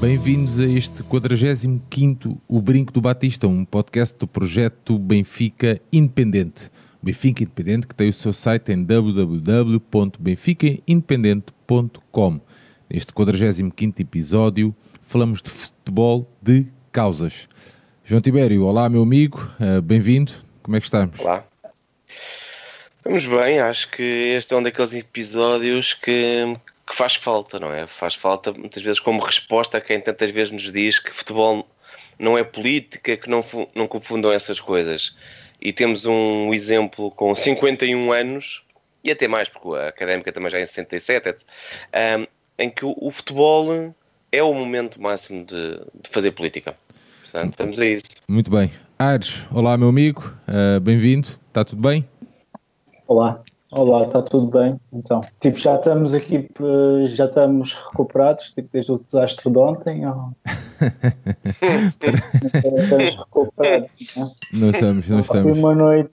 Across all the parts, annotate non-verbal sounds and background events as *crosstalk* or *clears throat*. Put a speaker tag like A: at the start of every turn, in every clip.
A: Bem-vindos a este 45 O Brinco do Batista, um podcast do projeto Benfica Independente. O Benfica Independente que tem o seu site em www.benficaindependente.com. Neste 45 episódio falamos de futebol de causas. João Tibério, olá meu amigo, eh, bem-vindo, como é que estamos?
B: Olá. Vamos bem, acho que este é um daqueles episódios que, que faz falta, não é? Faz falta muitas vezes como resposta a quem tantas vezes nos diz que futebol não é política, que não, não confundam essas coisas. E temos um exemplo com 51 anos, e até mais, porque a académica também já é em 67, etc., ahm, em que o, o futebol é o momento máximo de, de fazer política. Portanto, vamos a isso.
A: Muito bem. Aires, olá meu amigo, eh, bem-vindo, está tudo bem?
C: Olá, olá, está tudo bem? Então, tipo, já estamos aqui, eh, já estamos recuperados, tipo, desde o desastre de ontem, ou... *laughs* estamos recuperados, né?
A: Não estamos, não
C: Foi
A: estamos.
C: uma noite,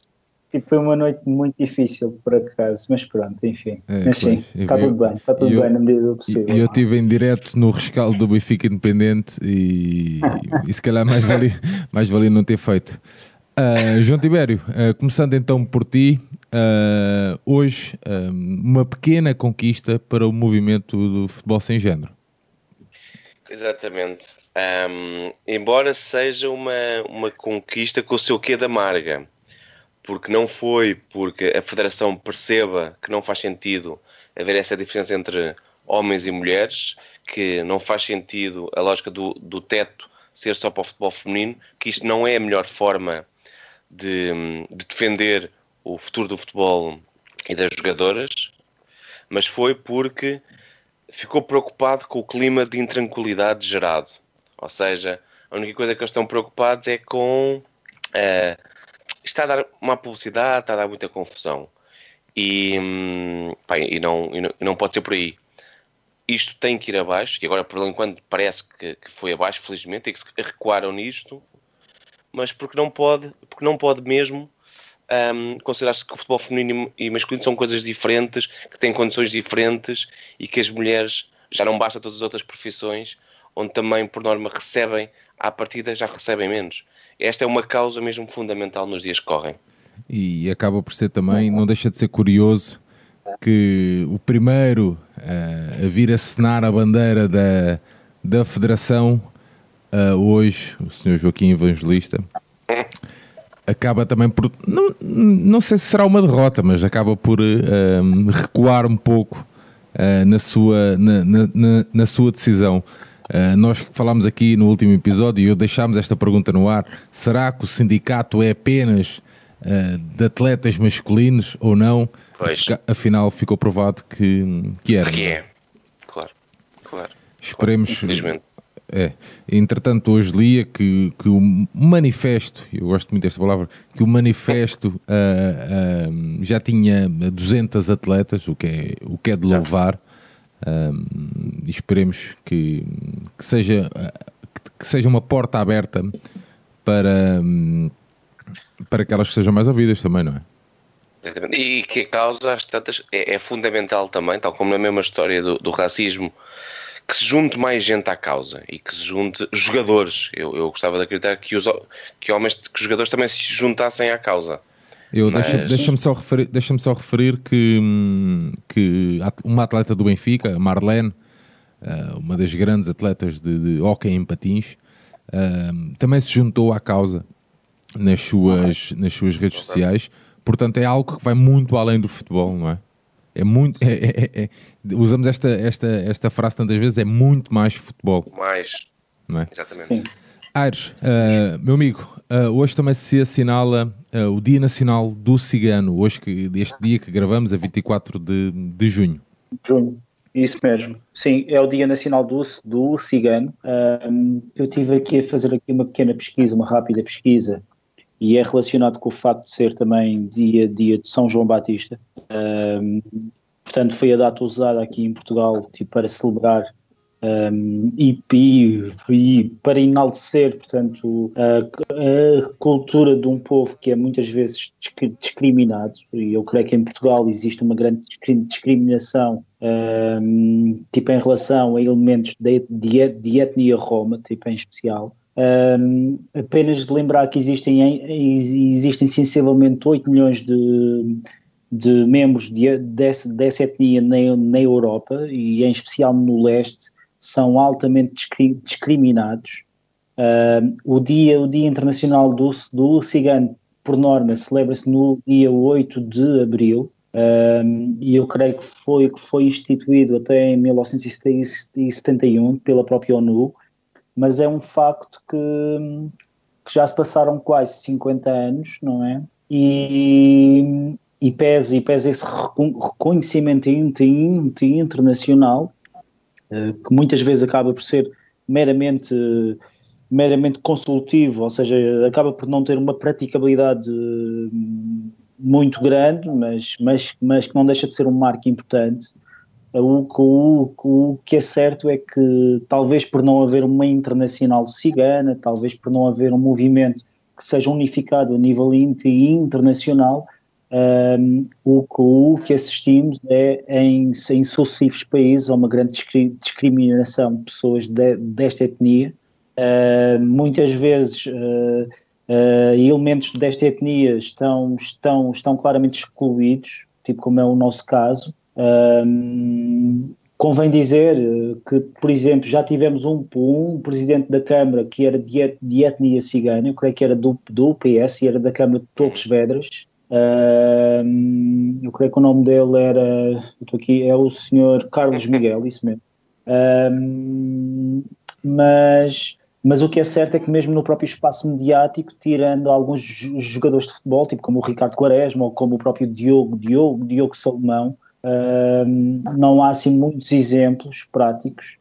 C: tipo, foi uma noite muito difícil, por acaso, mas pronto, enfim.
A: É,
C: mas sim,
A: pois,
C: está
A: eu-
C: tudo bem, está tudo
A: eu-
C: bem na medida do
A: E
C: possível.
A: e eu estive em direto no rescaldo do Benfica Independente e, e se calhar mais valia, *laughs* mais valia não ter feito. Ah, João Tibério, ah, começando então por ti, ah, hoje ah, uma pequena conquista para o movimento do futebol sem género.
B: Exatamente. Ahm, embora seja uma, uma conquista com o seu quê da amarga, porque não foi porque a Federação perceba que não faz sentido haver essa diferença entre homens e mulheres, que não faz sentido a lógica do, do teto ser só para o futebol feminino, que isto não é a melhor forma de, de defender o futuro do futebol e das jogadoras, mas foi porque ficou preocupado com o clima de intranquilidade gerado. Ou seja, a única coisa que eles estão preocupados é com. eh, está a dar uma publicidade, está a dar muita confusão. E, hum, pá, e, não, e, não, e não pode ser por aí. Isto tem que ir abaixo, e agora por enquanto parece que, que foi abaixo, felizmente, e que recuaram nisto, mas porque não pode, porque não pode mesmo um, considerar-se que o futebol feminino e masculino são coisas diferentes, que têm condições diferentes e que as mulheres já não basta todas as outras profissões, onde também, por norma, recebem, à partida já recebem menos. Esta é uma causa mesmo fundamental nos dias que correm.
A: E acaba por ser também, não deixa de ser curioso que o primeiro ah, a vir assinar a bandeira da, da Federação, ah, hoje, o Sr. Joaquim Evangelista, acaba também por. Não, não sei se será uma derrota, mas acaba por ah, recuar um pouco ah, na, sua, na, na- na- sua decisão. Ah, nós falámos aqui no último episódio e eu deixámos esta pergunta no ar: será que o sindicato é apenas ah, de atletas masculinos ou não?
B: Pois.
A: Afinal, ficou provado que, que era.
B: Porque é. Claro, claro.
A: Esperemos.
B: Infelizmente.
A: É. Entretanto, hoje lia que, que o manifesto, eu gosto muito desta palavra, que o manifesto ah, ah, já tinha 200 atletas, o que é, o que é de louvar. Ah, e esperemos que, que, seja, ah, que- seja uma porta aberta para, para que elas sejam mais ouvidas também, não é?
B: Exatamente. E que a causa, às tantas, é, é fundamental também, tal como na mesma história do, do racismo, que se junte mais gente à causa e que se junte jogadores. Eu, eu gostava de acreditar que os, que homens, que os jogadores também se juntassem à causa.
A: Eu
B: Mas-
A: deixa- deixa-me só referir, deixa só referir que, hum, que uma atleta do Benfica, Marlene, ah, uma das grandes atletas de, de hóquei em patins, ah, também se juntou à causa nas suas, nas suas redes sociais. Portanto, é algo que vai muito além do futebol, não é? É muito. é- é- é- é- usamos esta, esta, esta frase tantas vezes, é muito mais futebol,
B: Mais,
A: não é?
B: exatamente.
C: Sim.
A: Aires, ah, meu amigo, ah, hoje também se assinala ah, o Dia Nacional do Cigano, hoje que, este dia que gravamos, a 24 de, de junho.
C: Junho. Isso mesmo, sim, é o Dia Nacional do, do Cigano. Eu tive aqui a fazer aqui uma pequena pesquisa, uma rápida pesquisa, e é relacionado com o facto de ser também dia, dia de São João Batista. Portanto, foi a data usada aqui em Portugal tipo, para celebrar um, e, e, e, para enaltecer, portanto, a, a, cultura de um povo que é muitas vezes discriminado, e eu creio que em Portugal existe uma grande discriminação, um, tipo em relação a elementos de, de, de etnia roma, tipo em especial. Um, apenas de lembrar que existem, existem sensivelmente 8 milhões de, de membros de, dessa, dessa etnia na, na Europa e em especial no leste são altamente discriminados. Uh, o, dia, o Dia Internacional do, do Cigano, por norma, celebra-se no dia 8 de abril, uh, e eu creio que foi, que foi instituído até em 1971 pela própria ONU, mas é um facto que, que já se passaram quase 50 anos, não é? E, e pesa, e pesa esse reconhecimento internacional eh, que muitas vezes acaba por ser meramente, meramente consultivo, ou seja, acaba por não ter uma praticabilidade hum, muito grande, mas, mas, mas que não deixa de ser um marco importante. O, o, o que é certo é que, talvez por não haver uma internacional cigana, talvez por não haver um movimento que seja unificado a nível internacional, um, o, o, que assistimos é em, em sucessivos países a uma grande discriminação de pessoas de, desta etnia. Uh, muitas vezes uh, uh, elementos desta etnia estão, estão, estão claramente excluídos, tipo como é o nosso caso. convém dizer que, por exemplo, já tivemos um, um presidente da Câmara que era de, de etnia cigana, eu creio que era do, do PS e era da Câmara de Torres Vedras, Uh, eu creio que o nome dele era, estou aqui, é o senhor Carlos *laughs* Miguel, isso mesmo. Uh, mas, mas o que é certo é que mesmo no próprio espaço mediático, tirando alguns jogadores de futebol, tipo como o Ricardo Quaresma ou como o próprio Diogo, Diogo, Diogo Salomão, uh, não há assim muitos exemplos práticos.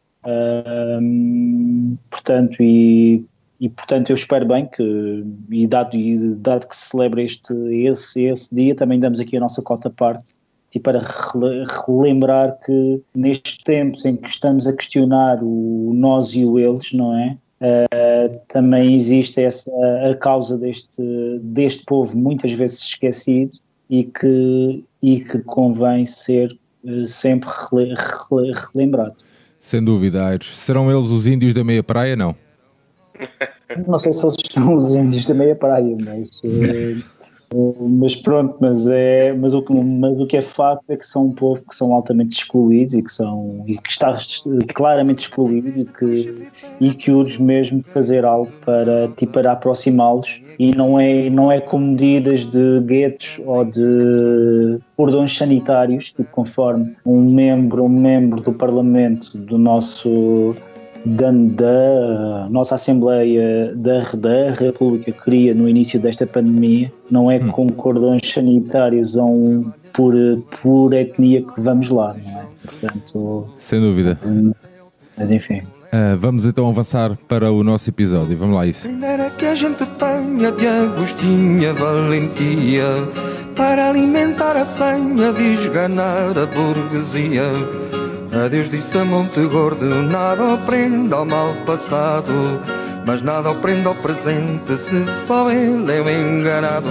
C: portanto, e e portanto eu espero bem que, e dado, e dado que se celebra este, esse, esse dia, também damos aqui a nossa cota parte tipo, para relembrar que nestes tempos em que estamos a questionar o nós e o eles, não é? Uh, também existe essa a causa deste, deste povo muitas vezes esquecido e que, e que convém ser uh, sempre relembrado.
A: Sem dúvida, Aires. Serão eles os índios da meia praia, não? *laughs*
C: Não sei se eles são os índios da meia praia, mas, *laughs* eh, mas pronto, mas, é, mas, o que, mas o que é facto é que são um povo que são altamente excluídos e que, são, e que está claramente excluído e que, e que urge mesmo fazer algo para, tipo, para aproximá-los. E não é, não é com medidas de guetos ou de cordões sanitários, tipo conforme um membro, um membro do Parlamento do nosso da, da nossa Assembleia da, da República queria no início desta pandemia, não é hum. com cordões sanitários ou um, por, por etnia que vamos lá, não é?
A: Portanto, Sem dúvida.
C: Mas enfim.
A: Uh, vamos então avançar para o nosso episódio. Vamos lá, isso. que a gente tenha de Agostinha valentia para alimentar a senha de esganar a burguesia Adeus disse a Monte Gordo, nada aprenda ao mal passado, mas nada aprenda ao presente se só ele é o enganado.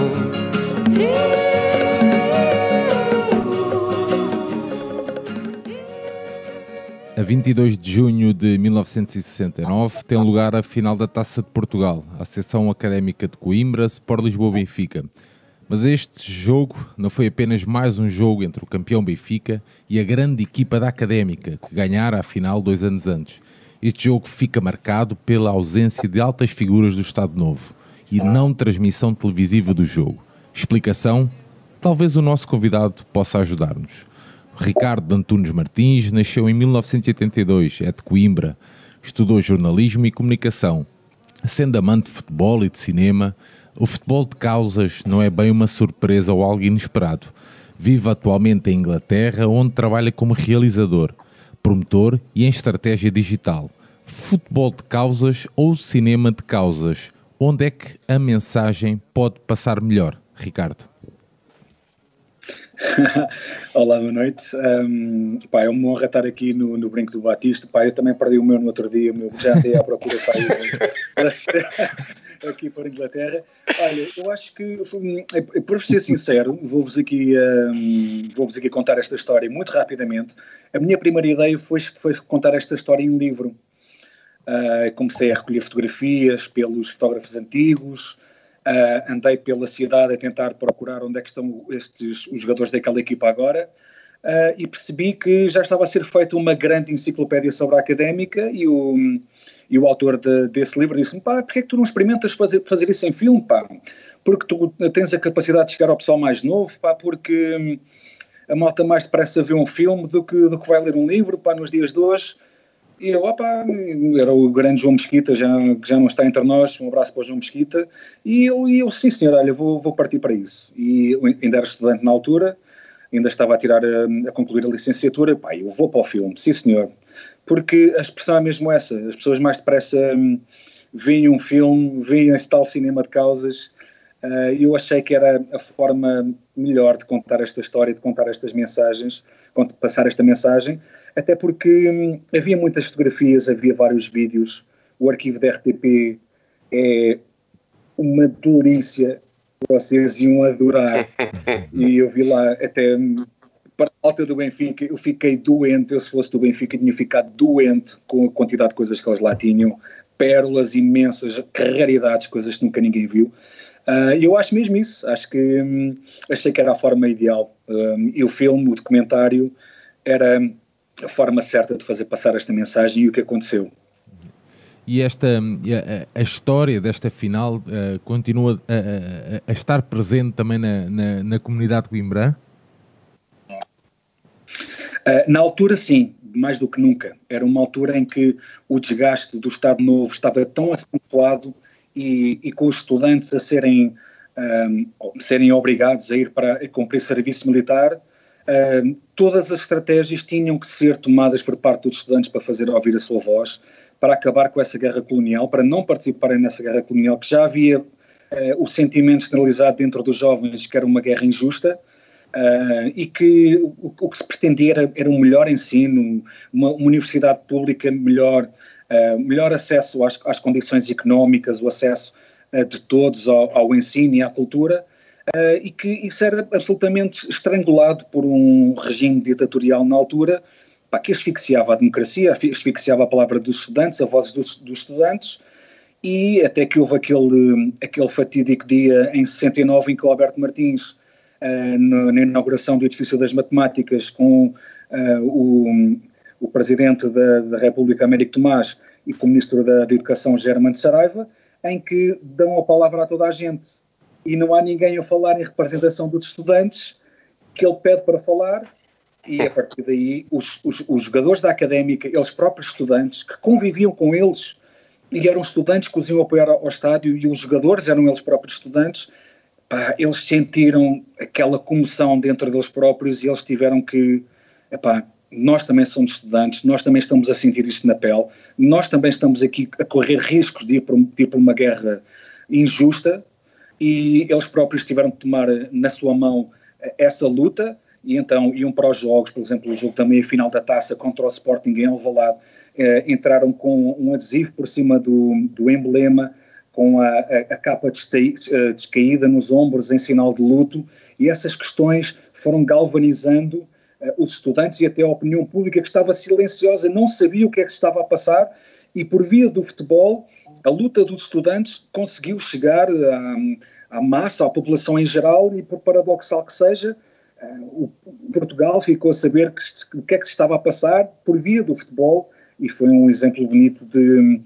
A: A 22 de junho de 1969 tem lugar a final da Taça de Portugal, a Associação Académica de Coimbra, Sport Lisboa Benfica. Mas este jogo não foi apenas mais um jogo entre o campeão Benfica e a grande equipa da Académica, que ganhara a final dois anos antes. Este jogo fica marcado pela ausência de altas figuras do Estado Novo e não transmissão televisiva do jogo. Explicação? Talvez o nosso convidado possa ajudar-nos. Ricardo Antunes Martins nasceu em 1982, é de Coimbra, estudou jornalismo e comunicação. Sendo amante de futebol e de cinema, o futebol de causas não é bem uma surpresa ou algo inesperado. Vive atualmente em Inglaterra, onde trabalha como realizador. promotor e em estratégia digital. Futebol de causas ou cinema de causas? Onde é que a mensagem pode passar melhor, Ricardo? *laughs*
D: Olá, boa noite. Um, pá, é uma honra estar aqui no, no Brinco do Batista. Pá, eu também perdi o meu no outro dia, meu, já andei à procura para ir *laughs* aqui para a Inglaterra. Olha, eu acho que, por ser sincero, vou-vos aqui, um, vou aqui contar esta história muito rapidamente. A minha primeira ideia foi, foi contar esta história em um livro. Uh, comecei a recolher fotografias pelos fotógrafos antigos, Uh, andei pela cidade a tentar procurar onde é que estão estes, os jogadores daquela equipa agora uh, e percebi que já estava a ser feita uma grande enciclopédia sobre a académica e o, e o autor de, desse livro disse-me, pá, porquê é que tu não experimentas fazer, fazer isso em filme, pá? Porque tu tens a capacidade de chegar ao pessoal mais novo, pá, porque hum, a malta mais depressa vê um filme do que, do que vai ler um livro, pá, nos dias de hoje e eu, opa, era o grande João Mesquita, já, que já não está entre nós, um abraço para o João Mesquita, e eu, e eu sim senhor, olha, vou, vou partir para isso. E ainda era estudante na altura, ainda estava a tirar, a, a concluir a licenciatura, pá, eu vou para o filme, sim senhor. Porque a expressão é mesmo essa, as pessoas mais depressa hum, veem um filme, veem esse tal cinema de causas, uh, eu achei que era a forma melhor de contar esta história, de contar estas mensagens, passar esta mensagem, até porque hum, havia muitas fotografias, havia vários vídeos, o arquivo da RTP é uma delícia, vocês iam adorar. *laughs* e eu vi lá até hum, para a alta do Benfica, eu fiquei doente, eu se fosse do Benfica tinha ficado doente com a quantidade de coisas que eles lá tinham, pérolas imensas, raridades, coisas que nunca ninguém viu. Uh, eu acho mesmo isso, acho que hum, achei que era a forma ideal. Um, e o filme, o documentário, era a forma certa de fazer passar esta mensagem e o que aconteceu.
A: E esta a, a história desta final uh, continua a, a, a, estar presente também na, na, na comunidade de Coimbra?
D: Uh, na altura, sim, mais do que nunca. Era uma altura em que o desgaste do Estado Novo estava tão acentuado e, e com os estudantes a serem, um, serem obrigados a ir para a cumprir serviço militar, Uh, todas as estratégias tinham que ser tomadas por parte dos estudantes para fazer ouvir a sua voz, para acabar com essa guerra colonial, para não participarem nessa guerra colonial, que já havia uh, o sentimento generalizado dentro dos jovens que era uma guerra injusta. Uh, e que o, o, que se pretendia era, era um melhor ensino, uma, uma universidade pública melhor, uh, melhor acesso às, às, condições económicas, o acesso uh, de todos ao, ao, ensino e à cultura, uh, e que isso era absolutamente estrangulado por um regime ditatorial na altura, pá, que asfixiava a democracia, asfixiava a palavra dos estudantes, a voz dos, dos estudantes, e até que houve aquele, aquele fatídico dia em 69 em que o Alberto Martins, uh, no, na inauguração do edifício das matemáticas, com uh, o, o presidente da, da República, Américo Tomás, e com o ministro da, da Educação, Germano Saraiva, em que dão a palavra a toda a gente e não há ninguém a falar em representação dos estudantes que ele pede para falar. E a partir daí os, os, os, jogadores da académica, eles próprios estudantes, que conviviam com eles e eram estudantes que os iam apoiar ao, estádio e os jogadores eram eles próprios estudantes, pá, eles sentiram aquela comoção dentro deles próprios e eles tiveram que, epá, nós também somos estudantes, nós também estamos a sentir isto na pele, nós também estamos aqui a correr riscos de ir para, de ir para uma guerra injusta, e eles próprios tiveram que tomar na sua mão eh, essa luta. E então iam para os jogos, por exemplo, o jogo também a final da taça contra o Sporting em Alvalade, eh, entraram com um adesivo por cima do, do emblema, com a, a, a capa eh, descaída nos ombros em sinal de luto, e essas questões foram galvanizando os estudantes e até a opinião pública que estava silenciosa, não sabia o que é que se estava a passar, e por via do futebol a luta dos estudantes conseguiu chegar à, à massa, à população em geral, e por paradoxal que seja, eh, o Portugal ficou a saber o que é que se estava a passar por via do futebol, e foi um exemplo bonito de,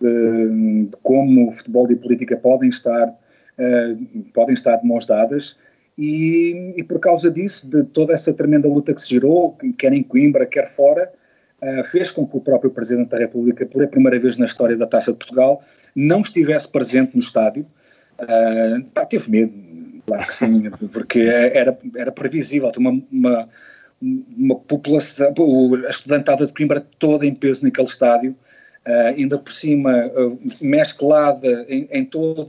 D: de, de como o futebol e a política podem estar, uh, podem estar de mãos dadas. E, e, por causa disso, de toda essa tremenda luta que se gerou, quer em Coimbra, quer fora, fez com que o próprio Presidente da República, pela primeira vez na história da Taça de Portugal, não estivesse presente no estádio. Uh, pá, teve medo, claro que sim, *laughs* porque era, era previsível. Uma, uma, uma população, a estudantada de Coimbra toda em peso naquele estádio, uh, ainda por cima mesclada em, em, todo,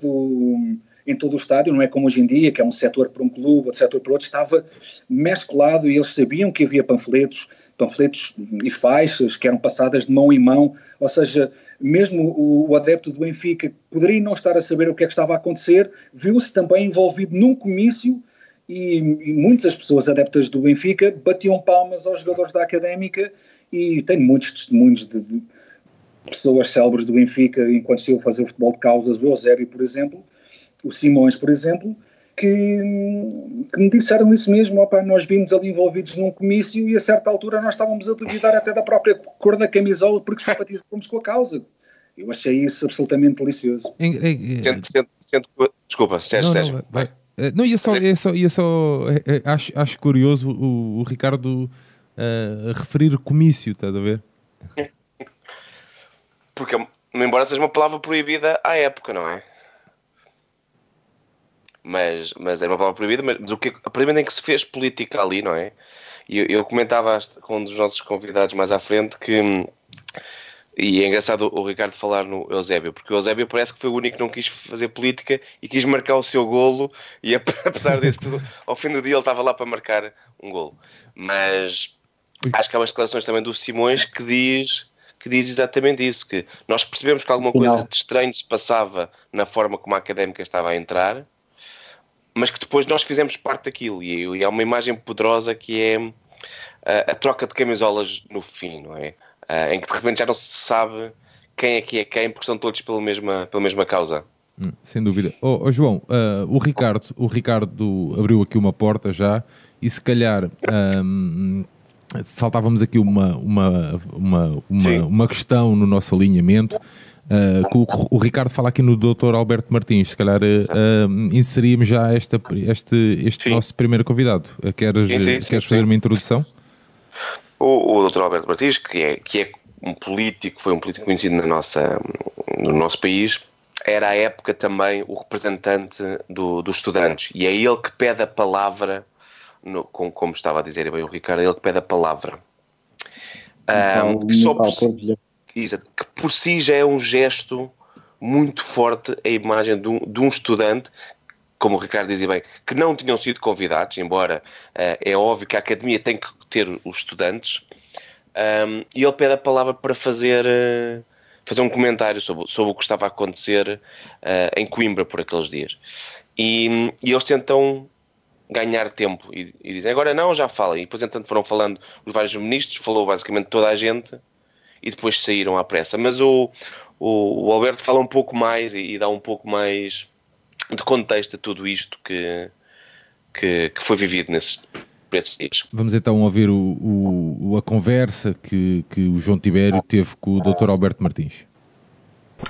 D: em todo o estádio, não é como hoje em dia, que é um setor para um clube, outro setor para outro, estava mesclado e eles sabiam que havia panfletos, panfletos e faixas que eram passadas de mão em mão, ou seja, mesmo o, o adepto do Benfica poderia não estar a saber o que é que estava a acontecer, viu-se também envolvido num comício e, e, muitas pessoas adeptas do Benfica batiam palmas aos jogadores da Académica e tenho muitos testemunhos de, de pessoas célebres do Benfica enquanto se eu fazer o futebol de causas, o Eusébio, por exemplo, o Simões, por exemplo, que, que me disseram isso mesmo, opa, nós vimos ali envolvidos num comício e a certa altura nós estávamos a duvidar até da própria cor da camisola porque simpatizávamos com a causa. Eu achei isso absolutamente delicioso. Em, em,
B: desculpa, Sérgio, não, Sérgio. Não, vai.
A: Eh, não, ia só, ia só, ia só é, é, acho, acho curioso o, o Ricardo uh, referir comício, estás a ver?
B: Porque, embora seja uma palavra proibida à época, não é? Mas, mas era uma palavra proibida, mas, mas o que, a partir do momento em que se fez política ali, não é? E eu, eu comentava com um dos nossos convidados mais à frente que e é engraçado o Ricardo falar no Eusébio, porque o Eusébio parece que foi o único que não quis fazer política e quis marcar o seu golo, e *laughs* apesar disso tudo, ao fim do dia ele estava lá para marcar um golo. Mas acho que há umas declarações também do Simões que diz, que diz exatamente isso: que nós percebemos que alguma coisa de estranho se passava na forma como a académica estava a entrar, mas que depois nós fizemos parte daquilo, e, e há uma imagem poderosa que é a, a troca de camisolas no fim, não é? uh, em que de repente já não se sabe quem é que é quem, porque são todos pela mesma, pela mesma causa.
A: Hum, sem dúvida. Oh, oh João, uh, o, Ricardo, o Ricardo abriu aqui uma porta já e se calhar um, saltávamos aqui uma, uma, uma, uma, uma, questão no nosso alinhamento. Uh, que o, o, Ricardo fala aqui no Dr. Alberto Martins, se calhar uh, inseríamos já esta, este, este nosso primeiro convidado. Queres, sim, sim, queres fazer uma introdução?
B: O, o Dr. Alberto Martins, que é, que é um político, foi um político conhecido na nossa, no nosso país, era à época também o representante do, dos estudantes e é ele que pede a palavra, no, como, como, estava a dizer bem o Ricardo, é ele que pede a palavra. Um, que, só por, que por si já é um gesto muito forte a imagem de um, de um estudante como o Ricardo dizia bem, que não tinham sido convidados, embora uh, é óbvio que a academia tem que ter os estudantes, um, e ele pede a palavra para fazer, uh, fazer um comentário sobre, sobre o que estava a acontecer uh, em Coimbra por aqueles dias. E, e eles tentam ganhar tempo e, e, dizem agora não, já fala. E depois, entanto, foram falando os vários ministros, falou basicamente toda a gente e depois saíram à pressa. Mas o, o, o Alberto fala um pouco mais e, e dá um pouco mais de contexto a tudo isto que, que, que foi vivido nesses.
A: Vamos então ouvir o, o, a conversa que, que o João Tibério teve com o Dr. Alberto Martins.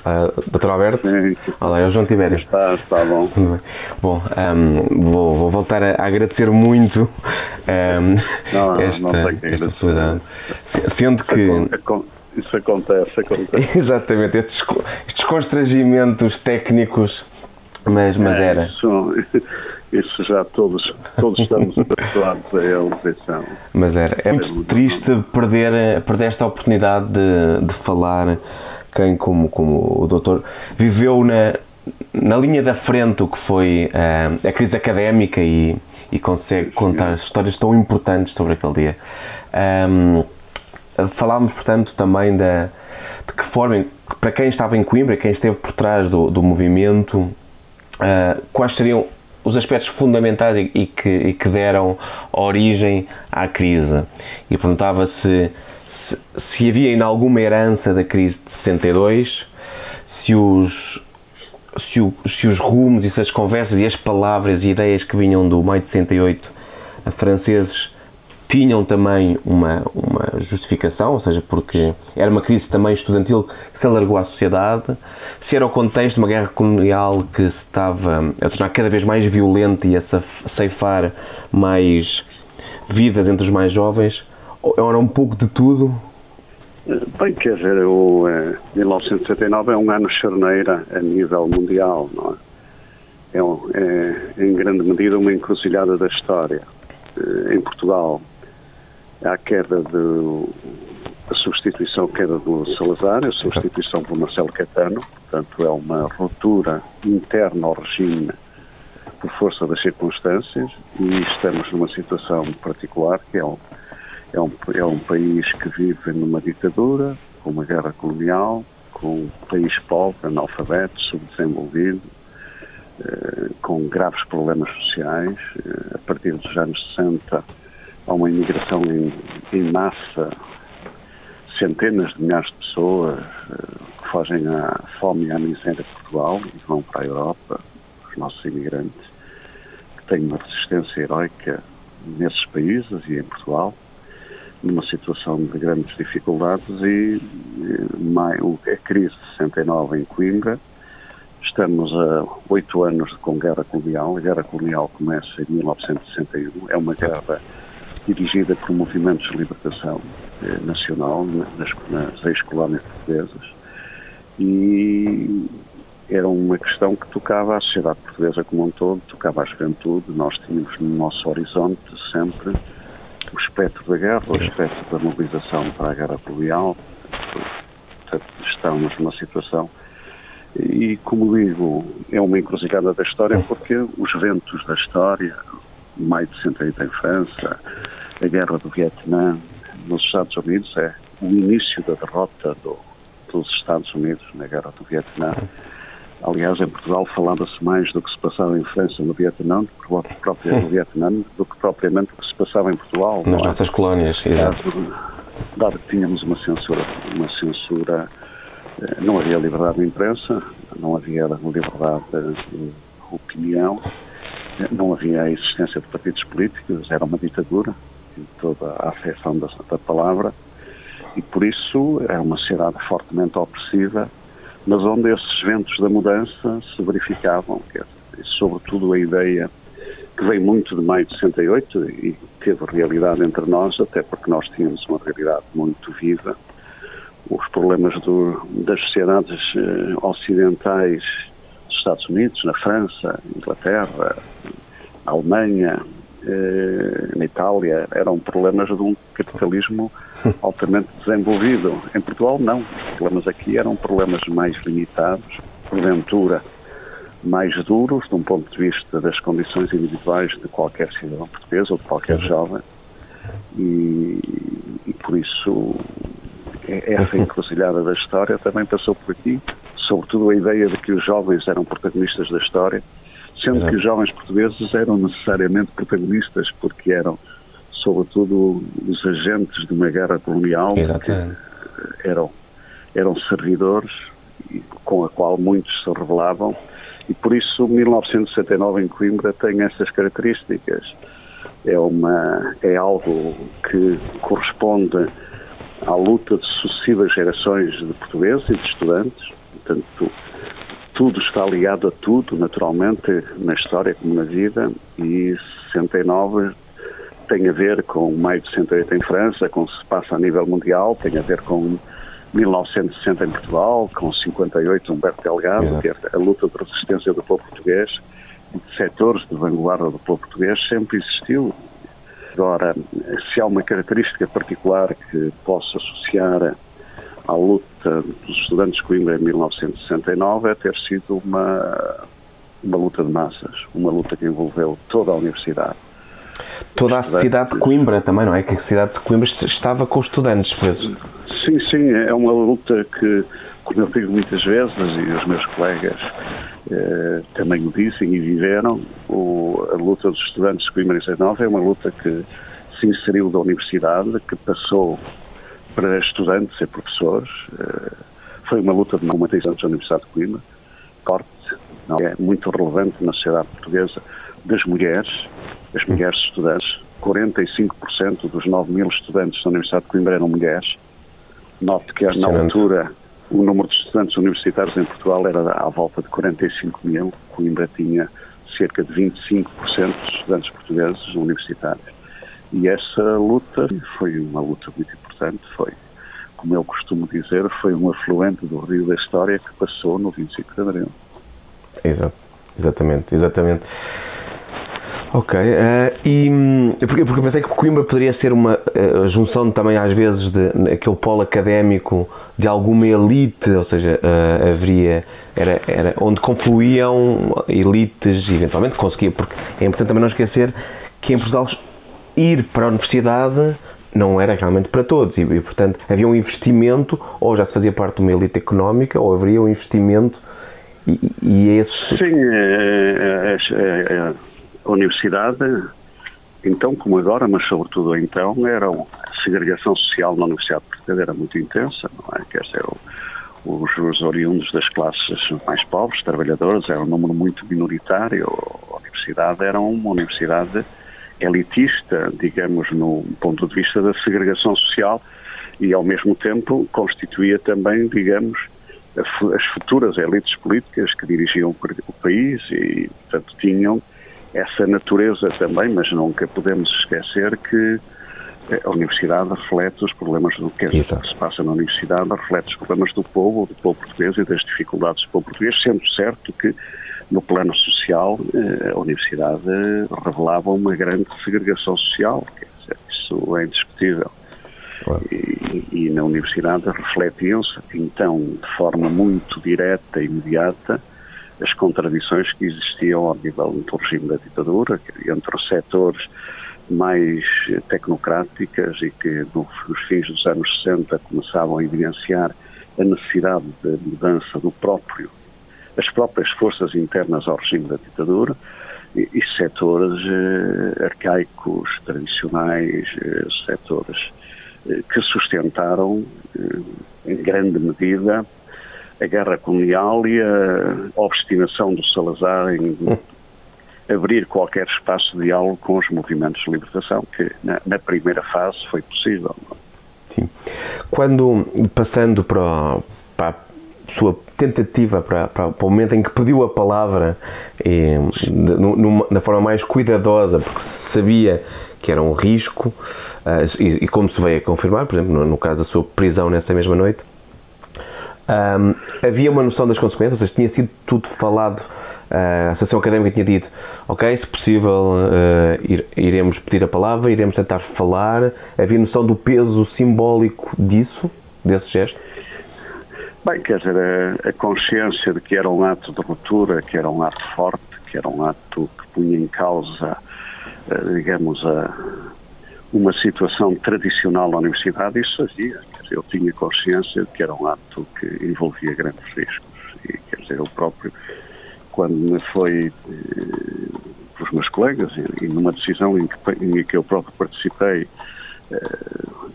E: Uh, Dr. Alberto? Olá, é o João Tibério.
F: Está, está bom.
E: Bom, um, vou, vou, voltar a agradecer muito um,
F: não, esta, não esta possibilidade.
E: Sendo que...
F: Isso acontece, acontece. *laughs*
E: Exatamente, estes, estes constrangimentos técnicos mas, mas é, era.
F: Isso, *laughs* isso, já todos, todos estamos habituados a eleição.
E: Mas era. É muito triste perder, perder esta oportunidade de, de falar quem, como, como o doutor, viveu na, na linha da frente o que foi uh, a crise académica e, e consegue contar histórias tão importantes sobre aquele dia. Um, falámos, portanto, também da, de que forma, para quem estava em Coimbra, quem esteve por trás do, do movimento, uh, quais seriam os aspectos fundamentais e, e, que, e, que, deram origem à crise. E perguntava se, se, se havia em alguma herança da crise de 62, se os, se, o, se os rumos e se as conversas e as palavras e ideias que vinham do maio de 68 franceses tinham também uma, uma justificação, ou seja, porque era uma crise também estudantil que se alargou à sociedade, se era o contexto de uma guerra colonial que se estava a tornar cada vez mais violenta e a ceifar mais vidas entre os mais jovens, era um pouco de tudo?
F: Bem, quer dizer, o, eh, 1979 é um ano charneira a nível mundial, não é? É, é em grande medida uma encruzilhada da história. Eh, em Portugal, à queda de a substituição queda do Salazar, a substituição por Marcelo Caetano, portanto é uma ruptura interna ao regime por força das circunstâncias e estamos numa situação particular que é um, é um, é um país que vive numa ditadura, com uma guerra colonial, com um país pobre, analfabeto, subdesenvolvido, eh, com graves problemas sociais. Eh, a partir dos anos 60 há uma imigração em, em massa, centenas de milhares de pessoas eh, que fogem à fome e à miséria de Portugal e vão para a Europa, os nossos imigrantes, que têm uma resistência heroica nesses países e em Portugal numa situação de grandes dificuldades e, a crise de 69 em Coimbra. Estamos a oito anos com guerra colonial. A guerra colonial começa em 1961. É uma guerra dirigida por movimentos de libertação eh, nacional nas, nas ex-colónias portuguesas. E era uma questão que tocava à sociedade portuguesa como um todo, tocava à juventude. Nós tínhamos no nosso horizonte sempre o espectro da guerra, o espectro da mobilização para a guerra colonial. Portanto, estamos numa situação. E, como digo, é uma encruzilhada da história porque os ventos da história, maio de 68 em França, a guerra do Vietnã nos Estados Unidos, é o início da derrota do, dos Estados Unidos na guerra do Vietnã. Aliás, em Portugal falava-se mais do que se passava em França no Vietnã, do que, próprio no Vietnã, do que propriamente o que se passava em Portugal.
E: Nas é? nossas colónias, exato.
F: Dado que tínhamos uma censura, uma censura, eh, não havia liberdade de imprensa, não havia liberdade de opinião, não havia a existência de partidos políticos, era uma ditadura, em toda a afeição da, da palavra, e por isso é uma sociedade fortemente opressiva mas onde esses ventos da mudança se verificavam, que é, sobretudo a ideia que veio muito de maio de 68 e teve realidade entre nós, até porque nós tínhamos uma realidade muito viva. Os problemas do, das sociedades eh, ocidentais dos Estados Unidos, na França, Inglaterra, na Alemanha, eh, na Itália, eram problemas de um capitalismo *laughs* altamente desenvolvido. Em Portugal, não. Os problemas aqui eram problemas mais limitados, porventura mais duros, de um ponto de vista das condições individuais de qualquer cidadão português ou de qualquer jovem. E, e por isso, essa *laughs* encruzilhada da história também passou por aqui, sobretudo a ideia de que os jovens eram protagonistas da história, sendo que os jovens portugueses eram necessariamente protagonistas porque eram sobretudo os agentes de uma guerra colonial que eram, eram servidores com a qual muitos se revelavam. E por isso 1969 em Coimbra tem essas características. É, uma, é algo que corresponde à luta de sucessivas gerações de portugueses e de estudantes, portanto tudo está ligado a tudo, naturalmente, na história como na vida, e 69 tem a ver com maio de 68 em França, com o que se passa a nível mundial, tem a ver com 1960 em Portugal, com 58 Humberto Delgado, que é a luta de resistência do povo português e de setores de vanguarda do povo português sempre existiu. Agora, se há uma característica particular que posso associar à luta dos estudantes de Coimbra em 1969 é ter sido uma, uma luta de massas, uma luta que envolveu toda a universidade
E: toda a cidade de Coimbra também, não é? Que a cidade de Coimbra estava com estudantes presos.
F: Sim, sim, é uma luta que, como eu digo muitas vezes, e os meus colegas eh, também o dizem e viveram, o, a luta dos estudantes de Coimbra em 19 é uma luta que se inseriu da universidade, que passou para estudantes e professores. Eh, foi uma luta de normatização da Universidade de Coimbra, corte, não, é muito relevante na sociedade portuguesa, das mulheres, as mulheres estudantes. 45% dos 9 mil estudantes da Universidade de Coimbra eram mulheres. Note que na altura o número de estudantes universitários em Portugal era à volta de 45 mil. Coimbra tinha cerca de 25% de estudantes portugueses universitários. E essa luta foi uma luta muito importante, foi, como eu costumo dizer, foi um afluente do rio da história que passou no 25 de Abril.
E: Exato, exatamente, exatamente. Ok, uh, e hum, porque, porque pensei que Coimbra poderia ser uma uh, junção também às vezes de aquele polo académico de alguma elite, ou seja, uh, haveria era, era onde confluíam elites eventualmente conseguia, porque é importante também não esquecer que em Portugal ir para a universidade não era realmente para todos e, e portanto havia um investimento ou já se fazia parte de uma elite económica ou haveria um investimento e, e é.
F: Sim, é, é, é, a universidade, então como agora, mas sobretudo então, era a segregação social na universidade portuguesa era muito intensa, não é? Quer dizer, os, os oriundos das classes mais pobres, trabalhadores, era um número muito minoritário. A universidade era uma universidade elitista, digamos, no ponto de vista da segregação social e, ao mesmo tempo, constituía também, digamos, as futuras elites políticas que dirigiam o país e, portanto, tinham essa natureza também, mas nunca podemos esquecer que a universidade reflete os problemas do que, que se passa na universidade, reflete os problemas do povo, do povo português e das dificuldades do povo português, sendo certo que no plano social eh, a universidade revelava uma grande segregação social, dizer, isso é indiscutível. Claro. E, e, na universidade refletiam-se, então, de forma muito direta e imediata, as contradições que existiam ao nível do regime da ditadura, entre os setores mais tecnocráticas e que nos fins dos anos 60 começavam a evidenciar a necessidade de mudança do próprio, das próprias forças internas ao regime da ditadura e, e setores eh, arcaicos, tradicionais, eh, setores eh, que sustentaram eh, em grande medida a guerra colonial e a obstinação do Salazar em *laughs* abrir qualquer espaço de diálogo com os movimentos de libertação, que na, na primeira fase foi possível.
E: Sim. Quando, passando para, sua tentativa, para, para, para, o momento em que pediu a palavra, na forma mais cuidadosa, porque sabia que era um risco, uh, e, e, como se veio a confirmar, por exemplo, no, no caso da sua prisão nessa mesma noite, um, havia uma noção das consequências, ou seja, tinha sido tudo falado a Associação Académica tinha dito, ok, se possível uh, iremos pedir a palavra, iremos tentar falar. Havia noção do peso simbólico disso, desse gesto?
F: Bem, quer dizer, a, a, consciência de que era um ato de ruptura, que era um ato forte, que era um ato que punha em causa, uh, digamos, a, uma situação tradicional na universidade, isso fazia. Quer dizer, eu tinha consciência de que era um ato que envolvia grandes riscos. E, quer dizer, eu próprio quando me foi eh, pelos meus colegas e, e numa decisão em que, em que, eu próprio participei, eh,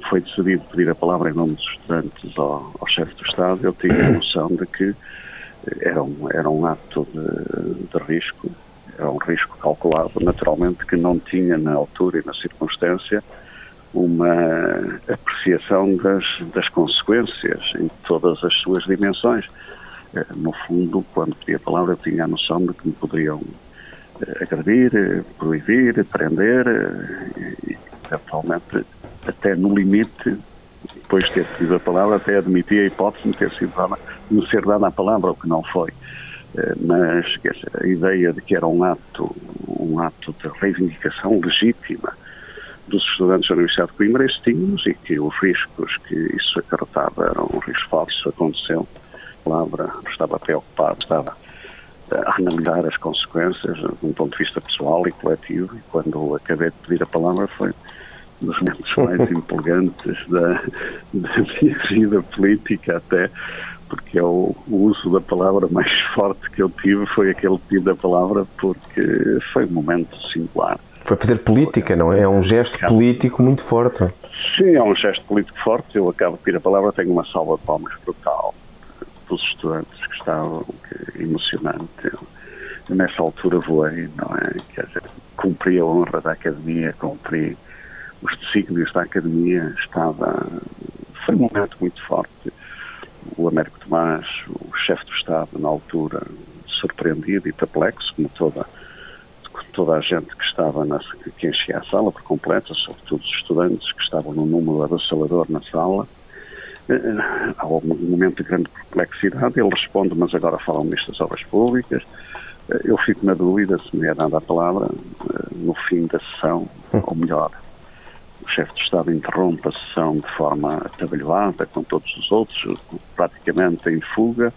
F: foi decidido pedir a palavra em nome dos estudantes ao, ao chefe do Estado, eu tinha a noção de que era um, era um ato de, de risco, era um risco calculado, naturalmente, que não tinha na altura e na circunstância uma apreciação das, das consequências em todas as suas dimensões. Eh, no fundo, quando pedi a palavra, eu tinha a noção de que me poderiam eh, agredir, eh, proibir, prender e, eventualmente, até no limite, depois de ter pedido a palavra, até admitir a hipótese de ter sido dada, de ser dada a palavra, o que não foi. Mas dizer, a ideia de que era um ato, um ato de reivindicação legítima dos estudantes da Universidade de Coimbra, tínhamos e que os riscos que isso acarretava eram um risco falso, aconteceu palavra, estava preocupado, estava a analisar as consequências de um ponto de vista pessoal e coletivo e quando acabei de pedir a palavra foi um dos momentos mais *laughs* empolgantes da, da minha vida política até porque é o, o, uso da palavra mais forte que eu tive foi aquele pedido da palavra porque foi um momento singular.
E: Foi fazer política, não é? É um gesto político muito forte.
F: Sim, é um gesto político forte. Eu acabo de pedir a palavra, tenho uma salva de palmas brutal pelos estudantes que estavam, que, emocionante. Eu, nessa altura voei, não é? Quer dizer, cumpri a honra da academia, cumpri os desígnios da academia, estava. Foi um momento muito forte. O Américo Tomás, o chefe do Estado, na altura, surpreendido e perplexo, como toda, toda a gente que estava na, que enchia a sala por completo, sobretudo os estudantes que estavam no número avassalador na sala há algum momento de grande perplexidade, ele responde, mas agora falam nestas obras públicas, Eu fico na dúvida se me é dada a palavra no fim da sessão, ou melhor, o chefe de Estado interrompe a sessão de forma atabalhoada, com todos os outros, praticamente em fuga,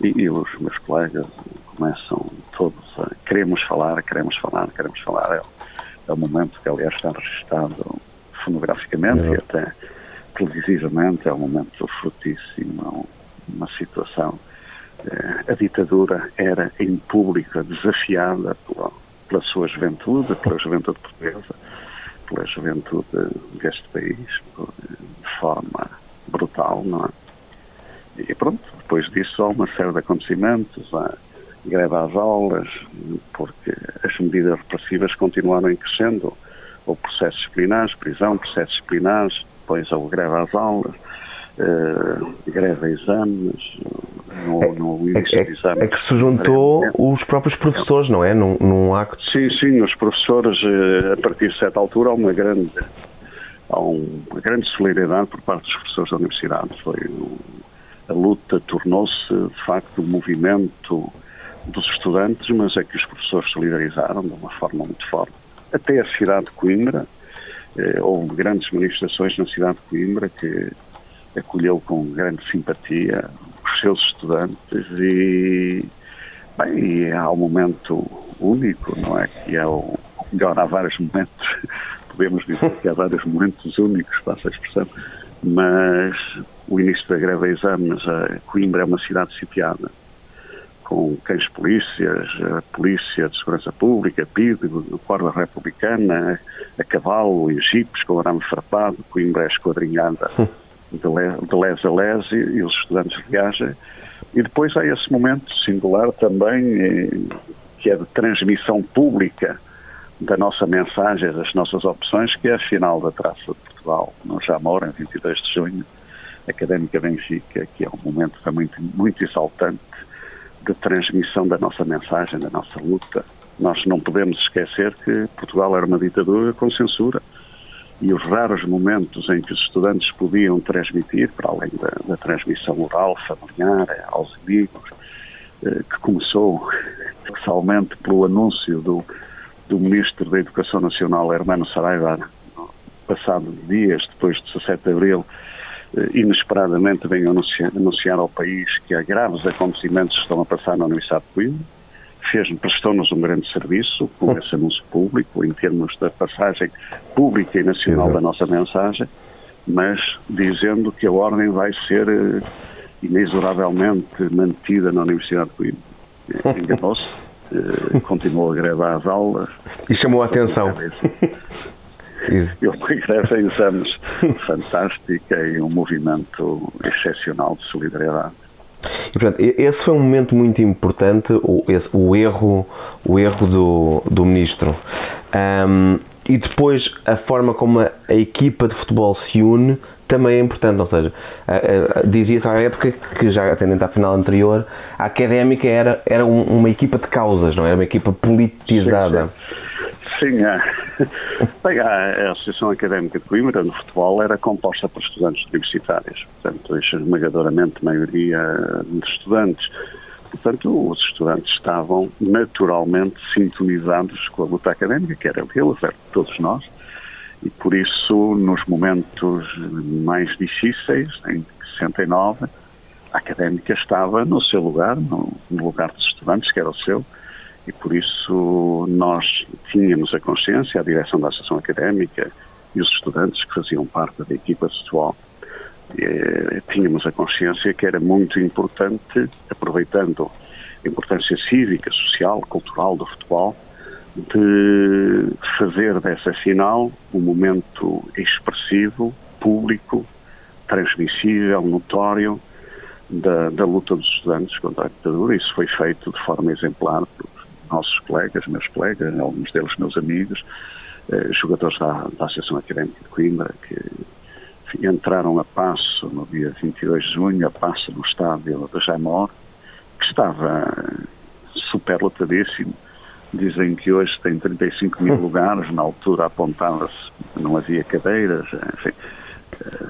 F: e, e, os meus colegas começam todos a queremos falar, queremos falar, queremos falar. É, é o momento que, aliás, está registado fonograficamente é. e até televisivamente, é um momento frutíssimo, uma situação. Eh, a ditadura era em público desafiada pela, pela sua juventude, pela juventude portuguesa, pela juventude deste país, de forma brutal, não é? E pronto, depois disso há uma série de acontecimentos, há greve às aulas, porque as medidas repressivas continuaram em crescendo. Houve processos disciplinares, prisão, processos disciplinares, depois houve greve às aulas, uh, greve a exames, no,
E: é,
F: no
E: é, é, exames. É que se juntou os próprios professores, não é? Num, num acto.
F: Sim, sim, os professores, uh, a partir de certa altura, há uma grande, há uma grande solidariedade por parte dos professores da universidade. Foi a luta tornou-se, de facto, um movimento dos estudantes, mas é que os professores solidarizaram de uma forma muito forte. Até a cidade de Coimbra, eh, houve grandes manifestações na cidade de Coimbra que acolheu com grande simpatia os seus estudantes e, bem, há um momento único, não é? Que é o melhor, há vários momentos, *laughs* podemos dizer que há vários momentos únicos, passa a expressão, mas o início da greve a exames, a Coimbra é uma cidade sitiada, com cães polícias, a Polícia de Segurança Pública, PID, Guarda Republicana, a cavalo e jipes com arame farpado, Coimbra é esquadrinhada de, le, de les a les e, e os estudantes viajam. E depois há esse momento singular também, eh, que é de transmissão pública da nossa mensagem, das nossas opções, que é a final da Traça de Portugal, no Jamor, em 22 de junho, Académica Benfica, que é um momento também muito exaltante de transmissão da nossa mensagem, da nossa luta. Nós não podemos esquecer que Portugal era uma ditadura com censura e os raros momentos em que os estudantes podiam transmitir, para além da, da transmissão oral, familiar, aos amigos, eh, que começou *laughs* especialmente pelo anúncio do, do Ministro da Educação Nacional, Hermano Saraiva, passado dias depois de 17 de Abril, eh, inesperadamente venham anunciar, anunciar, ao país que há graves acontecimentos que estão a passar na Universidade de Coimbra. Prestou-nos um grande serviço com esse anúncio público, em termos da passagem pública e nacional da nossa mensagem, mas dizendo que a ordem vai ser uh, inexoravelmente mantida na Universidade de Coimbra. Eh, enganou-se, *laughs* continuou a gravar as aulas.
E: E chamou a atenção. *laughs*
F: Eu regresso a exames *laughs* fantástica e um movimento excepcional de solidariedade.
E: E, portanto, esse foi um momento muito importante, o, esse, o erro, o erro do, do ministro. Um, e depois a forma como a, a, equipa de futebol se une também é importante, ou seja, dizia-se à época que já atendendo à final anterior, a académica era, era um, uma equipa de causas, não é? era uma equipa politizada. Sim, sim.
F: Sim, é. *laughs* Bem, a, Associação Académica de Coimbra, no futebol, era composta por estudantes universitários, portanto, esmagadoramente maioria de estudantes. Portanto, os estudantes estavam naturalmente sintonizados com a luta académica, que era deles, era de todos nós, e por isso, nos momentos mais difíceis, em 69, a académica estava no seu lugar, no lugar dos estudantes, que era o seu, e por isso nós tínhamos a consciência, a direção da Associação Académica e os estudantes que faziam parte da equipa de futebol, eh, tínhamos a consciência que era muito importante, aproveitando a importância cívica, social, cultural do futebol, de fazer dessa final um momento expressivo, público, transmissível, notório, da, da, luta dos estudantes contra a ditadura. Isso foi feito de forma exemplar por nossos colegas, meus colegas, alguns deles meus amigos, eh, jogadores da, da Associação Académica de Coimbra, que entraram a passo no dia 22 de junho, a passo no estádio da Jamor, que estava superlotadíssimo. Dizem que hoje tem 35 mil *laughs* lugares, na altura apontava-se, não havia cadeiras, enfim,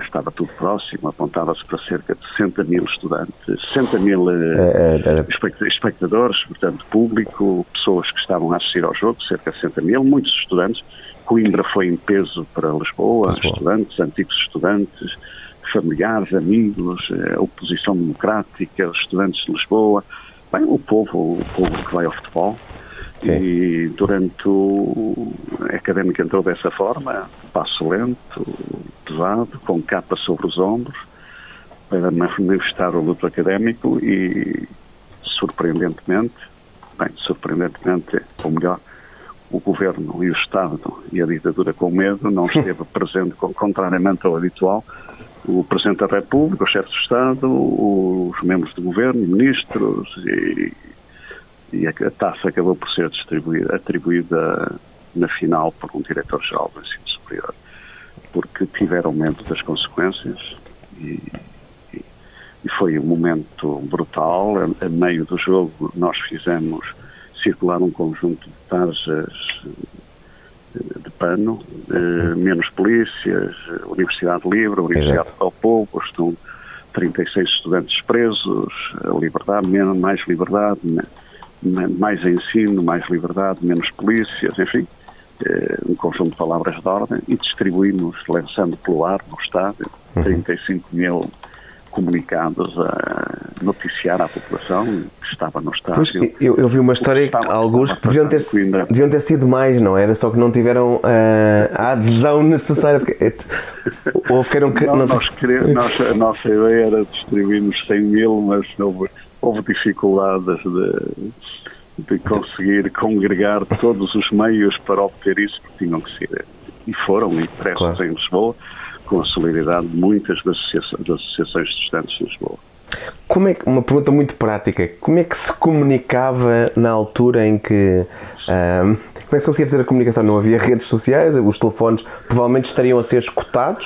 F: estava tudo próximo, apontava-se para cerca de 60 mil estudantes, 60 mil é, é, espectadores, portanto, público, pessoas que estavam a assistir ao jogo, cerca de 60 mil, muitos estudantes. Coimbra foi em peso para Lisboa, Lisboa. estudantes, antigos estudantes, familiares, amigos, a oposição democrática, estudantes de Lisboa, bem, o povo, o povo que vai ao futebol. Sim. E durante o a académica entrou dessa forma, passo lento, pesado, com capa sobre os ombros, para manifestar o luto académico e, surpreendentemente, bem, surpreendentemente, ou melhor, o governo e o Estado e a ditadura com medo não *laughs* esteve presente, contrariamente ao habitual, o Presidente da República, o chefe de Estado, os membros do governo, ministros e, e a, taça acabou por ser atribuída na final por um diretor-geral do ensino superior, porque tiveram medo das consequências e, e, e foi um momento brutal. A, a, meio do jogo nós fizemos circular um conjunto de tarjas eh, de pano, eh, menos polícias, Universidade Livre, Universidade ao Povo, estão 36 estudantes presos, liberdade, menos, mais liberdade, mais ensino, mais liberdade, menos polícias, enfim, um conjunto de palavras de ordem e distribuímos, lançando pelo ar no estádio, 35 uhum. mil comunicados a noticiar à população que estava no estádio.
E: Pois, eu, eu, vi uma história que alguns deviam ter, deviam ter sido mais, não era? Só que não tiveram uh, a adesão necessária.
F: Ou ficaram que. Não, nós, queremos, *laughs* nós, a nossa ideia era distribuirmos 100 mil, mas houve, houve dificuldades de de conseguir congregar todos os meios para obter isso que tinham que ser. E foram impressos claro. em Lisboa, com a solidariedade de muitas das associações, de estudantes de Lisboa.
E: Como é que, uma pergunta muito prática, como é que se comunicava na altura em que um, como é que se conseguia fazer a comunicação? Não havia redes sociais, os telefones provavelmente estariam a ser escutados.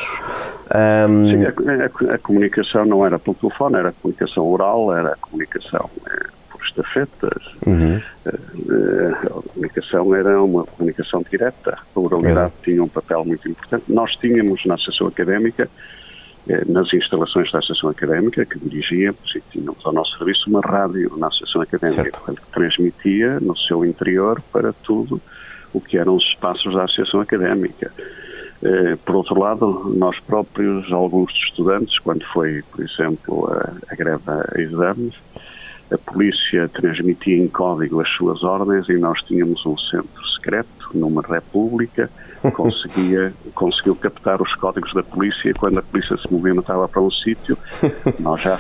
F: Um... Sim, a, a, a, comunicação não era pelo telefone, era a comunicação oral, era a comunicação eh, estafetas. Uhum. Eh, a comunicação era uma comunicação direta. A oralidade uhum. tinha um papel muito importante. Nós tínhamos na Associação Académica, eh, nas instalações da Associação Académica, que dirigíamos e tínhamos ao nosso serviço uma rádio na Associação Académica, portanto, que transmitia no seu interior para tudo o que eram os espaços da Associação Académica. Eh, por outro lado, nós próprios, alguns estudantes, quando foi, por exemplo, a, a greve a exames, a polícia transmitia em código as suas ordens e nós tínhamos um centro secreto numa república. *laughs* Conseguia conseguiu captar os códigos da polícia quando a polícia se movimentava para um sítio *laughs* nós já,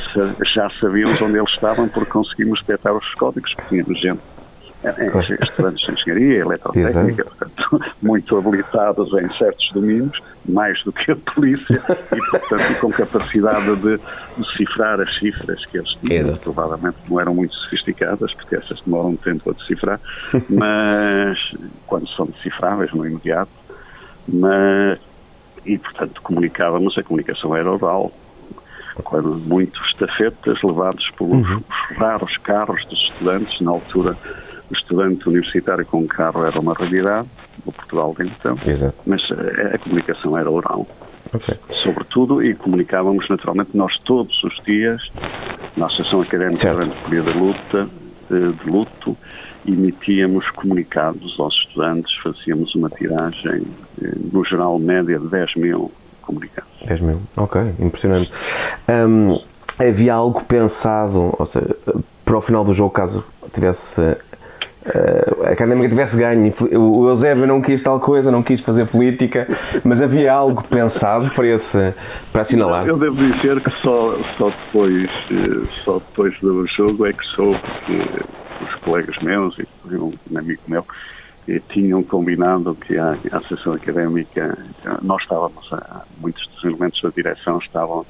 F: já sabíamos onde eles estavam porque conseguimos detectar os códigos porque tínhamos gente estudantes de engenharia, eletrotécnica, portanto, *laughs* muito habilitados em certos domínios, mais do que a polícia, e portanto com capacidade de decifrar as cifras que eles tinham. Provavelmente não eram muito sofisticadas, porque essas demoram um tempo a decifrar, *laughs* mas quando são decifráveis no imediato, mas e portanto comunicávamos, a comunicação era oral, quando muitos estafetas levados pelos uhum. raros carros dos estudantes, na altura estudante universitário com carro era uma realidade, no Portugal de então, Exato. mas a, eh, a comunicação era oral. Okay. Sobretudo, e comunicávamos naturalmente nós todos os dias, na Associação Académica certo. durante o período de luta, de, de luto, emitíamos comunicados aos estudantes, fazíamos uma tiragem, eh, no geral, média de 10 mil comunicados.
E: 10 mil, ok, impressionante. Um, havia algo pensado, ou seja, para o final do jogo, caso tivesse uh, a Académica tivesse ganho. O Eusébio não quis tal coisa, não quis fazer política, mas havia algo pensado para, esse, para assinalar.
F: Eu devo dizer que só, só, depois, eh, só depois do jogo é que soube que os colegas meus e um amigo meu tinham combinado que a, a Associação Académica, nós estávamos, muitos dos elementos da direção estavam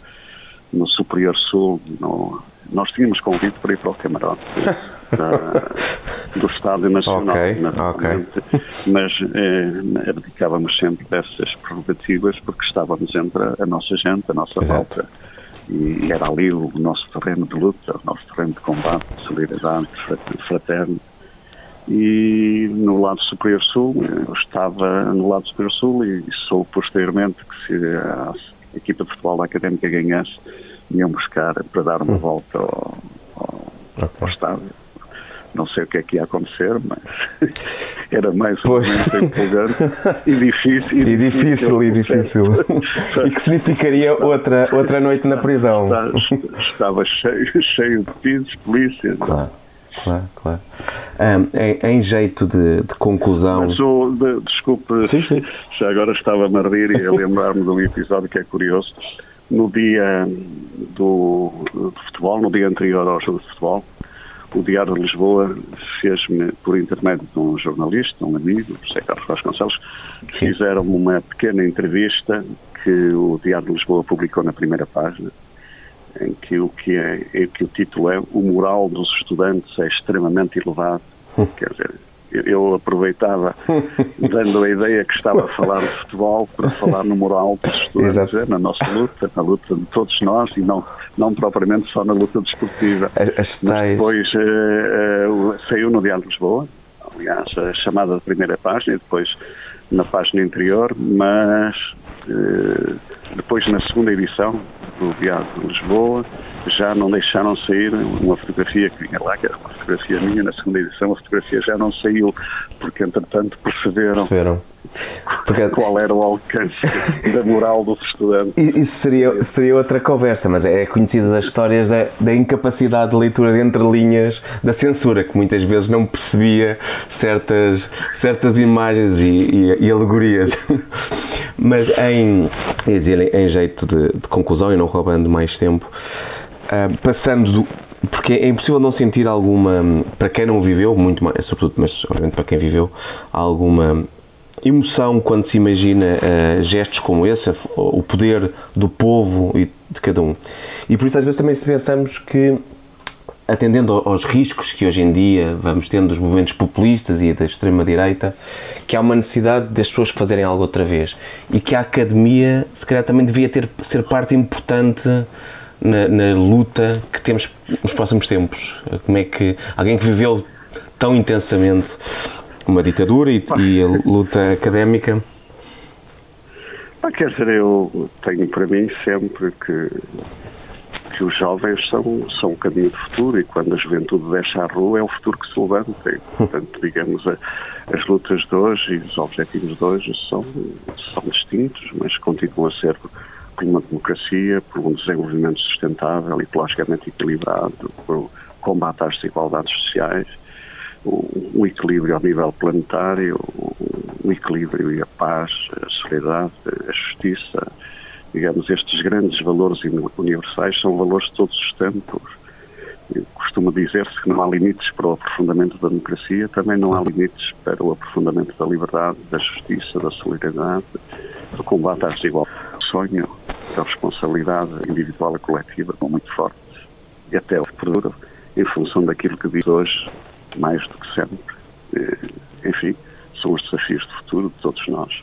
F: no Superior Sul, no, nós tínhamos convite para ir para o camarote *laughs* do Estádio Nacional, okay, okay. mas eh, abdicávamos sempre dessas prerrogativas porque estávamos entre a, a nossa gente, a nossa volta, e era ali o nosso terreno de luta, o nosso terreno de combate, de solidariedade, fraterno. E no lado superior sul, eu estava no lado superior sul e soube posteriormente que se a equipa de futebol da Académica ganhasse, iam buscar para dar uma volta ao, ao, ao estádio. Não sei o que é que ia acontecer, mas *laughs* era mais um
E: Pois.
F: momento empolgante *laughs* e difícil.
E: E difícil, e difícil. E que significaria outra, outra noite na prisão.
F: Estava cheio, *laughs* cheio de pisos, polícias.
E: Claro, claro, claro. Ahm, em, em jeito de, de conclusão.
F: Mas o, de, desculpe,
E: Sim, sim.
F: já agora estava-me a rir e a lembrar-me de um episódio que é curioso. No dia do, do futebol, no dia anterior ao jogo de futebol, o Diário de Lisboa fez-me, por intermédio de um jornalista, um amigo, José Carlos Vasconcelos, fizeram-me uma pequena entrevista que o Diário de Lisboa publicou na primeira página, em que o, que é, em que o título é O moral dos estudantes é extremamente elevado. Quer dizer, eu- aproveitava, *laughs* dando a ideia que estava a falar de futebol, para falar no moral dos estudantes, na nossa luta, na luta de todos nós e não, não propriamente só na luta desportiva.
E: As, as
F: Mas depois eh, o- saiu no Diário de Lisboa, aliás, a chamada de primeira página e depois na página interior, mas eh, depois na segunda edição do Diário de Lisboa já não deixaram sair uma fotografia que vinha lá, que era uma fotografia minha, na segunda edição a fotografia já não saiu, porque entretanto perceberam
E: Perceberam? Porque-
F: qual era o alcance da moral dos estudantes.
E: Isso seria, seria outra conversa, mas é conhecida das histórias da, da incapacidade de leitura de entre linhas da censura, que muitas vezes não percebia certas, certas imagens e, e- e alegorias. *laughs* Mas em, ia dizer, em jeito de, de conclusão e não roubando mais tempo, ah, passamos do, porque é impossível não sentir alguma, para quem não viveu, muito mais, sobretudo, mas obviamente para quem viveu, alguma emoção quando se imagina ah, gestos como esse, o poder do povo e de cada um. E por isso às vezes também se pensamos que, atendendo ao- aos riscos que hoje em dia vamos tendo dos movimentos populistas e da extrema-direita, que há uma necessidade das pessoas fazerem algo outra vez. E que a academia, se calhar, também devia ter, ser parte importante na, na luta que temos nos próximos tempos. Como é que alguém que viveu tão intensamente uma ditadura e, e a luta académica.
F: Ah, quer dizer, eu tenho para mim sempre que, que os jovens são, são o caminho do futuro e quando a juventude deixa a rua é o futuro que se levanta. E, portanto, digamos, a- as lutas de hoje e os objetivos de hoje são, são distintos, mas continuam a ser por uma democracia, por um desenvolvimento sustentável, ecologicamente equilibrado, por combate às desigualdades sociais, o, equilíbrio ao nível planetário, o equilíbrio e a paz, a solidariedade, a justiça, digamos, estes grandes valores uni- universais são valores de todos os tempos. Costuma dizer-se que não há limites para o aprofundamento da democracia, também não há limites para o aprofundamento da liberdade, da justiça, da solidariedade, do combate às desigualdades. O sonho da responsabilidade individual e coletiva são muito fortes e até o futuro, em função daquilo que diz hoje, mais do que sempre. Enfim, são os desafios do futuro de todos nós.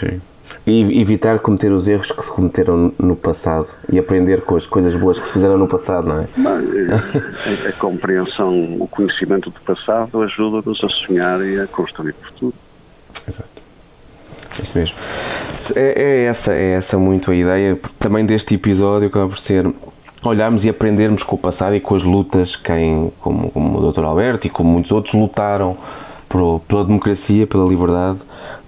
E: Sim. E evitar cometer os erros que se cometeram no passado e aprender com as coisas boas que se fizeram no passado, não é?
F: Mas, a, a compreensão, o conhecimento do passado ajuda-nos a sonhar e a construir o futuro.
E: Isso mesmo. É, é essa, é essa muito a ideia também deste episódio, acaba por ser olharmos e aprendermos com o passado e com as lutas quem, como, como o Dr. Alberto e como muitos outros lutaram pela democracia, pela liberdade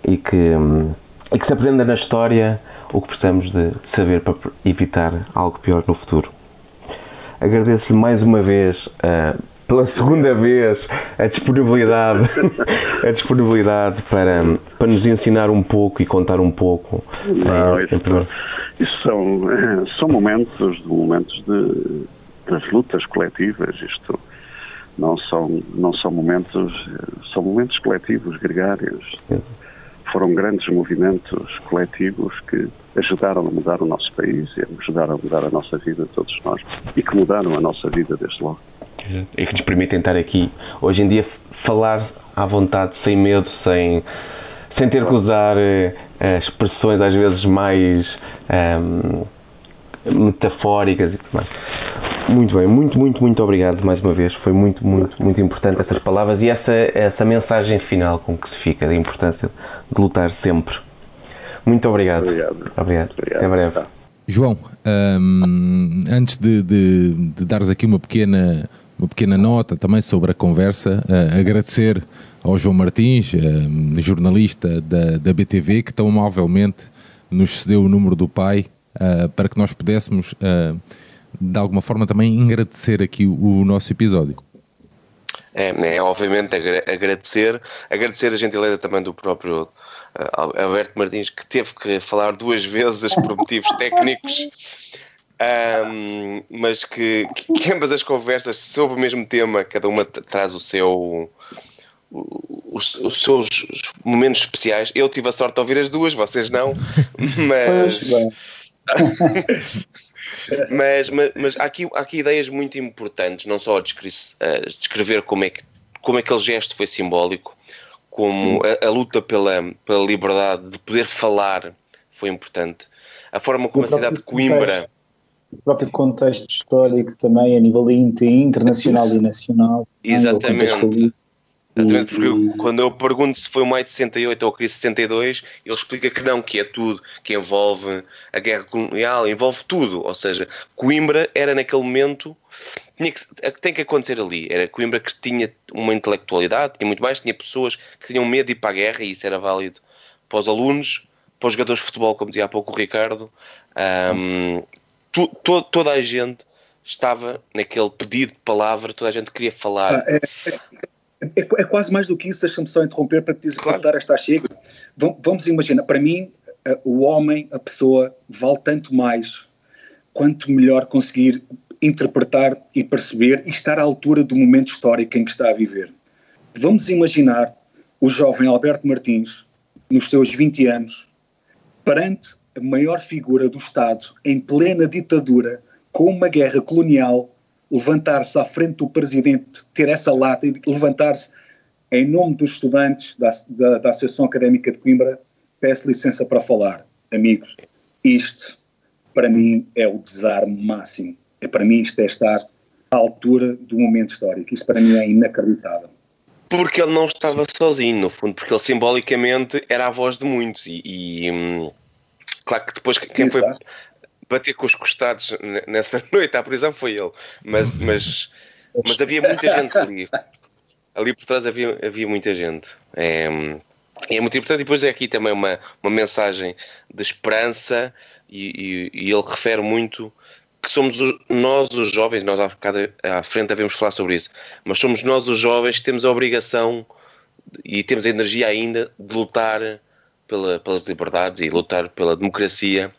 E: e que, hum, e que se aprenda na história o que precisamos de saber para evitar algo pior no futuro. Agradeço-lhe mais uma vez, ah, pela segunda vez, a disponibilidade, *laughs* a disponibilidade para, para nos ensinar um pouco e contar um pouco.
F: Não,
E: eh,
F: isso são, eh, são momentos, momentos de, das lutas coletivas. Isto não são, não são momentos, são momentos coletivos, gregários. Foram grandes movimentos coletivos que ajudaram a mudar o nosso país e ajudaram a mudar a nossa vida todos nós e que mudaram a nossa vida desde logo.
E: e que nos permitem estar aqui hoje em dia falar à vontade, sem medo, sem, sem ter que usar eh, expressões às vezes mais ehm, metafóricas e tudo mais. Muito bem, muito, muito, muito obrigado mais uma vez. Foi muito, muito, muito importante essas palavras e essa, essa mensagem final com que se fica da importância de lutar sempre. Muito obrigado.
F: Obrigado.
E: Obrigado.
F: Obrigado.
E: Até breve.
F: Tá.
A: João, um, antes de, de, de dares aqui uma pequena, uma pequena nota também sobre a conversa, uh, agradecer ao João Martins, uh, jornalista da, da BTV, que tão amavelmente nos cedeu o número do pai uh, para que nós pudéssemos, de alguma forma, também agradecer aqui o, o nosso episódio.
B: É, é, obviamente agradecer, agradecer a gentileza também do próprio uh, Alberto Martins, que teve que falar duas vezes por motivos técnicos, um, mas que, que, ambas as conversas sobre o mesmo tema, cada uma traz o seu. Os, os, seus momentos especiais. Eu tive a sorte de ouvir as duas, vocês não, *laughs* mas. *laughs* mas, mas, mas há, aqui, há aqui ideias muito importantes, não só a descrever, a descrever como, é que, como aquele gesto foi simbólico, como a, a, luta pela, pela liberdade de poder falar foi importante, a forma como a cidade de Coimbra.
C: O próprio contexto histórico também, a nível internacional e nacional.
B: Exatamente. Exatamente, porque quando eu pergunto se foi o maio de 68 ou crise de 62, ele explica que não, que é tudo, que envolve a guerra colonial, envolve tudo. Ou seja, Coimbra era naquele momento, tinha que, tem que acontecer ali. Era Coimbra que tinha uma intelectualidade, tinha muito mais, tinha pessoas que tinham medo de ir para a guerra e isso era válido para os alunos, para os jogadores de futebol, como dizia há pouco o Ricardo. Um, tu, to, toda a gente estava naquele pedido de palavra, toda a gente queria falar. Ah, é, é
D: é, quase mais do que isso, deixa-me só interromper para te claro. contar esta chega. Vamos imaginar, para mim, eh, o homem, a pessoa, vale tanto mais quanto melhor conseguir interpretar e perceber e estar à altura do momento histórico em que está a viver. Vamos imaginar o jovem Alberto Martins, nos seus 20 anos, perante a maior figura do Estado, em plena ditadura, com uma guerra colonial levantar-se à frente do presidente, ter essa lata e levantar-se em nome dos estudantes da, da, da Associação Académica de Coimbra, peço licença para falar. Amigos, isto para mim é o desarme máximo. É, para mim isto é estar à altura do momento histórico. Isto para mim é inacreditável.
B: Porque ele não estava sozinho, no fundo, porque ele simbolicamente era a voz de muitos e, e hum, claro que depois quem Exato. foi bater com os costados nessa *laughs* noite à prisão foi ele. Mas, mas, mas havia muita gente ali. Ali por trás havia, havia muita gente. É, é muito importante. E depois é aqui também uma, uma mensagem de esperança, e, e, e ele refere muito que somos os, nós os jovens, nós à, frente devemos falar sobre isso, mas somos nós os jovens que temos a obrigação e temos a energia ainda de lutar pela, pelas liberdades e lutar pela democracia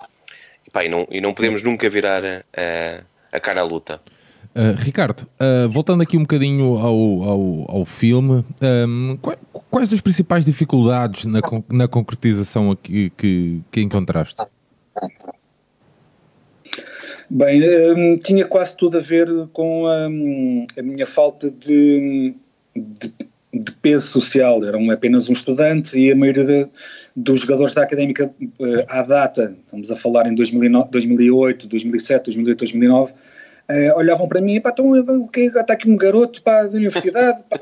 B: pá, e, não, e não podemos nunca virar a, a cara à luta.
A: Uh, Ricardo, uh, voltando aqui um bocadinho ao, ao, ao filme, um, quais, quais, as principais dificuldades na, na concretização aqui que, que encontraste?
D: Bem, um, tinha quase tudo a ver com um, a minha falta de, de, de, peso social. Era apenas um estudante e a maioria de, dos jogadores da Académica uh, à data, estamos a falar em 2009, 2008, 2007, 2008, 2009, uh, olhavam para mim, pá, então, okay, está aqui um garoto pá, da universidade, pá,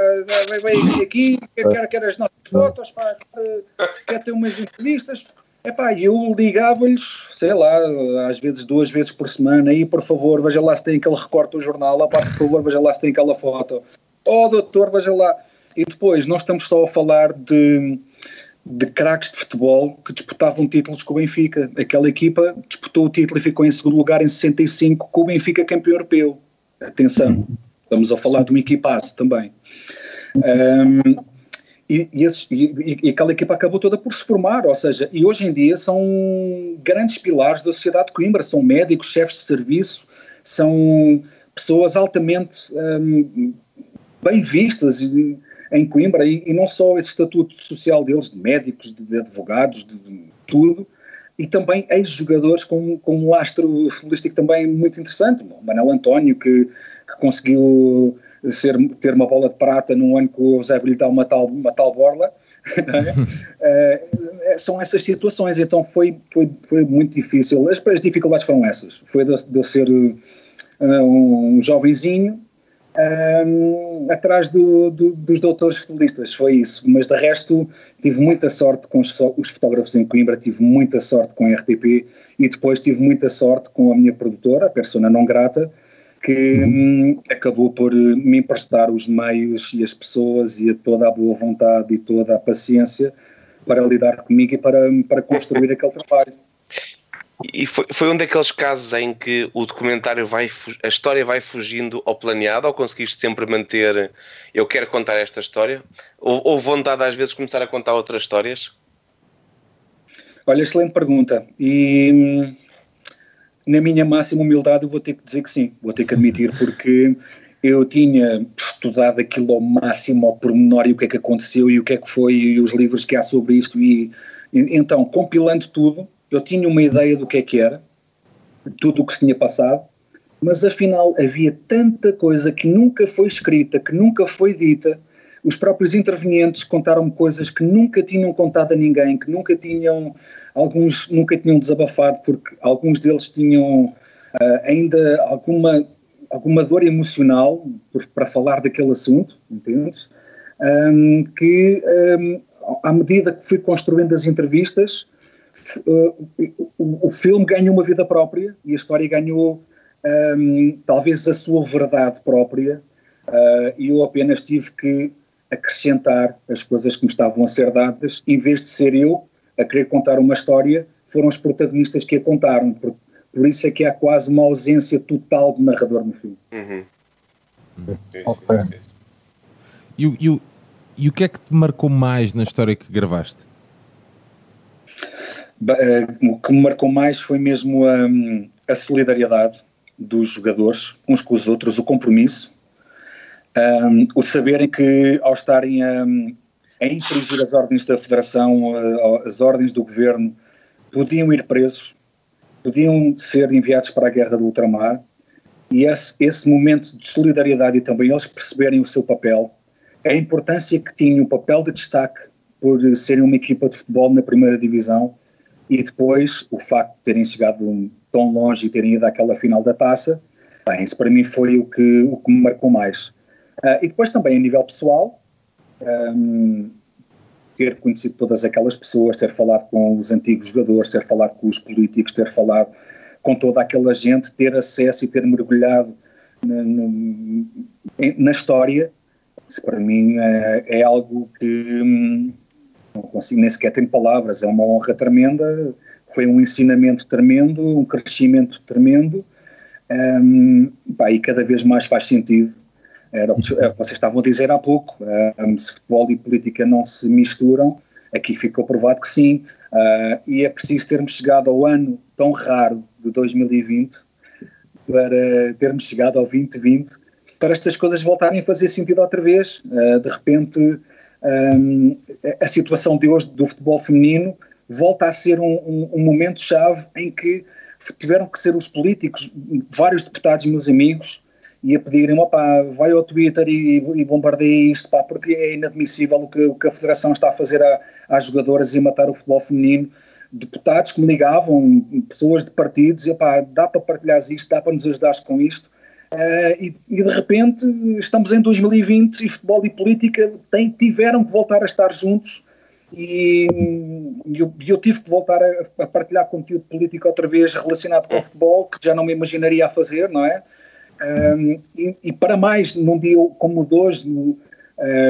D: vai, vai aqui, quer, quer as nossas fotos, pá, quer ter umas entrevistas. Epá, eu ligava-lhes, sei lá, às vezes duas vezes por semana, e por favor, veja lá se tem aquele recorte do jornal, pá, por favor, veja lá se tem aquela foto. Oh, doutor, veja lá. E depois, nós estamos só a falar de de craques de futebol que disputavam títulos com o Benfica. Aquela equipa disputou o título e ficou em segundo lugar em 65 com o Benfica campeão europeu. Atenção, estamos a falar de uma equipaço também. Um, e, e, e, aquela equipa acabou toda por se formar, ou seja, e hoje em dia são grandes pilares da sociedade de Coimbra, são médicos, chefes de serviço, são pessoas altamente um, bem vistas em Coimbra, e, e, não só esse estatuto social deles, de médicos, de, de advogados, de, de, tudo, e também ex-jogadores com, com um lastro futbolístico também muito interessante. O Manuel António, que, que conseguiu ser, ter uma bola de prata num ano que o José lhe dá uma tal, uma tal borla. É? uh, *laughs* são essas situações, então foi, foi, foi muito difícil. As, as dificuldades foram essas. Foi de, de ser uh, um jovenzinho um, atrás do, do, dos doutores futebolistas, foi isso. Mas de resto, tive muita sorte com os, os, fotógrafos em Coimbra, tive muita sorte com a RTP e depois tive muita sorte com a minha produtora, a Persona Não Grata, que hum, acabou por me emprestar os meios e as pessoas e toda a boa vontade e toda a paciência para lidar comigo e para, para construir aquele trabalho.
B: E foi, foi um daqueles casos em que o documentário vai, a história vai fugindo ao planeado, ou conseguiste sempre manter, eu quero contar esta história? Ou, ou vontade às vezes começar a contar outras histórias?
D: Olha, excelente pergunta. E hum, na minha máxima humildade eu vou ter que dizer que sim, vou ter que admitir, porque eu tinha estudado aquilo ao máximo, ao pormenor e o que é que aconteceu e o que é que foi e os livros que há sobre isto e então, compilando tudo, eu tinha uma ideia do que é que era, tudo o que se tinha passado, mas afinal havia tanta coisa que nunca foi escrita, que nunca foi dita. Os próprios intervenientes contaram-me coisas que nunca tinham contado a ninguém, que nunca tinham, alguns nunca tinham desabafado, porque alguns deles tinham uh, ainda alguma, alguma dor emocional por, para falar daquele assunto, entendes? Um, que um, à medida que fui construindo as entrevistas, o, filme ganhou uma vida própria e a história ganhou um, talvez a sua verdade própria uh, e eu apenas tive que acrescentar as coisas que me estavam a ser dadas, em vez de ser eu a querer contar uma história, foram os protagonistas que a contaram, por, por isso é que há quase uma ausência total de narrador no filme. Uhum.
A: Okay. E, e, e o que é que te marcou mais na história que gravaste?
D: Eh, o que me marcou mais foi mesmo a, a solidariedade dos jogadores uns com os outros, o compromisso, um, o saberem que ao estarem a, a infringir as ordens da Federação, as ordens do Governo, podiam ir presos, podiam ser enviados para a guerra do ultramar, e esse, esse momento de solidariedade e também eles perceberem o seu papel, a importância que tinha o papel de destaque por serem uma equipa de futebol na primeira divisão, e depois o facto de terem chegado tão longe e terem ido àquela final da taça, bem, isso para mim foi o que, o que me marcou mais. Uh, e depois também a nível pessoal, um, ter conhecido todas aquelas pessoas, ter falado com os antigos jogadores, ter falado com os políticos, ter falado com toda aquela gente, ter acesso e ter mergulhado na, na, na história, isso para mim é, é algo que hum, não consigo nem sequer ter palavras, é uma honra tremenda, foi um ensinamento tremendo, um crescimento tremendo, um, pá, e cada vez mais faz sentido. Era, vocês estavam a dizer há pouco, um, se futebol e política não se misturam, aqui ficou provado que sim, uh, e é preciso termos chegado ao ano tão raro de 2020 para termos chegado ao 2020 para estas coisas voltarem a fazer sentido outra vez. Uh, de repente, um, a situação de hoje do futebol feminino volta a ser um, um, um momento-chave em que tiveram que ser os políticos, vários deputados meus amigos, e a pedirem, opá, vai ao Twitter e, e bombardeia isto, pá, porque é inadmissível o que, o que a Federação está a fazer às jogadoras e matar o futebol feminino. Deputados que me ligavam, pessoas de partidos, e, opá, dá para partilhar isto, dá para nos ajudar com isto. Uh, e, e, de repente estamos em 2020 e futebol e política têm, tiveram que voltar a estar juntos e, e eu, eu, tive que voltar a, a, partilhar conteúdo político outra vez relacionado com o futebol, que já não me imaginaria a fazer, não é? Um, e, e, para mais, num dia como o de hoje, no, uh,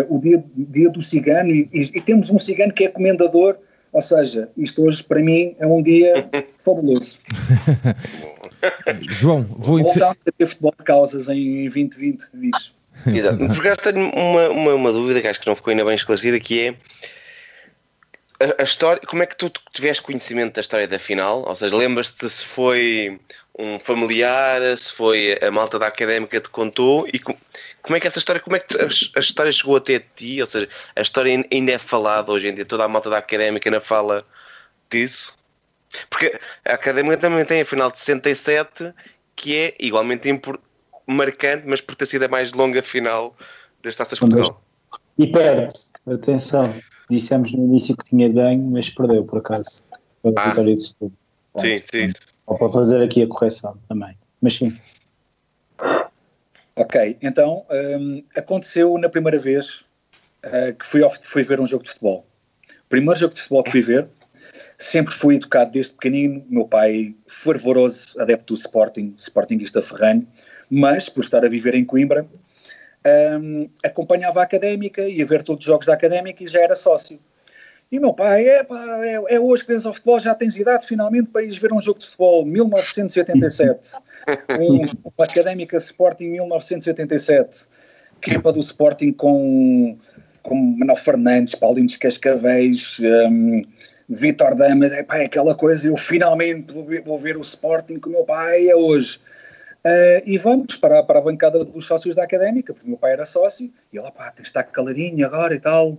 D: o dia, dia do cigano, e, e, temos um cigano que é comendador, ou seja, isto hoje para mim é um dia *laughs* fabuloso. *laughs*
A: João, vou
D: encerrar. a ter futebol de causas em 2020,
B: diz. Exato. Por acaso tenho uma, uma, uma, dúvida que acho que não ficou ainda bem esclarecida, que é a, a, história, como é que tu tiveste conhecimento da história da final? Ou seja, lembras-te se foi um familiar, se foi a malta da académica que te contou e como, como é que essa história, como é que a, a, história chegou até ti? Ou seja, a história ainda é falada hoje em dia, toda a malta da académica ainda fala disso? Porque a Académica também tem a final de 67, que é igualmente marcante, mas por ter sido a mais longa final das taças de Portugal.
C: E perde, atenção, dissemos no início que tinha ganho, mas perdeu por acaso. Pela ah, vitória de estudo.
B: Sim, sim.
C: Ou para fazer aqui a correção também. Mas sim.
D: Ok, então um, aconteceu na primeira vez uh, que fui, ao, fui ver um jogo de futebol. O primeiro jogo de futebol que fui ver, sempre fui educado desde pequenino. Meu pai, fervoroso adepto do Sporting, Sportingista ferranho, mas por estar a viver em Coimbra, um, acompanhava a académica, ia ver todos os jogos da académica e já era sócio. E meu pai, é, pá, é, é hoje que vens ao futebol, já tens idade finalmente para ires ver um jogo de futebol, 1987. *laughs* um, uma académica Sporting 1987, equipa do Sporting com, com Manuel Fernandes, Paulinho Cascavéis, um, Vitor Damas, é, pá, é aquela coisa, eu finalmente vou ver, o Sporting com o meu pai, é hoje. Uh, e vamos para, para a bancada dos sócios da académica, porque o meu pai era sócio, e ele, pá, tens de estar caladinho agora e tal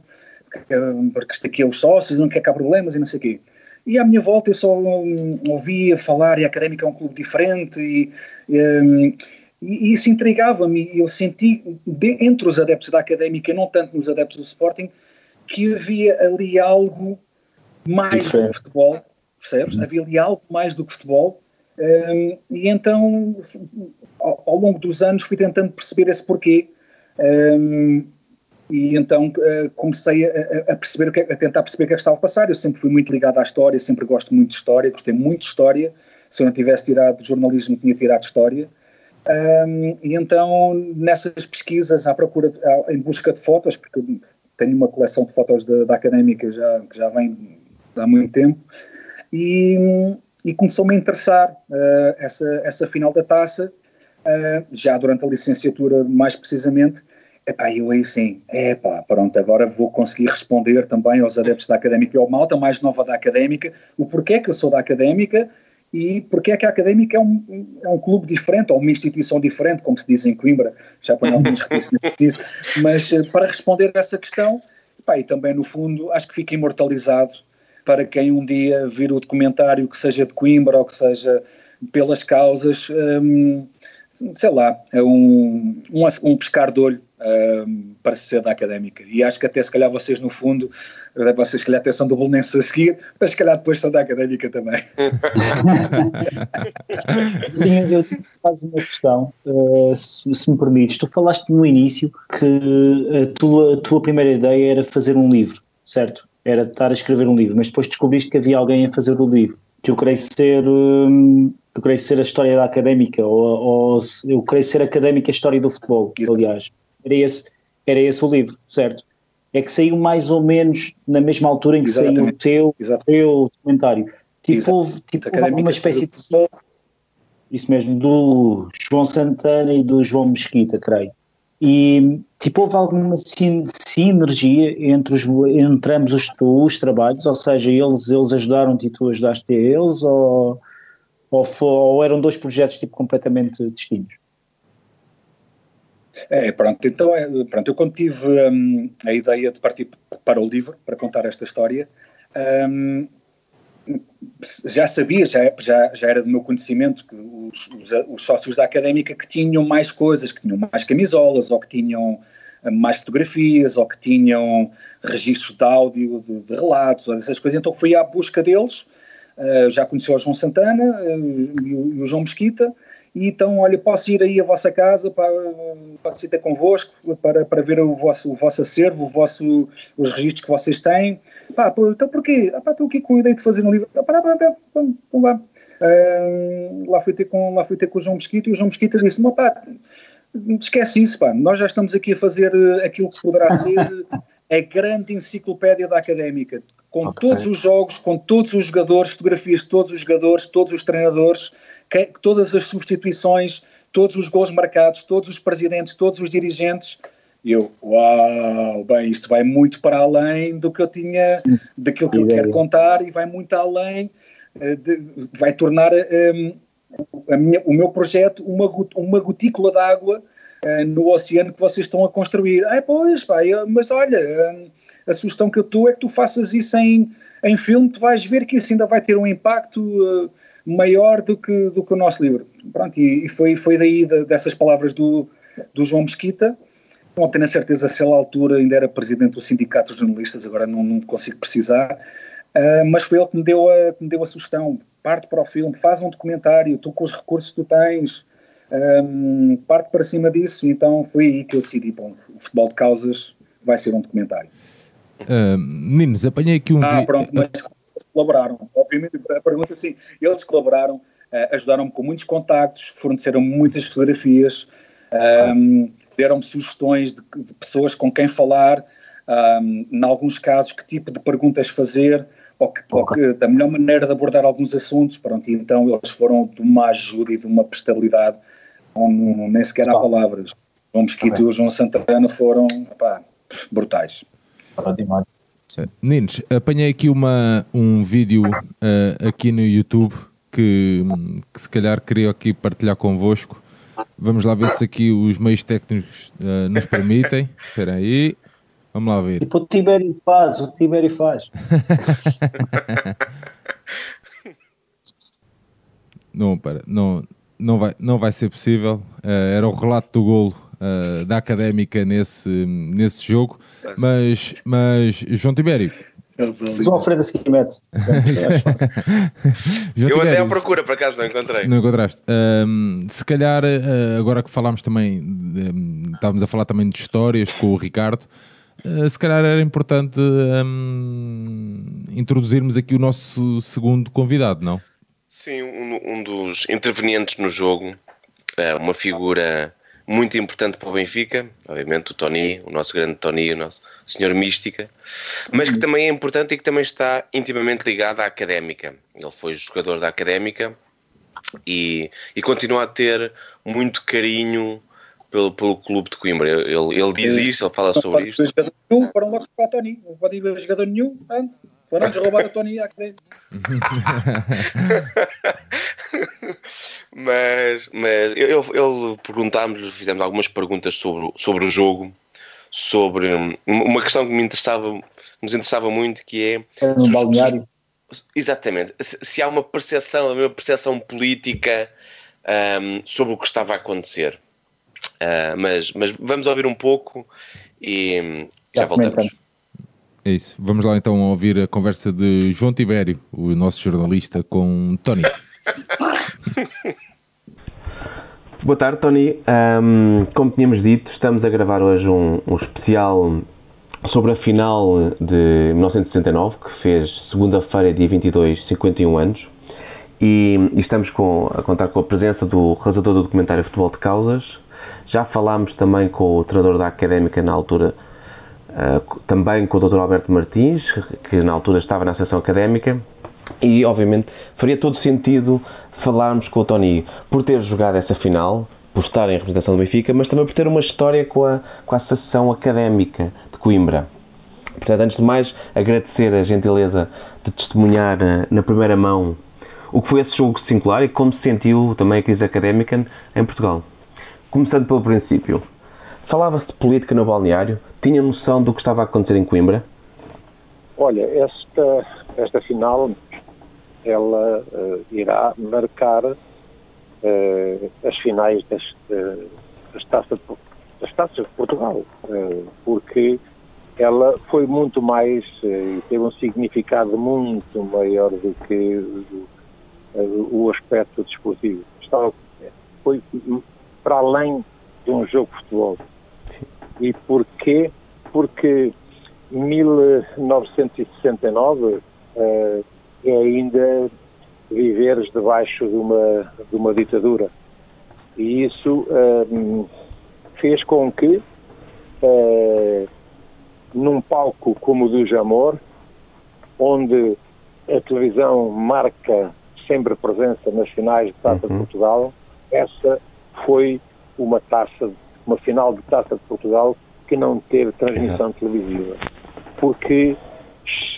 D: porque isto aqui é os sócios, não quer que há problemas e não sei o quê. E à minha volta eu só um, ouvia falar e a Académica é um clube diferente e, um, e, e isso intrigava-me e eu senti de, entre os adeptos da Académica, não tanto nos adeptos do Sporting, que havia ali algo mais diferente. do que futebol, percebes? Uhum. Havia ali algo mais do que futebol um, e então ao, ao, longo dos anos fui tentando perceber esse porquê. Um, e então uh, comecei a, a perceber, que, a tentar perceber o que é que estava a passar. Eu sempre fui muito ligado à história, sempre gosto muito de história, gostei muito de história. Se eu não tivesse tirado jornalismo, tinha tirado história. Um, e então, nessas pesquisas, à procura, de, em busca de fotos, porque tenho uma coleção de fotos da, da académica já, que já vem há muito tempo, e, e começou-me a interessar uh, essa, essa final da taça, uh, já durante a licenciatura, mais precisamente, Epá, eu aí sim, epá, pronto, agora vou conseguir responder também aos adeptos da Académica e ao malta mais nova da Académica, o porquê que eu sou da Académica e porquê é que a Académica é um, é um clube diferente, ou uma instituição diferente, como se diz em Coimbra, já para *laughs* não disso, mas eh, para responder a essa questão, epá, e também no fundo, acho que fica imortalizado para quem um dia vir o documentário, que seja de Coimbra ou que seja pelas causas, hum, sei lá, é um, um, um pescar de olho um, para ser da académica. E acho que até se calhar vocês, no fundo, eh, vocês se calhar até são do Bolonense a seguir, mas se calhar depois são da académica também. *laughs*
C: Sim, eu tenho quase uma questão, uh, se, se, me permites. Tu falaste no início que a tua, a tua primeira ideia era fazer um livro, certo? Era estar a escrever um livro, mas depois descobriste que havia alguém a fazer o livro. Que eu creio ser. Eu creio ser a história da académica, ou, ou eu creio ser académica a história do futebol, aliás. Era esse, era esse o livro, certo? É que saiu mais ou menos na mesma altura em que Exatamente. saiu o teu, teu documentário. Tipo, houve, tipo, uma espécie de. Isso mesmo, do João Santana e do João Mesquita, creio. E tipo, houve alguma sinergia entre, os, entre ambos os, os trabalhos, ou seja, eles, eles ajudaram-te e tu ajudaste a eles, ou, ou, foi, ou eram dois projetos tipo, completamente distintos?
D: É, pronto, então é, pronto, eu quando tive um, a ideia de partir para o livro, para contar esta história, um, já sabia, já, já, já era do meu conhecimento que os, os, os, sócios da académica que tinham mais coisas, que tinham mais camisolas, ou que tinham hum, mais fotografias, ou que tinham registros de áudio, de, de relatos, essas coisas, então fui à busca deles, uh, já conheci o João Santana uh, e, o, e o João Mesquita, e então, olha, posso ir aí à vossa casa, para, posso ir ter convosco para, para ver o vosso, o vosso acervo, o vosso, os registros que vocês têm. Pá, então porquê? Ah, pá, estou aqui com a ideia de fazer um livro. Ah, pá, pá, pá, vamos lá. Uh, lá, fui ter com, lá fui ter com o João Mesquita e o João Mesquita disse: pá, esquece isso, pá, nós já estamos aqui a fazer eh, aquilo que poderá ser a grande enciclopédia da académica, com okay. todos os jogos, com todos os jogadores, fotografias de todos os jogadores, todos os treinadores que, todas as substituições, todos os gols marcados, todos os presidentes, todos os dirigentes. E eu, uau, bem, isto vai muito para além do que eu tinha, daquilo que eu quero contar e vai muito além, eh, de, vai tornar um, a minha, o meu projeto uma, uma gotícula de água uh, no oceano que vocês estão a construir. Ah, pois, vai, mas olha, uh, a sugestão que eu dou é que tu faças isso em, em filme, tu vais ver que isso ainda vai ter um impacto uh, maior do que, do que o nosso livro. Pronto, e, e foi, foi daí de, dessas palavras do, do João Mesquita. Não tenho a certeza se ele à altura ainda era presidente do Sindicato de Jornalistas, agora não, não consigo precisar, uh, mas foi ele que me, deu a, que me deu a sugestão. Parte para o filme, faz um documentário, tu com os recursos que tu tens, um, parte para cima disso, então foi aí que eu decidi, bom, o futebol de causas vai ser um documentário.
A: Uh, meninos, apanhei aqui um
D: Ah, pronto, mas eles colaboraram. Obviamente, a pergunta é assim, eles colaboraram, uh, ajudaram-me com muitos contactos, forneceram muitas fotografias, um, deram-me sugestões de, de, pessoas com quem falar, um, em alguns casos, que tipo de perguntas fazer, ou, que, okay. ou que, da melhor maneira de abordar alguns assuntos, pronto, e então eles foram de uma ajuda e de uma prestabilidade, um, nem sequer há palavras. João Mesquita e o João Santana foram brutais.
A: Meninos, apanhei aqui uma, um vídeo uh, aqui no YouTube que, que se calhar queria aqui partilhar convosco. Vamos lá ver se aqui os meios técnicos uh, nos permitem. Espera aí. Vamos lá ver.
C: Tipo o Tibério faz, o Tibério faz. *laughs*
A: não, para, não, não, vai, não vai ser possível. Uh, era o relato do golo uh, da Académica nesse, nesse jogo. Mas, mas João Tibério.
C: João Alfredo Seguimento. *laughs*
B: Eu até à procura, por acaso não encontrei.
A: Não encontraste. Um, se calhar, uh, agora que falámos também, um, estávamos a falar também de histórias com o Ricardo, uh, se calhar era importante um, introduzirmos aqui o nosso segundo convidado, não?
B: Sim, um, um dos intervenientes no jogo, uma figura muito importante para o Benfica, obviamente o Tony, o nosso grande Tony, o nosso senhor Mística, mas que também é importante e que também está intimamente ligado à Académica. Ele foi jogador da Académica e, e continua a ter muito carinho pelo, pelo clube de Coimbra. Ele, ele diz isto, ele fala sobre isto.
D: Nenhum, foram logo para o Tony, não pode ir jogador nenhum, foram roubar o Tony à Académica.
B: mas mas ele, ele perguntámos, fizemos algumas perguntas sobre, sobre o jogo, sobre uma questão que me interessava, nos interessava muito, que é
C: no um balneário.
B: Exatamente. Se, se, há uma percepção, uma percepção política um, sobre o que estava a acontecer. Uh, mas, mas vamos ouvir um pouco e já, já voltamos.
A: É isso. Vamos lá então ouvir a conversa de João Tibério, o nosso jornalista, com Tony. *laughs*
E: Boa tarde, Tony. Um, como tínhamos dito, estamos a gravar hoje um, um, especial sobre a final de 1969, que fez segunda-feira, dia 22, 51 anos. E, e estamos com, a contar com a presença do realizador do documentário Futebol de Causas. Já falámos também com o treinador da Académica na altura, uh, também com o Dr. Alberto Martins, que na altura estava na Associação Académica. E, obviamente, faria todo sentido falarmos com o Tony por ter jogado essa final, por estar em representação do Benfica, mas também por ter uma história com a, com a Associação Académica de Coimbra. Portanto, antes de mais, agradecer a gentileza de testemunhar na primeira mão o que foi esse jogo singular e como se sentiu também a crise académica em Portugal. Começando pelo princípio. Falava-se de política no balneário? Tinha noção do que estava a acontecer em Coimbra?
G: Olha, esta, esta final ela uh, irá marcar uh, as finais das, uh, das, taças, das taças de Portugal, porque ela foi muito mais e teve um significado muito maior do que o aspecto desportivo. Estava, foi para além de um jogo de futebol. E porquê? Porque em 1969 é ainda viveres debaixo de uma, de uma ditadura. E isso um, fez com que, uh, num palco como o do Jamor, onde a televisão marca sempre presença nas finais de Taça uhum. de Portugal, essa foi uma taça, uma final de Taça de Portugal que não teve transmissão televisiva. Porque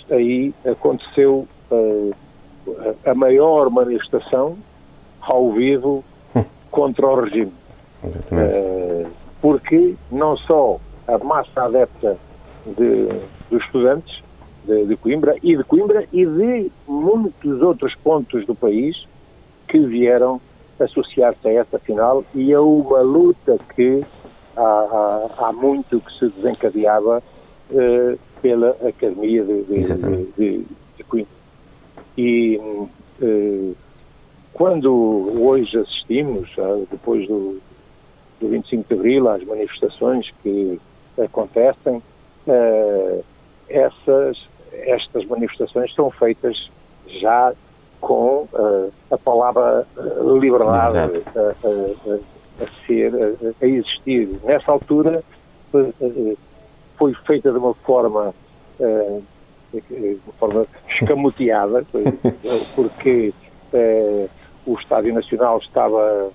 G: aí aconteceu uh, a maior manifestação ao vivo contra o regime. Uh, porque não só a massa adepta de, dos estudantes de, de, Coimbra e de Coimbra e de muitos outros pontos do país que vieram associar-se a essa final e a uma luta que há, há, há muito que se desencadeava uh, pela Academia de, de, de Coimbra. E uh, quando hoje assistimos, uh, depois do, do 25 de Abril, às manifestações que acontecem, uh, essas, estas manifestações são feitas já com a palavra liberdade a, a, a, ser, a, existir. Nessa altura foi feita de uma forma, de uma forma escamoteada, *laughs* porque o Estádio Nacional estava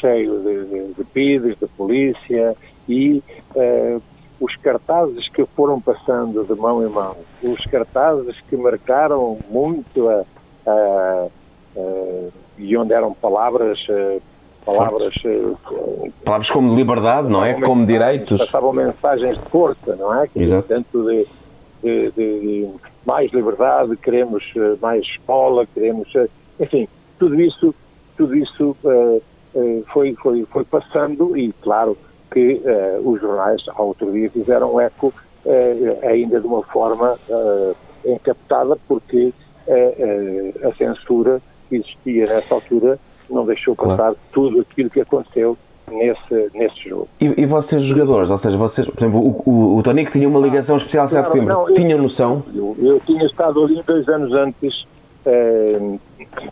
G: cheio de, de, de PIDs, de polícia e uh, os cartazes que foram passando de mão em mão, os cartazes que marcaram muito a, a, a e onde eram palavras uh, palavras
E: uh, palavras como liberdade, não é? Como direitos.
G: Passavam mensagens de força, não é? Que, tanto de, de, de, mais liberdade, queremos mais escola, queremos, enfim, tudo isso, tudo isso uh, uh, foi, foi, foi passando e claro que uh, os jornais ao outro dia fizeram eco ainda de uma forma encapetada porque a censura existia nessa altura não deixou passar claro. tudo aquilo que aconteceu nesse, nesse jogo.
E: E, e vocês, jogadores, ou seja, vocês, por exemplo, o, o, o Tonico tinha uma ligação especial a claro, Coimbra, tinham noção?
G: Eu, eu, tinha estado ali dois anos antes eh,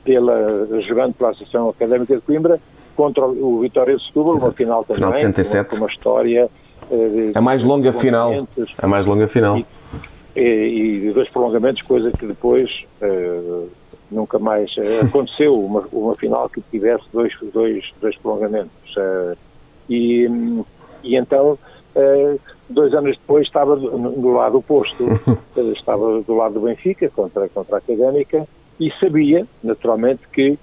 G: pela, jogando pela Associação Académica de Coimbra contra o Vitória de Setúbal, uma final também,
E: final
G: com uma história...
E: Eh, a mais longa final. A mais longa final.
G: E, e, e dois prolongamentos, coisa que depois uh, nunca mais uh, aconteceu, uma, uma final que tivesse dois, dois, dois prolongamentos. Uh, e, e então, dois anos depois, estava do, do lado oposto, *laughs* estava do lado do Benfica contra, contra a Académica e sabia, naturalmente, que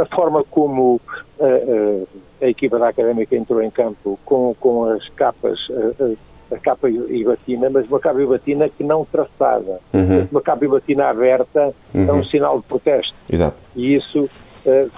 G: a forma como uh, a equipa da Académica entrou em campo com, com as capas, a capa e batina, mas uma capa e batina que não traçada. Uhum. Uma capa e batina aberta uhum. é um sinal de protesto.
E: Exato.
G: E isso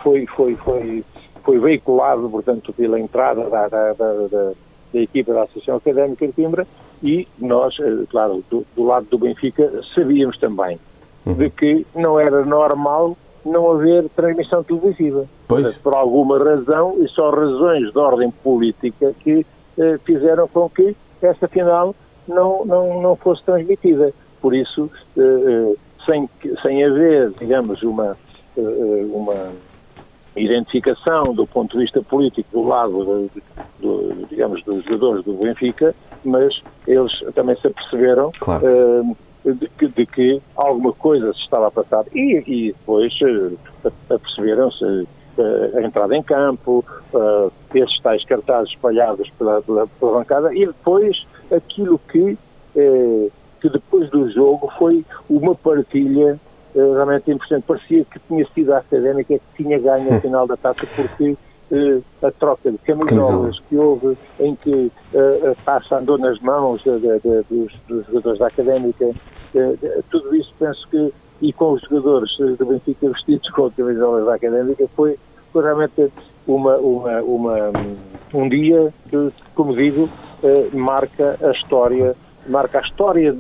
G: foi, foi, foi, foi veiculado, portanto, pela entrada da, da, da, da da equipa da Associação Académica de Coimbra e nós, claro, do, do, lado do Benfica, sabíamos também uhum. de que não era normal não haver transmissão televisiva. Pois. Por alguma razão, e só razões de ordem política que eh, fizeram com que essa final não, não, não fosse transmitida. Por isso, eh, eh sem, sem haver, digamos, uma, eh, uma identificação do ponto de vista político do lado, do, digamos, dos jogadores do Benfica, mas eles também se aperceberam claro. Eh, de que, de que, alguma coisa se estava a passar. E, e depois uh, aperceberam-se uh, a entrada em campo, uh, esses tais cartazes espalhados pela, pela, pela, bancada, e depois aquilo que, uh, que depois do jogo foi uma partilha realmente importante. Parecia que tinha sido a académica que tinha ganho a final da taça, porque a troca de camisolas que houve, em que a taça andou nas mãos de, de, de, dos, dos, jogadores da Académica, tudo isso penso que, e com os jogadores do Benfica vestidos com camisolas da Académica, foi, foi realmente uma, uma, uma, um dia que, como digo, marca a história, marca a história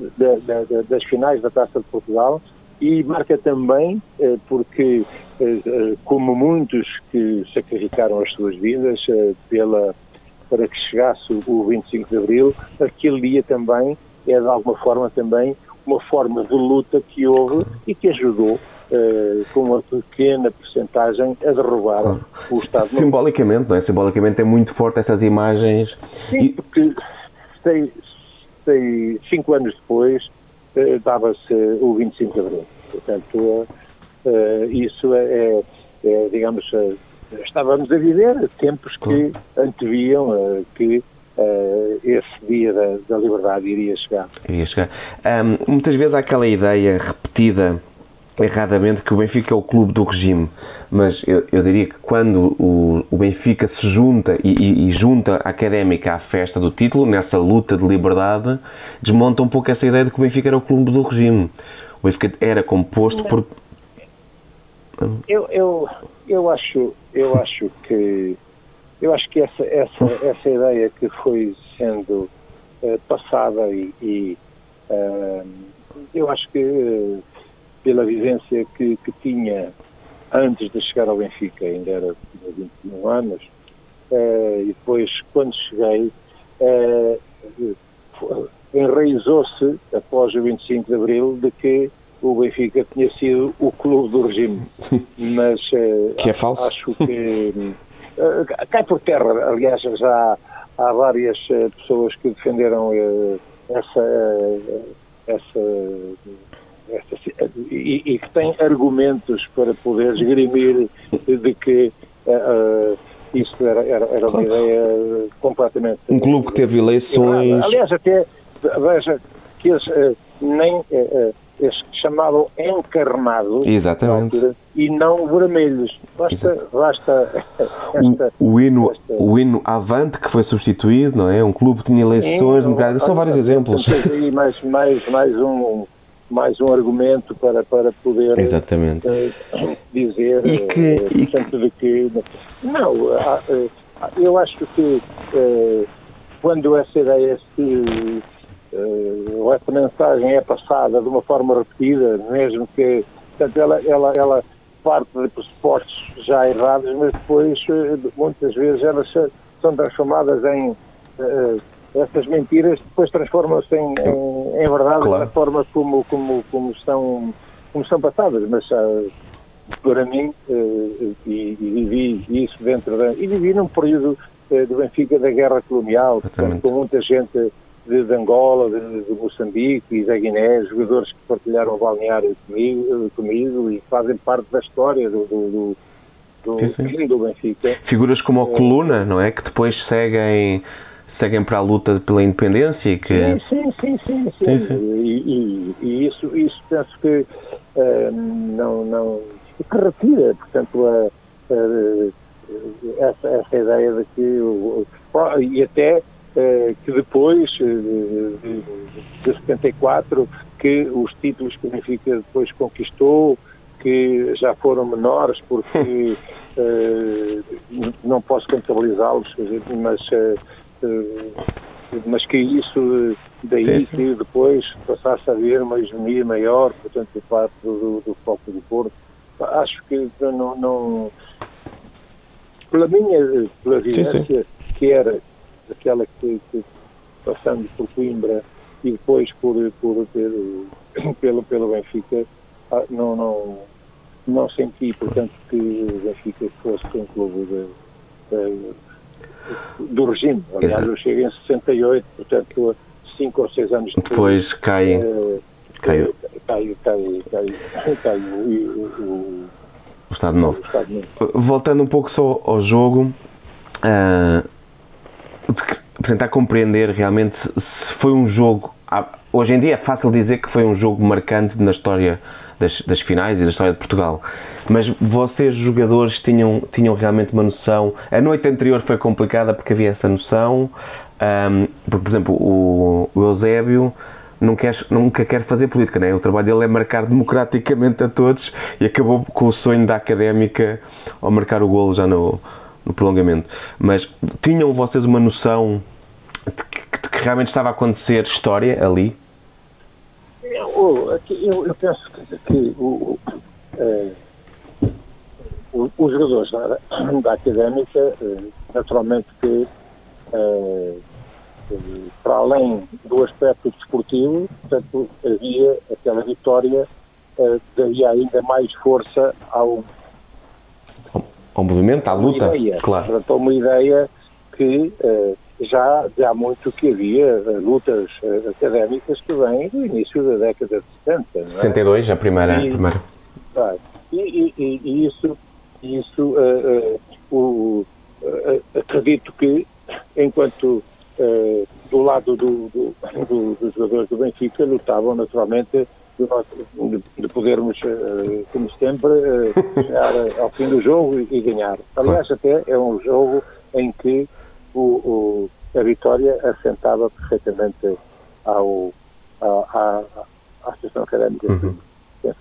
G: das finais da Taça de Portugal e marca também, porque eh, eh, como muitos que sacrificaram as suas vidas eh, pela, para que chegasse o 25 de Abril, aquele dia também é de alguma forma também uma forma de luta que houve e que ajudou com uma pequena porcentagem a derrubar o Estado
E: Simbolicamente, não é? Simbolicamente é muito forte essas imagens.
G: Sim, e... porque seis, seis, cinco anos depois dava-se o 25 de Abril. Portanto, Uh, isso é, é, é digamos, estávamos a viver tempos que anteviam uh, que esse dia da, da, liberdade iria chegar.
E: Iria chegar. Um, muitas vezes há aquela ideia repetida erradamente que o Benfica é o clube do regime, mas eu, eu diria que quando o, o Benfica se junta e, e, e, junta a académica à festa do título, nessa luta de liberdade, desmonta um pouco essa ideia de que o Benfica era o clube do regime. O Benfica era composto por
G: eu, eu, eu acho, eu acho que eu acho que essa, essa, essa ideia que foi sendo uh, passada e, e uh, eu acho que uh, pela vivência que, que tinha antes de chegar ao Benfica, ainda era tinha 21 anos, e depois, quando cheguei, enraizou-se, após o 25 de Abril, de que o Benfica tinha sido o clube do regime. *laughs* Mas
E: que é falso.
G: acho que cai por terra. Aliás, já há várias pessoas que defenderam essa, essa e, e, que têm argumentos para poder esgrimir de que uh, isso era, era, era uma ideia completamente.
E: Um clube que teve eleições.
G: Aliás, até veja que eles uh, nem uh, eles chamavam encarnados
E: Exatamente.
G: Altura, e não vermelhos. Basta, basta
E: esta, o, o, hino, esta... o hino Avante que foi substituído, não é? Um clube que tinha eleições, democráticas, são vários exemplos.
G: Aí mais, mais, mais um mais um argumento para, para poder
E: Exatamente.
G: Uh, dizer
E: e que, uh,
G: e que... de que não, uh, eu acho que quando essa ideia se uh, essa mensagem é passada de uma forma repetida, mesmo que portanto, ela, ela, ela parte de pressupostos já errados, mas depois muitas vezes elas são transformadas em uh, essas mentiras depois transformam-se em, em, em, verdade claro. da forma como, como, como, estão, como são passadas, mas uh, para mim, uh, e, e, vivi isso dentro da... e vivi num período uh, do Benfica da Guerra Colonial, portanto, com muita gente de, de Angola, de, de, Moçambique e da Guiné, jogadores que partilharam o balneário comigo, comigo e fazem parte da história do, do, do, do, do Benfica.
E: Figuras como a. Coluna, não é? Que depois seguem seguem para a luta pela independência que...
G: Sim, sim, sim, sim. sim. E, e, e, isso, isso penso que uh, não, não... que retira, portanto, a, a, essa, essa ideia de que... E até eh, que depois eh, de 74, que os títulos que o Benfica depois conquistou, que já foram menores, porque *laughs* eh, não posso contabilizá-los, mas, mas que isso daí que depois passasse a haver uma hegemonia maior, portanto, por parte do, do Foco do Porto. Acho que não, não pela minha pela vivência, que era aquela que, que, passando por Coimbra e depois por, por, pelo, *coughs* pelo, pelo Benfica, ah, não, não, não senti, portanto, que o Benfica fosse um clube de, de, do regime. Aliás, eu cheguei em 68, portanto, cinco ou seis anos depois.
E: Depois cai. Uh, caiu.
G: Cai, cai, cai, cai o, o,
E: o, Estado Novo. O Estado Novo. Voltando um pouco só ao jogo. Uh, tentar compreender realmente se foi um jogo. Hoje em dia é fácil dizer que foi um jogo marcante na história das, das finais e da história de Portugal. Mas vocês, jogadores, tinham, tinham realmente uma noção. A noite anterior foi complicada porque havia essa noção. Um, porque, por exemplo, o, o Eusébio não quer, nunca quer fazer política, né? o trabalho dele é marcar democraticamente a todos e acabou com o sonho da académica ao marcar o golo já no, no prolongamento. Mas tinham vocês uma noção de que, de que realmente estava a acontecer história ali?
G: Eu, eu, penso que, que o, é, os jogadores da, *clears throat* da académica, é, naturalmente que é, para além do aspecto desportivo, portanto, havia aquela vitória daria ainda mais força ao
E: ao movimento, à luta.
G: Ideia, claro. Portanto, uma ideia que já, há muito que havia lutas académicas que vêm do início da década de 70. Não
E: é? 62, a primeira.
G: E,
E: a primeira.
G: Tá, e, e, e, isso, isso o, acredito que, enquanto do lado do, do, do, dos jogadores do Benfica lutavam naturalmente de, de podermos, como sempre, chegar ao fim do jogo e, e, ganhar. Aliás, até é um jogo em que o, o, a vitória assentava perfeitamente ao, à, à, à Associação Académica. Uhum.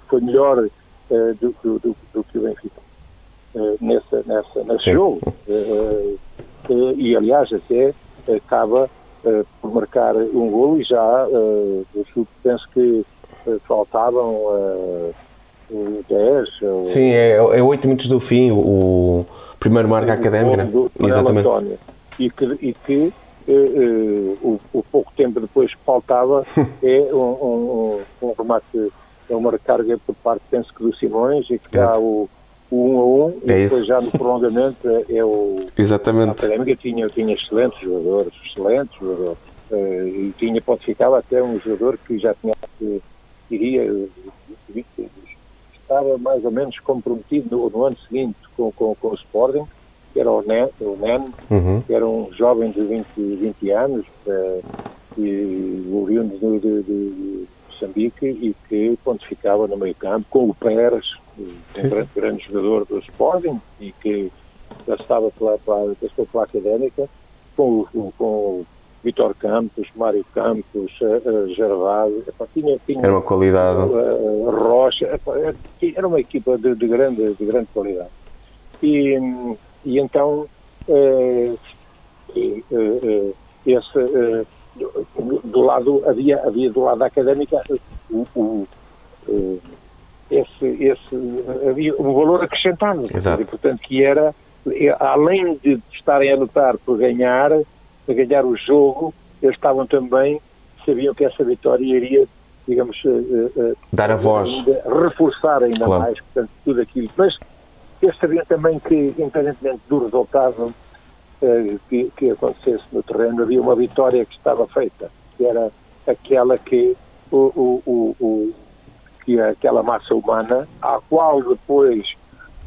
G: Foi melhor uh, do, do, do, do, que o Benfica uh, nessa, nessa, nesse jogo. Uh, e, aliás, até acaba por marcar um golo e já, eu penso que faltavam uh, o 10.
E: Sim, é, é 8 minutos do fim, o, primeiro marca académica.
G: Do, do
E: Exatamente.
G: António. E que, e que eh, eh, o, o, pouco tempo depois que faltava *laughs* é um, um, um, remate, é uma recarga por parte, penso que do Simões, e que dá o, o 1 a 1 e
E: É
G: depois já no prolongamento é, é o a
E: Exatamente.
G: Académica tinha, tinha excelentes jogadores, excelentes jogadores. Eh, e tinha pontificado até um jogador que já tinha que iria estava mais ou menos comprometido no, no ano seguinte com, com, com o Sporting, que era o Nen, o Nen
E: Uhum.
G: que era um jovem de 20, 20 anos, eh, e oriundo de, de, de Moçambique e que pontificava no meio campo com o Pérez, um grande, grande jogador do Sporting e que já estava pela, pela, pela académica, com o, com o Vitor Campos, Mário Campos, eh, Gervásio, tinha, tinha
E: Era uma qualidade.
G: eh, Rocha, era- uma equipa de, de grande, de grande qualidade. E, e então, eh, esse, do, do lado, havia, havia do lado da académica o, o, eh, esse, esse, havia um valor acrescentado.
E: Exato.
G: E, portanto, que era, além de estarem a lutar por ganhar, a ganhar o jogo, eles estavam também, sabiam que essa vitória iria, digamos, eh, eh,
E: Dar a voz.
G: ainda reforçar ainda
E: Claro.
G: mais, portanto, tudo aquilo. Mas eles sabiam também que, independentemente do resultado que, que acontecesse no terreno, havia uma vitória que estava feita, que era aquela que o, o, o, que aquela massa humana, à qual depois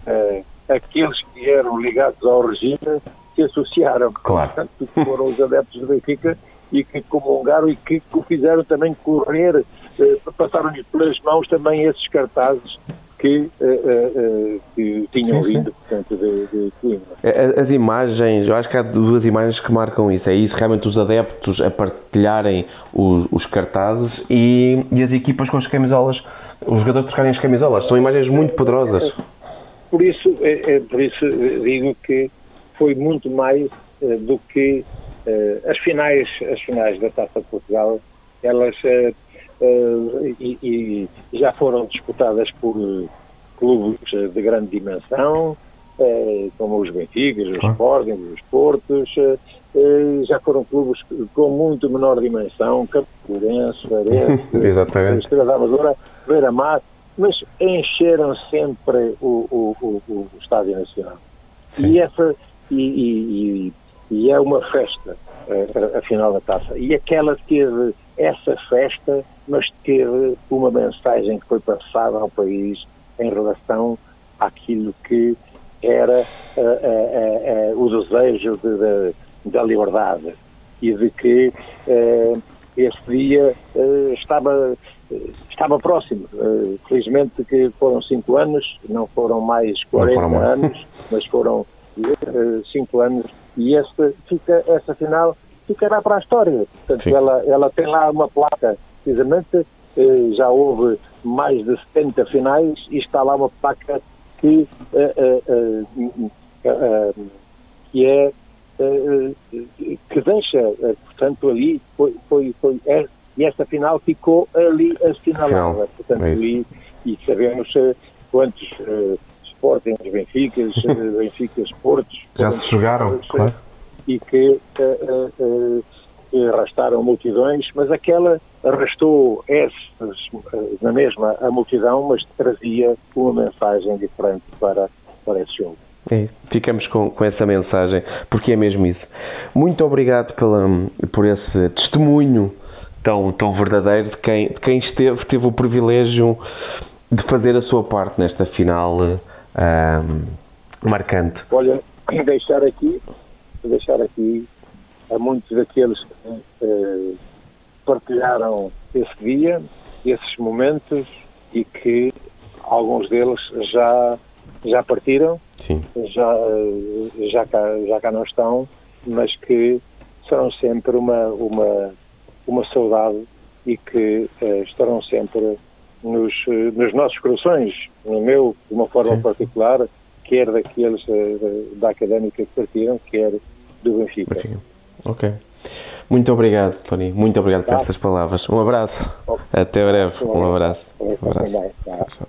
G: eh, aqueles que eram ligados ao regime se associaram.
E: Claro.
G: Portanto, que foram os adeptos do Benfica e que comungaram e que fizeram também correr, eh, passaram-lhe pelas mãos também esses cartazes que, eh, eh, que tinham vindo, portanto, de, de Coimbra.
E: As imagens, eu acho que há duas imagens que marcam isso. É isso, realmente os adeptos a partilharem os, os cartazes e, e as equipas com as camisolas, os jogadores trocarem as camisolas. São imagens muito poderosas.
G: Por isso, é, é, por isso digo que foi muito mais do que as finais, as finais da Taça de Portugal, elas eh, e, e já foram disputadas por eh, clubes eh, de grande dimensão, eh, como os Benficas, os. Sporting, os Portos, já foram clubes com muito menor dimensão, Farense, *laughs*
E: Exatamente.
G: Estrela da Amadora, Beira-Mar, mas encheram sempre o, o, o, o Estádio Nacional. E, essa, e, e, e- é uma festa, eh, a, a final da taça. E aquela teve essa festa, mas teve uma mensagem que foi passada ao país em relação àquilo que era eh, eh, eh, o desejo de- de- da liberdade e de que esse dia estava, estava próximo. Felizmente que foram cinco anos, não foram mais 40
E: foram mais.
G: anos, mas foram cinco anos e esta, fica, essa final ficará para a história. Portanto,
E: Sim.
G: ela, ela tem lá uma placa, precisamente, eh, já houve mais de 70 finais e está lá uma placa que, eh, eh, que é que deixa, portanto, ali foi, foi, foi é, e esta final ficou ali assinalada,
E: Final.
G: portanto,
E: É
G: ali, e sabemos quantos eh, Sporting, Benficas, *laughs* eh, Benficas, Portos,
E: Já se jogaram, claro.
G: E que eh, que arrastaram multidões, mas aquela arrastou essas, na mesma a multidão, mas trazia uma mensagem diferente para, para esse jogo.
E: É, ficamos com, com essa mensagem, porque é mesmo isso. Muito obrigado pela, por esse testemunho tão, tão verdadeiro de quem, de quem esteve, teve o privilégio de fazer a sua parte nesta final ah, marcante.
G: Olha, deixar aqui, deixar aqui a muitos daqueles que eh, partilharam esse dia, esses momentos e que alguns deles já, já partiram,
E: Sim,
G: já, já, cá, já cá não estão, mas que serão sempre uma, uma, uma saudade e que eh, estarão sempre nos, nos nossos corações, no meu, de uma forma
E: Sim.
G: particular, quer daqueles eh, da académica que partiram, quer do Benfica.
E: enfim. ok. Muito obrigado, Tony. Muito obrigado por
G: Tá.
E: estas palavras. Um abraço. Até breve. Um abraço. Um abraço.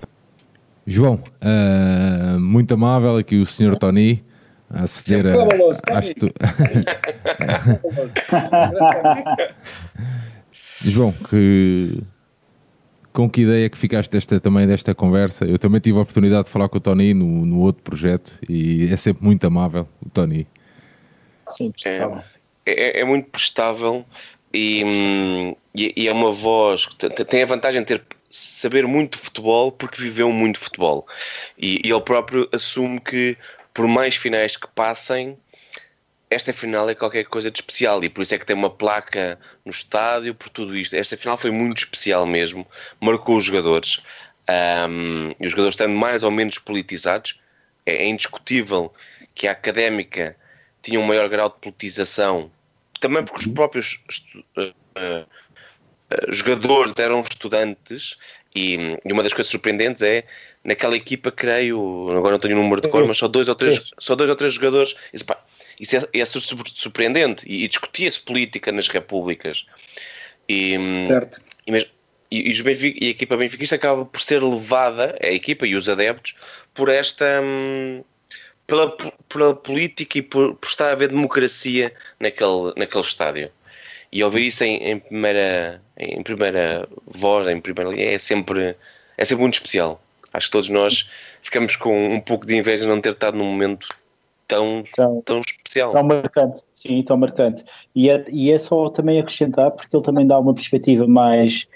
A: João, uh, muito amável aqui o Sr. Tony a aceder a. Acho tu... *laughs* João, que com que ideia que ficaste desta, também desta conversa? Eu também tive a oportunidade de falar com o Tony no, no outro projeto e é sempre muito amável o Tony.
B: Sim, é, é, é, muito prestável e, hum, e, é uma voz tem a vantagem de ter saber muito de futebol porque viveu muito futebol e, e ele próprio assume que por mais finais que passem esta final é qualquer coisa de especial e por isso é que tem uma placa no estádio, por tudo isto. Esta final foi muito especial mesmo, marcou os jogadores. Um, e os jogadores estando mais ou menos politizados, é, é indiscutível que a académica tinha um maior grau de politização, também porque os uhum. próprios uh, uh, jogadores eram estudantes e, e, uma das coisas surpreendentes é naquela equipa, creio, agora não tenho o número de cor, mas só dois ou três, só dois ou três jogadores. Isso, pá, isso é, é surpreendente e, e discutia-se política nas repúblicas. E, certo. E, mesmo, e, e, Benfica, e, a equipa benfiquista acaba por ser levada, a equipa e os adeptos, por esta. Hum, pela, pela política e por, por estar a haver democracia naquele, naquele estádio. E ouvir isso em, em, primeira, em primeira voz, em primeira linha, é sempre, é sempre muito especial. Acho que todos nós ficamos com um pouco de inveja de não ter estado num momento tão, tão, tão especial.
C: Tão marcante, sim, tão marcante. E é, e é só também acrescentar, porque ele também dá uma perspectiva mais.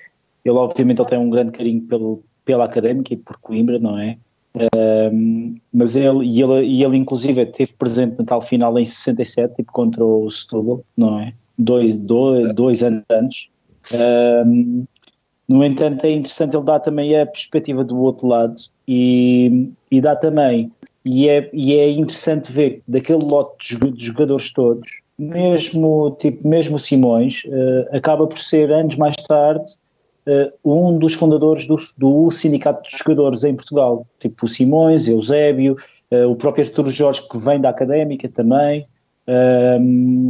C: Ele, obviamente, ele tem um grande carinho pelo, pela académica e por Coimbra, não é? Um, mas ele e, ele, e ele, inclusive, esteve presente na tal final em 67, tipo, contra o Setúbal, não é? Dois, dois, dois anos antes. Um, no entanto, é interessante ele dar também a perspectiva do outro lado e, e dá também e é, e é interessante ver daquele lote de jogadores todos, mesmo tipo mesmo Simões, uh, acaba por ser anos mais tarde um dos fundadores do, do sindicato de jogadores em Portugal, tipo o Simões, Eusébio, uh, o próprio Arturo Jorge que vem da Académica também,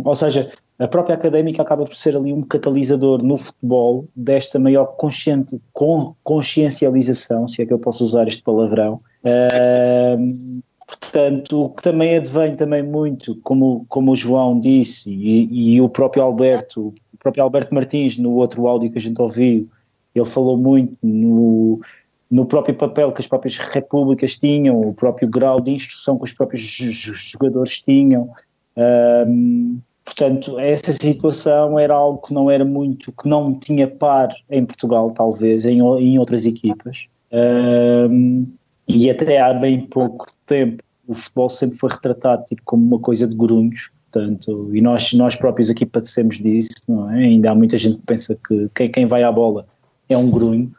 C: ou seja, a própria Académica acaba por ser ali um catalisador no futebol desta maior consciente, consciencialização, se é que eu posso usar este palavrão, Uh, Portanto, o que também advém também muito, como, como o João disse, e, e, o próprio Alberto, o próprio Alberto Martins, no outro áudio que a gente ouviu, ele falou muito no, no próprio papel que as próprias repúblicas tinham, o próprio grau de instrução que os próprios jogadores tinham. Um, portanto, essa situação era algo que não era muito, que não tinha par em Portugal, talvez, em, em outras equipas. Um, e até há bem pouco tempo o futebol sempre foi retratado tipo, como uma coisa de grunhos, portanto, e nós, nós próprios aqui padecemos disso, não é? Ainda há muita gente que pensa que quem, quem vai à bola é um grunho,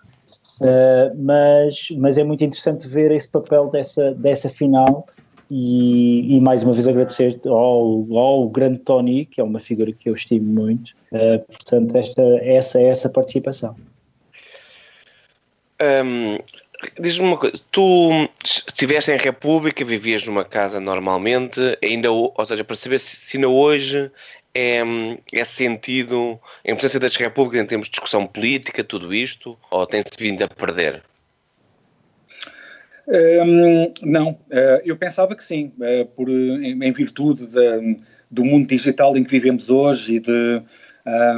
C: uh, mas, mas é muito interessante ver esse papel dessa, dessa final e, e, mais uma vez agradecer ao, ao grande Tony, que é uma figura que eu estimo muito, uh, portanto, esta, essa, essa participação.
B: Um, Diz-me uma coisa, tu estiveste em República, vivias numa casa normalmente, ainda, ou seja, para saber se, se ainda hoje é, é sentido a importância das repúblicas em termos de discussão política, tudo isto, ou tem-se vindo a perder?
D: Hum, não, eh, eu pensava que sim, eh, por, em, em virtude de, do mundo digital em que vivemos hoje e de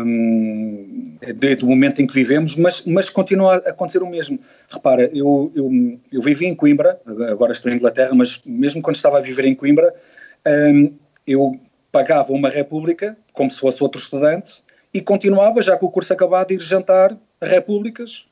D: um, desde o momento em que vivemos, mas, mas continua a acontecer o mesmo. Repara, eu, eu, eu vivi em Coimbra, agora estou em Inglaterra, mas mesmo quando estava a viver em Coimbra, um, eu pagava uma república, como se fosse outro estudante, e continuava, já com o curso acabado, a ir jantar a repúblicas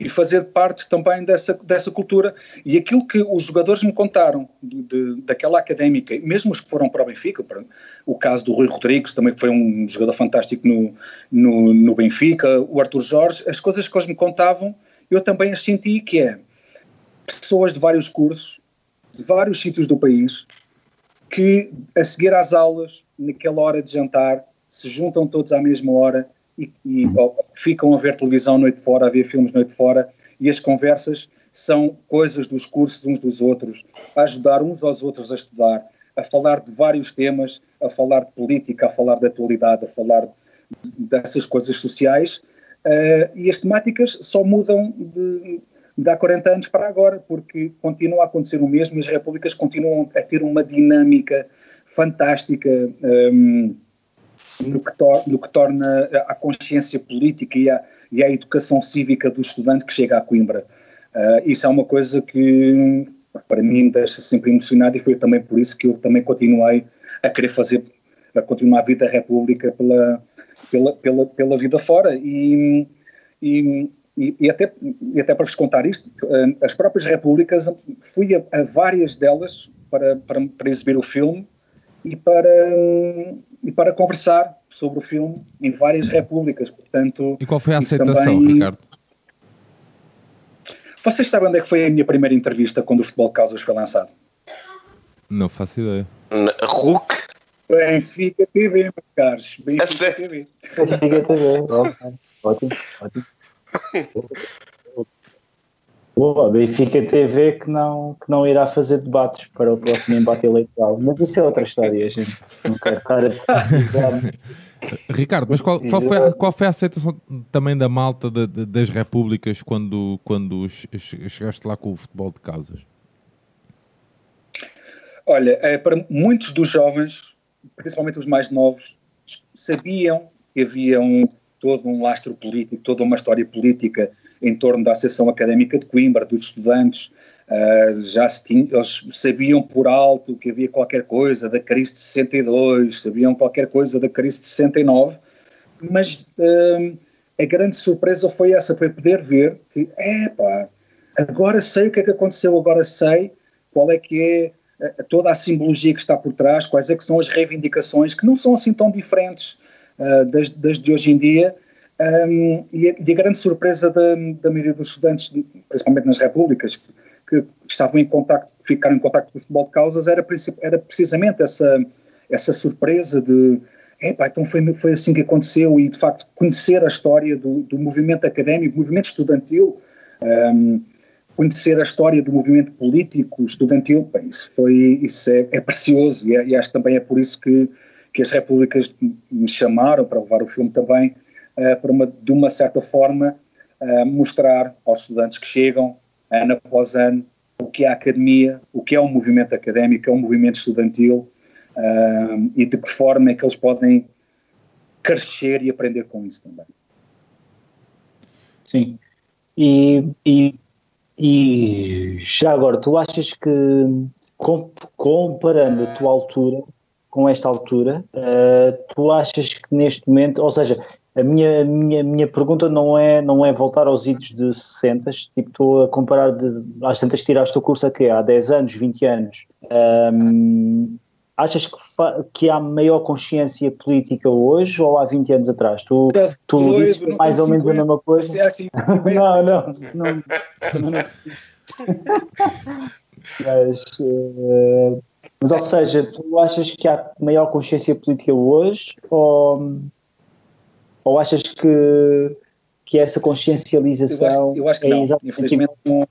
D: e fazer parte também dessa, dessa cultura. E aquilo que os jogadores me contaram de, de, daquela académica, mesmo os que foram para o Benfica, para, o caso do Rui Rodrigues, também que foi um jogador fantástico no, no, no, Benfica, o Arthur Jorge, as coisas que eles me contavam, eu também as senti que é pessoas de vários cursos, de vários sítios do país, que a seguir às aulas, naquela hora de jantar, se juntam todos à mesma hora e, e ficam a ver televisão noite fora, a ver filmes noite fora, e as conversas são coisas dos cursos uns dos outros, a ajudar uns aos outros a estudar, a falar de vários temas, a falar de política, a falar de atualidade, a falar dessas coisas sociais, uh, e as temáticas só mudam de, de há 40 anos para agora, porque continua a acontecer o mesmo e as repúblicas continuam a ter uma dinâmica fantástica um, no, que no, que torna a consciência política e a, e a educação cívica do estudante que chega a Coimbra. Uh, isso é uma coisa que para mim deixa sempre emocionado e foi também por isso que eu também continuei a querer fazer, a continuar a vida da República pela, pela, pela, pela vida fora e, e, e, até, e até para vos contar isto, ah, as próprias repúblicas, fui a, a várias delas para, para, para exibir o filme e para, e para conversar sobre o filme em várias repúblicas. Portanto,
A: e qual foi a aceitação, também... Ricardo?
D: Vocês sabem onde é que foi a minha primeira entrevista quando o Futebol de Causas foi lançado?
A: Não faço ideia.
B: Na RUC?
D: Benfica TV, meus caros. Benfica TV.
C: Benfica TV, *laughs* ótimo, ótimo. Boa, Benfica TV que não, que não irá fazer debates para o próximo embate eleitoral. Mas isso é outra história, gente. Não quero estar
A: a *laughs* Ricardo, mas qual, qual, foi a, qual foi a aceitação também da malta de, de, das repúblicas quando, quando chegaste lá com o futebol de casas?
D: Olha, é, para muitos dos jovens, principalmente os mais novos, sabiam que havia um, todo um lastro político, toda uma história política em torno da Associação Académica de Coimbra, dos estudantes, uh, já se tinha, eles sabiam por alto que havia qualquer coisa da crise de 62, sabiam qualquer coisa da crise de 69, mas uh, a grande surpresa foi essa, foi poder ver que, epá, agora sei o que é que aconteceu, agora sei qual é que é uh, toda a simbologia que está por trás, quais é que são as reivindicações, que não são assim tão diferentes das, das de hoje em dia, um, e, a, e, a, grande surpresa da, da maioria dos estudantes, principalmente nas repúblicas, que estavam em contacto, ficaram em contacto com o futebol de causas, era, era precisamente essa, essa surpresa de epá, então foi, foi assim que aconteceu e de facto conhecer a história do, do movimento académico, movimento estudantil, um, conhecer a história do movimento político estudantil, bem, isso, foi, isso é, é precioso e, é, e, acho que também é por isso que, que as repúblicas me chamaram para levar o filme também uh, para uma, de uma certa forma, uh, mostrar aos estudantes que chegam, ano após ano, o que é a academia, o que é o movimento académico, é um movimento estudantil uh, e de que forma é que eles podem crescer e aprender com isso também.
C: Sim. E, e, e já agora, tu achas que, comparando a tua altura com esta altura, uh, tu achas que neste momento, ou seja, a minha, minha, minha pergunta não é, não é voltar aos idos de 60, tipo, estou a comparar de, às tantas tiraste o curso aqui há 10 anos, 20 anos. Um, achas que, que há maior consciência política hoje ou há 20 anos atrás? Tu, tu dizes mais ou menos a mesma coisa? Assim, *laughs* não, não, não, não, *laughs* não. mas, uh, mas, ou seja, tu achas que há maior consciência política hoje ou ou achas que, que essa consciencialização
D: eu acho, eu acho que é não. Infelizmente, não.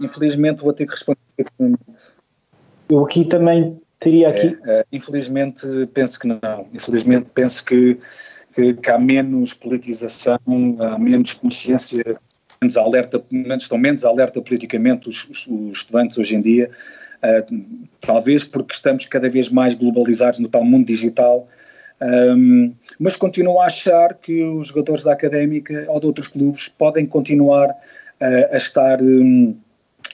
D: Infelizmente vou ter que responder.
C: Eu aqui também teria aqui.
D: É, é, infelizmente penso que não. Infelizmente penso que, que, que, há menos politização, há menos consciência, menos alerta, menos, estão menos alerta politicamente os, os, os estudantes hoje em dia. Uh, talvez porque estamos cada vez mais globalizados no tal mundo digital um, mas continuo a achar que os jogadores da Académica ou de outros clubes podem continuar uh, a estar um,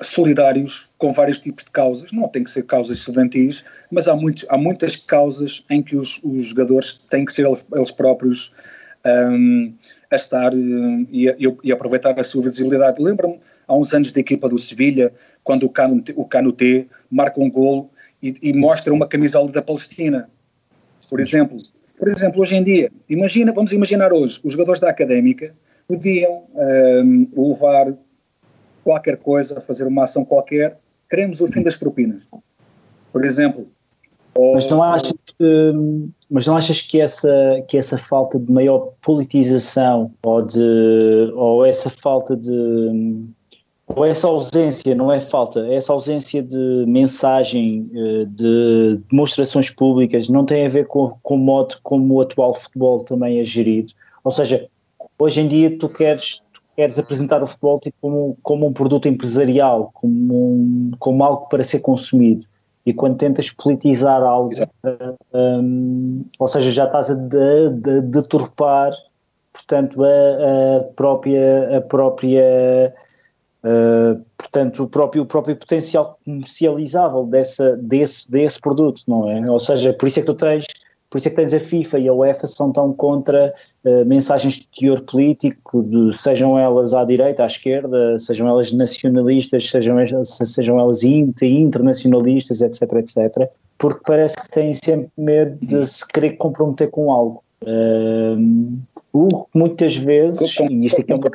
D: solidários com vários tipos de causas. Não tem que ser causas estudantis, mas há, muitos, há muitas causas em que os, os jogadores têm que ser eles, próprios um, a estar uh, e, a, e, aproveitar a sua visibilidade. Lembro-me há uns anos da equipa do Sevilha, quando o Cano, o Cano T marca um golo e, e mostra uma camisola da Palestina por exemplo, por exemplo, hoje em dia, imagina, vamos imaginar hoje, os jogadores da académica podiam um, levar qualquer coisa, fazer uma ação qualquer, queremos o fim das propinas. Por exemplo.
C: Ou, mas não achas que, mas não achas que essa que essa falta de maior politização ou de ou essa falta de ou essa ausência, não é falta, essa ausência de mensagem, eh, de demonstrações públicas, não tem a ver com, com o modo como o atual futebol também é gerido. Ou seja, hoje em dia tu queres, queres apresentar o futebol tipo, como, como um produto empresarial, como, um, como algo para ser consumido. E quando tentas politizar algo, um, ou seja, já estás a deturpar, portanto, a, a, própria, a própria uh, portanto, o próprio, o próprio potencial comercializável dessa, desse, desse produto, não é? Ou seja, por isso é que tu tens por isso é que tens a FIFA e a UEFA são tão contra uh, mensagens de teor político, de, sejam elas à direita, à esquerda, sejam elas nacionalistas, sejam, sejam elas internacionalistas, etc, etc, porque parece que têm sempre medo de se querer comprometer com algo. Uh, o muitas vezes, e isto aqui é uma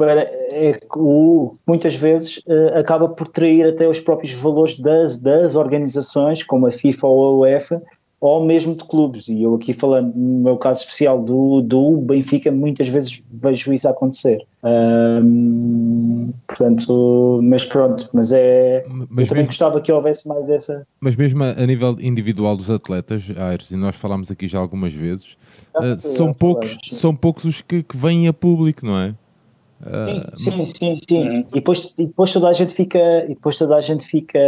C: para, é, o, muitas vezes uh, acaba por trair até os próprios valores das, das organizações, como a FIFA ou a UEFA, ou mesmo de clubes. E eu aqui falando no meu caso especial do, do Benfica, muitas vezes vejo isso acontecer. Portanto, mas pronto, mas é. Mas eu também gostava que houvesse mais essa.
A: Mas mesmo a, nível individual dos atletas, Aires, e nós falámos aqui já algumas vezes, uh, são, poucos, são poucos os que, que vêm a público, não é?
C: Sim, sim, sim, sim. E, depois, e depois toda a gente fica. E depois toda a gente fica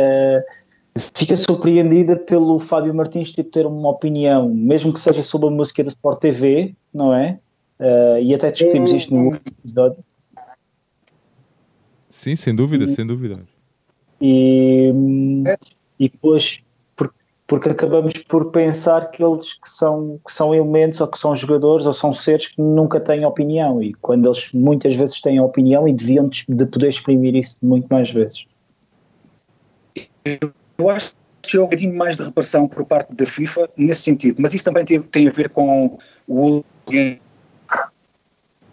C: fica surpreendida pelo Fábio Martins tipo, ter uma opinião, mesmo que seja sobre a música da Sport TV, não é? Uh, e até discutimos isto no episódio.
A: Sim, sem dúvida, e, sem dúvida.
C: E, e depois, porque acabamos por pensar que eles que são, que são elementos ou que são jogadores ou são seres que nunca têm opinião e quando eles muitas vezes têm opinião e deviam de poder exprimir isso muito mais vezes.
D: Eu acho que houve um bocadinho mais de repressão por parte da FIFA nesse sentido, mas isso também tem, tem a ver com o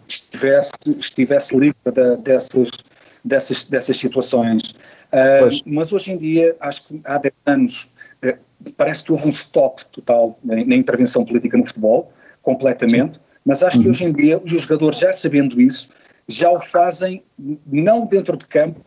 D: estivesse, estivesse livre da, dessas, dessas, dessas situações. Uh, mas hoje em dia, acho que há 10 anos, parece que houve um stop total na, intervenção política no futebol, completamente, Sim. mas acho que uhum. hoje em dia os jogadores, já sabendo isso, já o fazem não dentro de campo,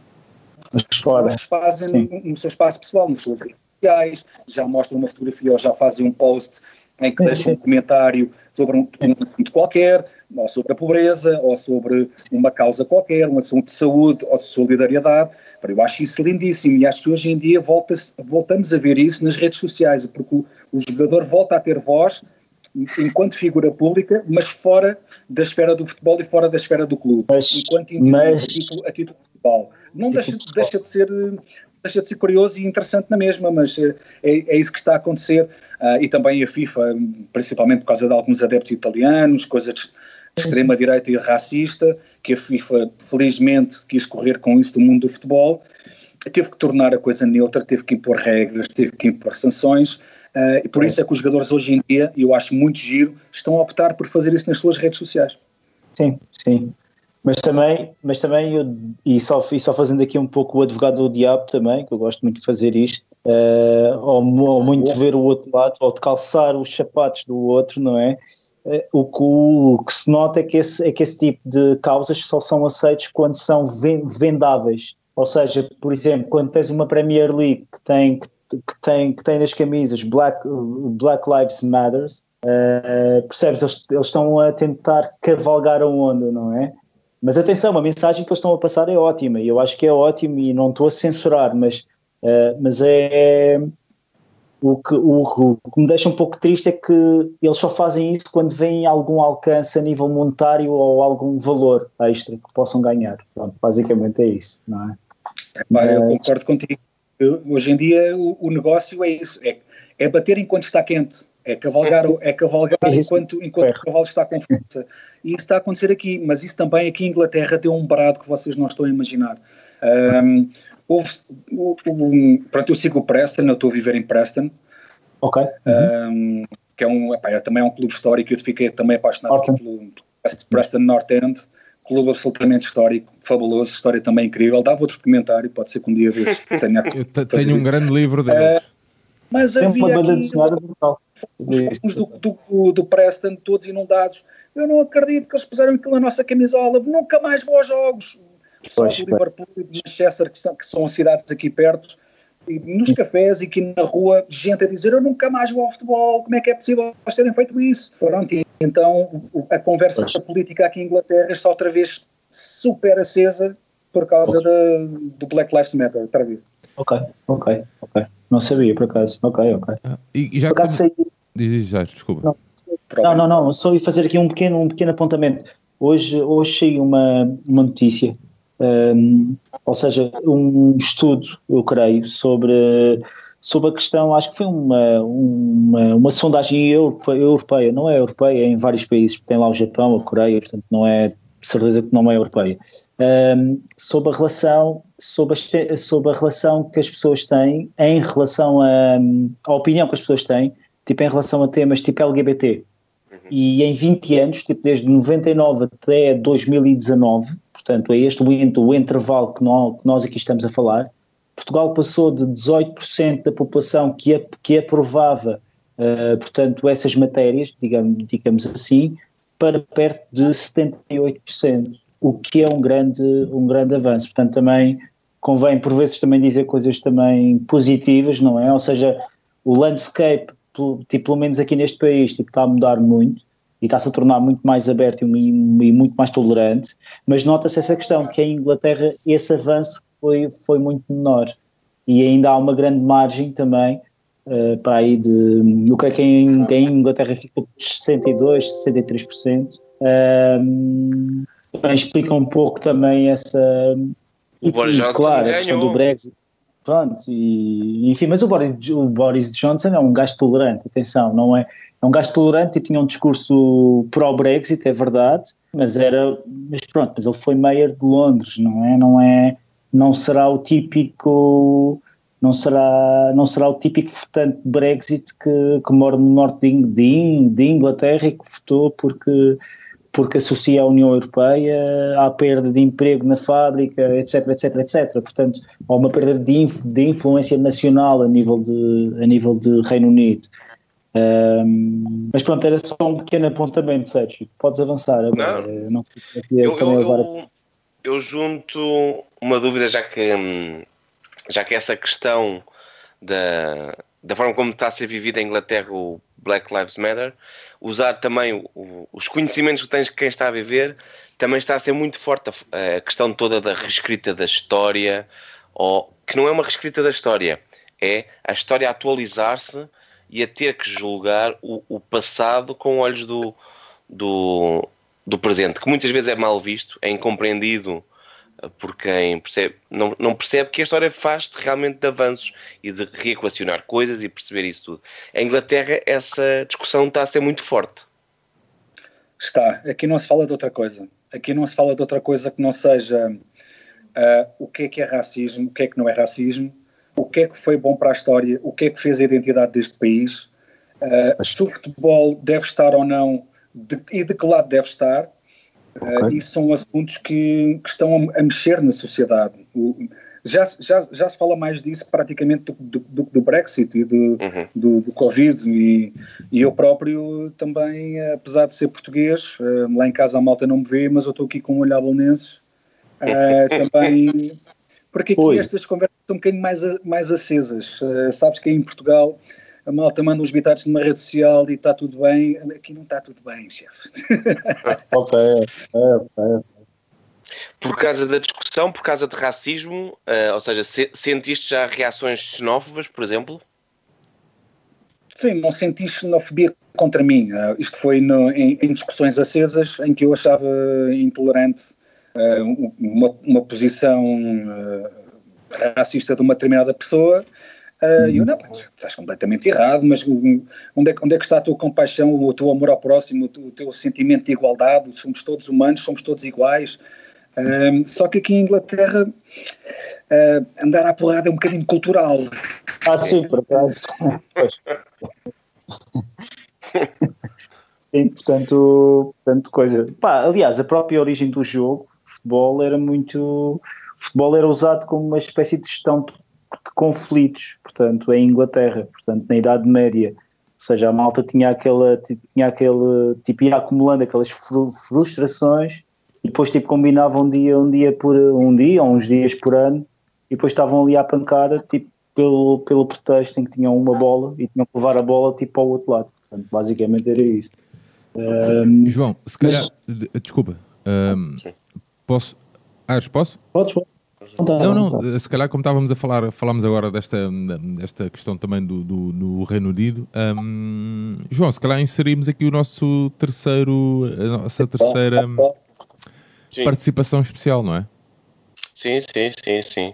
C: mas fora.
D: fazem no, no, seu espaço pessoal, nos seus redes sociais, já mostram uma fotografia ou já fazem um post em que deixam um comentário sobre um, um, assunto qualquer, ou sobre a pobreza, ou sobre uma causa qualquer, um assunto de saúde ou de solidariedade. Eu acho isso lindíssimo e acho que hoje em dia volta voltamos a ver isso nas redes sociais, porque o, o jogador volta a ter voz enquanto figura pública, mas fora da esfera do futebol e fora da esfera do clube,
C: mas,
D: enquanto
C: mas...
D: a título, a título de futebol. Não deixa, deixa, de ser deixa de ser curioso e interessante na mesma, mas eh, é, é isso que está a acontecer uh, e também a FIFA, principalmente por causa de alguns adeptos italianos, coisas de extrema direita e racista, que a FIFA felizmente quis correr com isso do mundo do futebol, teve que tornar a coisa neutra, teve que impor regras, teve que impor sanções. Uh, e por isso é que os jogadores hoje em dia, e eu acho muito giro, estão a optar por fazer isso nas suas redes sociais.
C: Sim, sim. Mas também, mas também eu, e, só, e só fazendo aqui um pouco o advogado do diabo também, que eu gosto muito de fazer isto, uh, ou, ou, muito de ver o outro lado, ou de calçar os sapatos do outro, não é? O, que, o, que, se nota é que, esse, é que esse tipo de causas só são aceitos quando são vendáveis. Ou seja, por exemplo, quando tens uma Premier League que tem, que, que tem, que tem nas camisas Black, Black Lives Matters, uh, percebes? Eles, eles estão a tentar cavalgar a onda, não é? Mas atenção, a mensagem que eles estão a passar é ótima e eu acho que é ótimo e não estou a censurar, mas, uh, mas é. O que, o, o que me deixa um pouco triste é que eles só fazem isso quando vem algum alcance a nível monetário ou algum valor extra que possam ganhar. Pronto, basicamente é isso, não é?
D: é eu concordo contigo. Hoje em dia o, o negócio é isso, é, é bater enquanto está quente. É cavalgar, é cavalgar é enquanto, enquanto o cavalo está com força. E isso está a acontecer aqui, mas isso também aqui em Inglaterra deu um barato que vocês não estão a imaginar. Um, houve, um, pronto, eu sigo o Preston, eu estou a viver em Preston.
C: Ok.
D: Um, que é um, epá, é também é um clube histórico, eu fiquei também apaixonado Norton. pelo Preston North End, clube absolutamente histórico, fabuloso, história também incrível. Dava outro comentário, pode ser que um dia desses *laughs* tenha.
A: Eu tenho um isso. grande livro deles. Uh,
D: mas Tem havia uma brutal. Os do, do, do Preston todos inundados. Eu não acredito que eles puseram aquilo na nossa camisola. Nunca mais vou aos jogos. Só do Liverpool e de Manchester, que são, que são cidades aqui perto, e nos cafés e aqui na rua, gente a dizer eu nunca mais vou ao futebol, como é que é possível eles terem feito isso? Pronto, e então a conversa política aqui em Inglaterra está outra vez super acesa por causa do Black Lives Matter, outra vez.
C: Ok, ok, ok. Não sabia por acaso. Ok, ok.
A: Ah, e, e já
C: Por acaso sei-
A: Diz, diz, já, desculpa.
C: Não. Não, não, não, só ia fazer aqui um pequeno, um pequeno apontamento. Hoje, hoje saiu uma, uma notícia, hum, ou seja, um estudo, eu creio, sobre, sobre a questão, acho que foi uma, uma, uma sondagem europe- europeia, não é europeia, é em vários países, tem lá o Japão, a Coreia, portanto não é certeza que não é europeia, hum, sobre a relação, sobre a, sobre a relação que as pessoas têm em relação a, a opinião que as pessoas têm, tipo em relação a temas tipo LGBT. E em 20 anos, tipo desde 99 até 2019, portanto é este o, int- o intervalo que nós, que nós aqui estamos a falar, Portugal passou de 18% da população que, ap- que aprovava, eh, portanto, essas matérias, digamos, digamos assim, para perto de 78%, o que é um grande, um grande avanço. Portanto, também convém por vezes também dizer coisas também positivas, não é? Ou seja, o landscape, pelo- tipo, pelo menos aqui neste país, tipo, está a mudar muito e está-se a tornar muito mais aberto e, e muito mais tolerante, mas nota-se essa questão que em Inglaterra esse avanço foi, foi muito menor. E ainda há uma grande margem também eh, para aí de, eu creio que em, que em Inglaterra fica por 62, 63%, Ahm, também explica um pouco também essa
B: O Boris Johnson
C: claro, a questão do Brexit Pronto, e, enfim, mas o Boris, o Boris Johnson é um gajo tolerante, atenção, não é? É um gajo tolerante e tinha um discurso pró-Brexit, é verdade, mas era, mas pronto, mas ele foi mayor de Londres, não é? Não é, não será o típico, não será, não será o típico votante de Brexit que, que mora no norte de, de Inglaterra e que votou porque porque associa a União Europeia à perda de emprego na fábrica, etc, etc, etc. Portanto, há uma perda de, de influência nacional a nível de, a nível de Reino Unido. Ahm, mas pronto, era só um pequeno apontamento, Sérgio. Podes avançar agora. Não é
B: Eu, eu,
C: agora.
B: eu, eu junto uma dúvida, já que, já que essa questão da, da forma como está a ser vivida em Inglaterra o Black Lives Matter, usar também o- os conhecimentos que tens de quem está a viver, também está a ser muito forte a, a questão toda da reescrita da história, ou que não é uma reescrita da história, é a história a atualizar-se e a ter que julgar o, o passado com olhos do, do, do presente, que muitas vezes é mal visto, é incompreendido por quem percebe, não, não percebe que a história faz realmente de avanços e de reequacionar coisas e perceber isso tudo. Em Inglaterra, essa discussão está a ser muito forte.
D: Está. Aqui não se fala de outra coisa. Aqui não se fala de outra coisa que não seja ah, o que é que é racismo, o que é que não é racismo, o que é que foi bom para a história, o que é que fez a identidade deste país, ah, se o futebol deve estar ou não de- e de que lado deve estar. Ah,
C: Ok.
D: isso são assuntos que, que estão a, a mexer na sociedade. O- já, se- já, já se fala mais disso praticamente do, do, do- Brexit e do,
B: Uhum.
D: do, do Covid e, e eu próprio também, apesar de ser português, eh, lá em casa a malta não me vê, mas eu estou aqui com um olho à bolonenses, eh, *laughs* também, porque aqui
C: Oi.
D: estas conversas são um bocadinho mais, mais acesas, sabes que em Portugal a malta manda uns bitados numa rede social e está tudo bem, aqui não está tudo bem, chefe. *laughs*
C: Ok, ok, ok.
B: Por causa da discussão, por causa de racismo, eh, ou seja, se- sentiste já reações xenófobas, por exemplo?
D: Sim, não senti xenofobia contra mim. Ah, isto foi no- em, em discussões acesas em que eu achava intolerante um- uma, uma posição racista de uma determinada pessoa. Ah, E eu, não, pá, estás completamente errado, mas onde é, que- onde é que está a tua compaixão, o teu amor ao próximo, o teu, sentimento de igualdade? Somos todos humanos, somos todos iguais. Ah, só que aqui em Inglaterra, ah, andar à porrada é um bocadinho cultural.
C: Ah, sim, por acaso. Sim, portanto, portanto, coisa. Pá, aliás, a própria origem do jogo, futebol era muito. O futebol era usado como uma espécie de gestão de conflitos, portanto, em Inglaterra, portanto, na Idade Média. Ou seja, a malta tinha aquela, tinha aquele, tipo, ia acumulando aquelas fru- frustrações e depois, tipo, combinavam um dia, um dia por um dia, ou uns dias por ano, e depois estavam ali à pancada, tipo, pelo, pelo pretexto em que tinham uma bola e tinham que levar a bola tipo ao outro lado. Portanto, basicamente era isso. Um,
A: João, se calhar, mas... desculpa, um, posso? Aires, posso?
C: Podes, podes.
A: Não, não, se calhar como estávamos a falar, falámos agora desta, desta questão também do, do, do Reino Unido, um, João, se calhar inserimos aqui o nosso terceiro, a nossa terceira sim. participação especial, não é?
B: Sim, sim, sim, sim.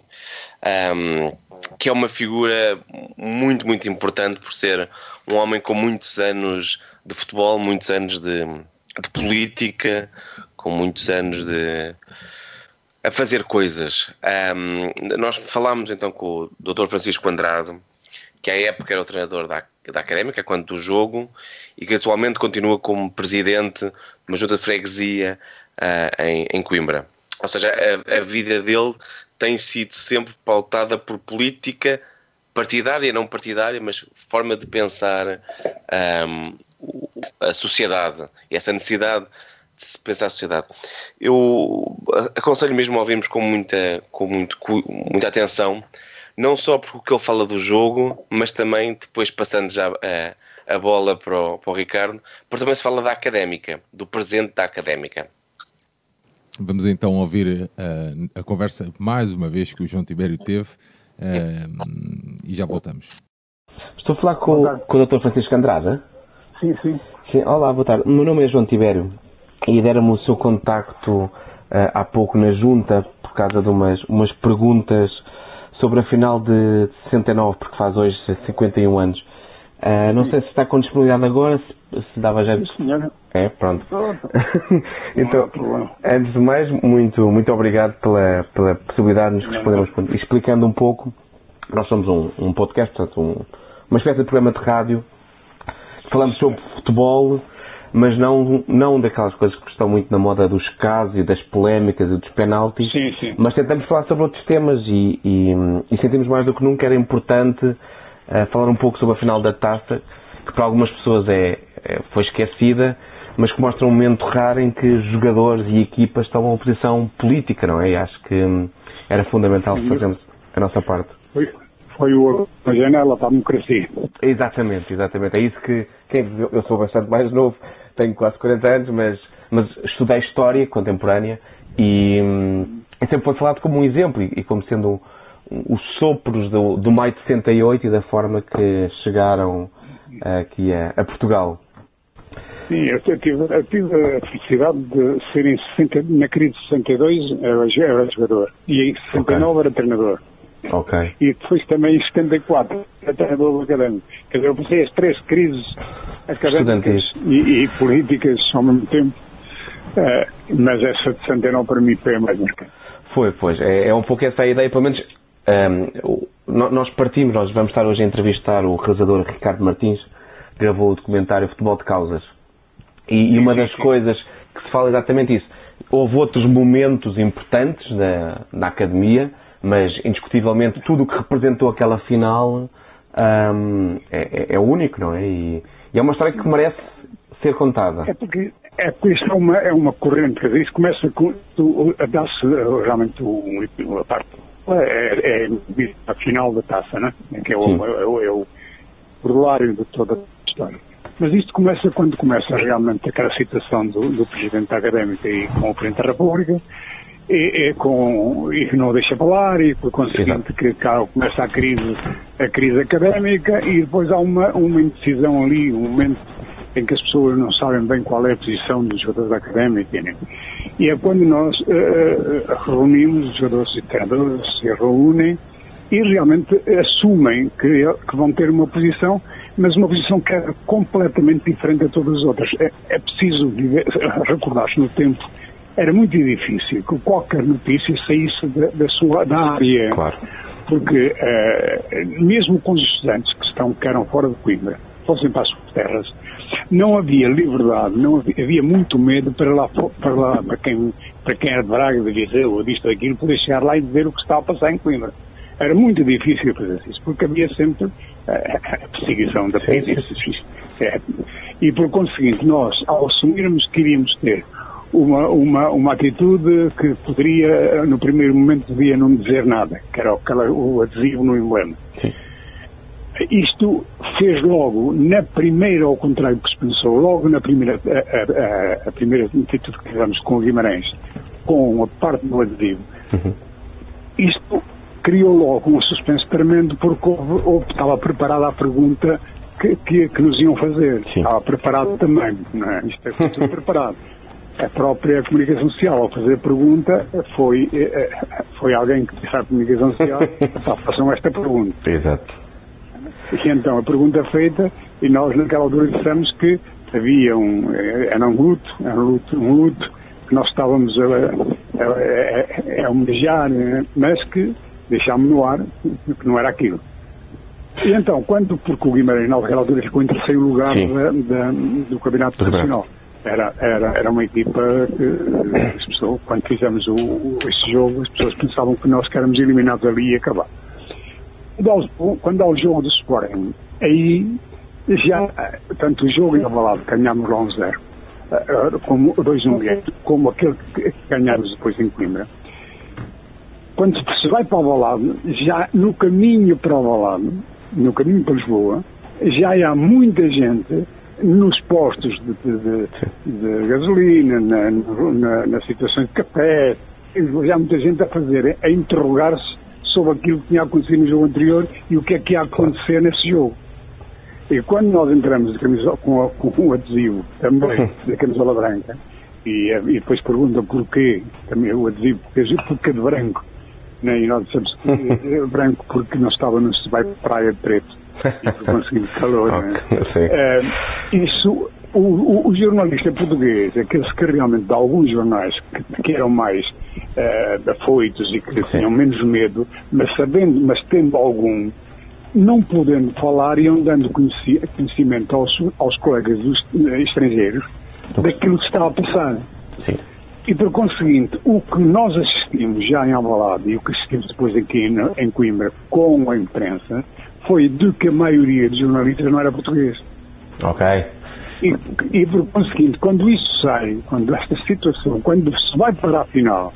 B: Um, que é uma figura muito, muito importante por ser um homem com muitos anos de futebol, muitos anos de, de política, com muitos anos de a fazer coisas. Um, nós falámos então com o Dr. Francisco Andrade, que à época era o treinador da, da Académica, quando do jogo, e que atualmente continua como presidente de uma junta de freguesia uh, em, em, Coimbra. Ou seja, a, a, vida dele tem sido sempre pautada por política partidária, não partidária, mas forma de pensar um, a sociedade e essa necessidade de se pensar a sociedade. Eu aconselho mesmo a ouvirmos com muita, com muito, com muita atenção, não só porque ele fala do jogo, mas também depois passando já a, a bola para o, para o Ricardo, porque também se fala da académica, do presente da académica.
A: Vamos então ouvir uh, a conversa mais uma vez que o João Tibério teve uh, e já voltamos.
E: Estou a falar com, com o Dr. Francisco Andrade?
H: Sim, sim.
E: sim. Olá, boa tarde. O meu nome é João Tibério e deram-me o seu contacto uh, há pouco na junta por causa de umas, umas perguntas sobre a final de 69, porque faz hoje 51 anos. Uh, não sei se está com disponibilidade agora, se, se dava já.
H: Senhora.
E: É, pronto. *laughs* então, antes de mais, muito, muito obrigado pela, pela possibilidade de nos respondermos. Explicando um pouco, nós somos um, um podcast, portanto, um, uma espécie de programa de rádio. Falamos sobre futebol, mas não, não daquelas coisas que estão muito na moda dos casos e das polémicas e dos penaltis,
H: sim, sim.
E: mas tentamos falar sobre outros temas e, e, e sentimos mais do que nunca era importante uh, falar um pouco sobre a final da taça, que para algumas pessoas é, é, foi esquecida, mas que mostra um momento raro em que jogadores e equipas estão em posição política, não é? E acho que hum, era fundamental fazermos a nossa parte.
H: Foi, foi o, a janela para a democracia.
E: Exatamente, exatamente. É isso que, que eu sou bastante mais novo tenho quase 40 anos, mas, mas estudei História Contemporânea e, e sempre foi falado como um exemplo e, e como sendo os sopros do, do maio de 68 e da forma que chegaram aqui a, a Portugal.
H: Sim, eu tive, eu tive, a felicidade de ser em 60, na crise de 62 era, era jogador e em 69 okay. era treinador.
E: Ok.
H: E depois também em 74, até do académico. Quer dizer, eu passei as três crises académicas e, e, políticas ao mesmo tempo, uh, mas essa de 69 para mim foi a mais marcante.
E: Foi, pois. É, é um pouco essa a ideia, pelo menos um, ehm, nós partimos, nós vamos estar hoje a entrevistar o realizador Ricardo Martins, que gravou o documentário Futebol de Causas. E, e uma das coisas que se fala exatamente isso. Houve outros momentos importantes da, da academia, mas indiscutivelmente tudo o que representou aquela final um, é, é, é, único, não é? E, e, é uma história que merece ser contada.
H: É porque, é porque isto é uma, é uma corrente, quer dizer, isso começa com, a dar-se realmente a parte, é, é, a final da taça, né? que é o, é, o, é o corolário de toda a história. Mas isto começa quando começa realmente aquela situação do, do Presidente Académico e com o Presidente da República, e, e, com, e que não deixa falar, e por conseguinte que cá começa a crise, a crise académica e depois há uma, uma indecisão ali, um momento em que as pessoas não sabem bem qual é a posição dos jogadores da académica. Né? E é quando nós uh, reunimos, os jogadores e treinadores se reúnem e realmente assumem que, que vão ter uma posição, mas uma posição que é completamente diferente de todas as outras. É, é preciso *laughs* recordar-se no tempo era muito difícil que qualquer notícia saísse da, da sua da área.
E: Claro.
H: Porque uh, mesmo com os estudantes que, estão, que eram fora de Coimbra, fossem para as terras, não havia liberdade, não havia, havia, muito medo para lá, para lá, para quem, para quem era de Braga, de Viseu, ou disto ou daquilo, poder chegar lá e dizer o que estava a passar em Coimbra. Era muito difícil fazer isso, porque havia sempre uh, a perseguição da polícia. E por conseguinte, nós, ao assumirmos que iríamos ter uma, uma, uma atitude que poderia, no primeiro momento, devia não dizer nada, que era aquela, o adesivo no emblema.
E: Sim.
H: Isto fez logo, na primeira, ao contrário do que se pensou, logo na primeira, a, a, a primeira atitude que tivemos com o Guimarães, com a parte do adesivo,
E: Uhum.
H: isto criou logo um suspense tremendo porque houve, houve- estava preparada a pergunta que, que, que nos iam fazer.
E: Sim.
H: Estava preparado também, não é? Isto é tudo preparado. *laughs* A própria comunicação social, ao fazer a pergunta, foi, eh, eh, foi alguém que disse à comunicação social, *laughs* "Epá, façam esta pergunta.
E: Exato.
H: E então a pergunta feita, e nós naquela altura dissemos que havia um, eh, era um luto, era um luto, um luto que nós estávamos a, a, a, a homenagear, mas que deixámos no ar que não era aquilo. E então, quando, porque o Guimarães naquela altura ficou em terceiro lugar da- da- do Campeonato. Nacional. Era, era, era uma equipa que as pessoas, quando fizemos o, o- esse jogo, as pessoas pensavam que nós que éramos eliminados ali e acabar. Quando há o- jogo do Sporting, aí já, tanto o jogo em Avalado, ganhámos lá um zero, eh, eh, como o 2-1, como aquele que ganhámos depois em Coimbra. Quando se vai para o Avalado, já no caminho para o Avalado, no caminho para Lisboa, já há muita gente nos postos de, de- de- gasolina, na, na, nas situações de café, já há muita gente a fazer, a interrogar-se sobre aquilo que tinha acontecido no jogo anterior e o que é que ia acontecer nesse jogo. E quando nós entramos de camisola, com, a- com o adesivo também da camisola branca, e, e depois perguntam porquê, também o adesivo, porque, porque de branco, né? e nós dissemos que é branco porque não estava no se vai praia de preto, e calor. né?
E: Ok, sim.
H: Eh, isso, o, o- o jornalista português, aqueles que realmente, de alguns jornais que, que eram mais eh, afoitos e que tinham menos medo, mas sabendo, mas tendo algum, não podendo falar, iam dando conheci- conhecimento aos, aos colegas dos, eh, estrangeiros daquilo que estava a passar.
E: Sim.
H: E por conseguinte, o que nós assistimos já em Alvalade e o que assistimos depois aqui em Coimbra com a imprensa foi de que a maioria dos jornalistas não era português.
E: Ok.
H: E, e por conseguinte, quando isso sai, quando esta situação, quando se vai para a final,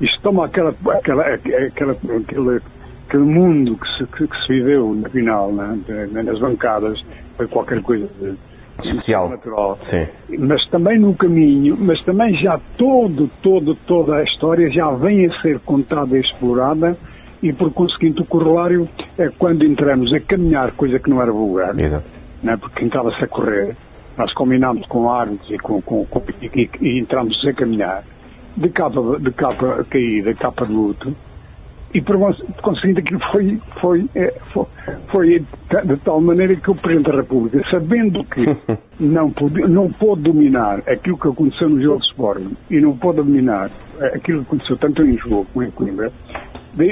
H: isto toma aquela, aquela, aquela, aquele, aquele mundo que se, que, que se viveu na final, né, de- nas bancadas, foi qualquer coisa de
E: Especial.
H: natural
E: Sim.
H: mas também no caminho, mas também já todo, todo, toda a história já vem a ser contada e explorada e por conseguinte o corolário é quando entramos a caminhar, coisa que não era vulgar,
E: Exato.
H: né, porque estava-se a correr, nós combinámos com árbitros e com, com, com e, e, entramos a caminhar, de capa, de capa caída, capa de luto, e por cons- por conseguinte aquilo foi, foi, eh, foi, foi de tal maneira que o Presidente da República, sabendo que *laughs* não, pode, não pôde dominar aquilo que aconteceu no jogo de Sporting e não pôde dominar eh, aquilo que aconteceu tanto em Lisboa como em Coimbra,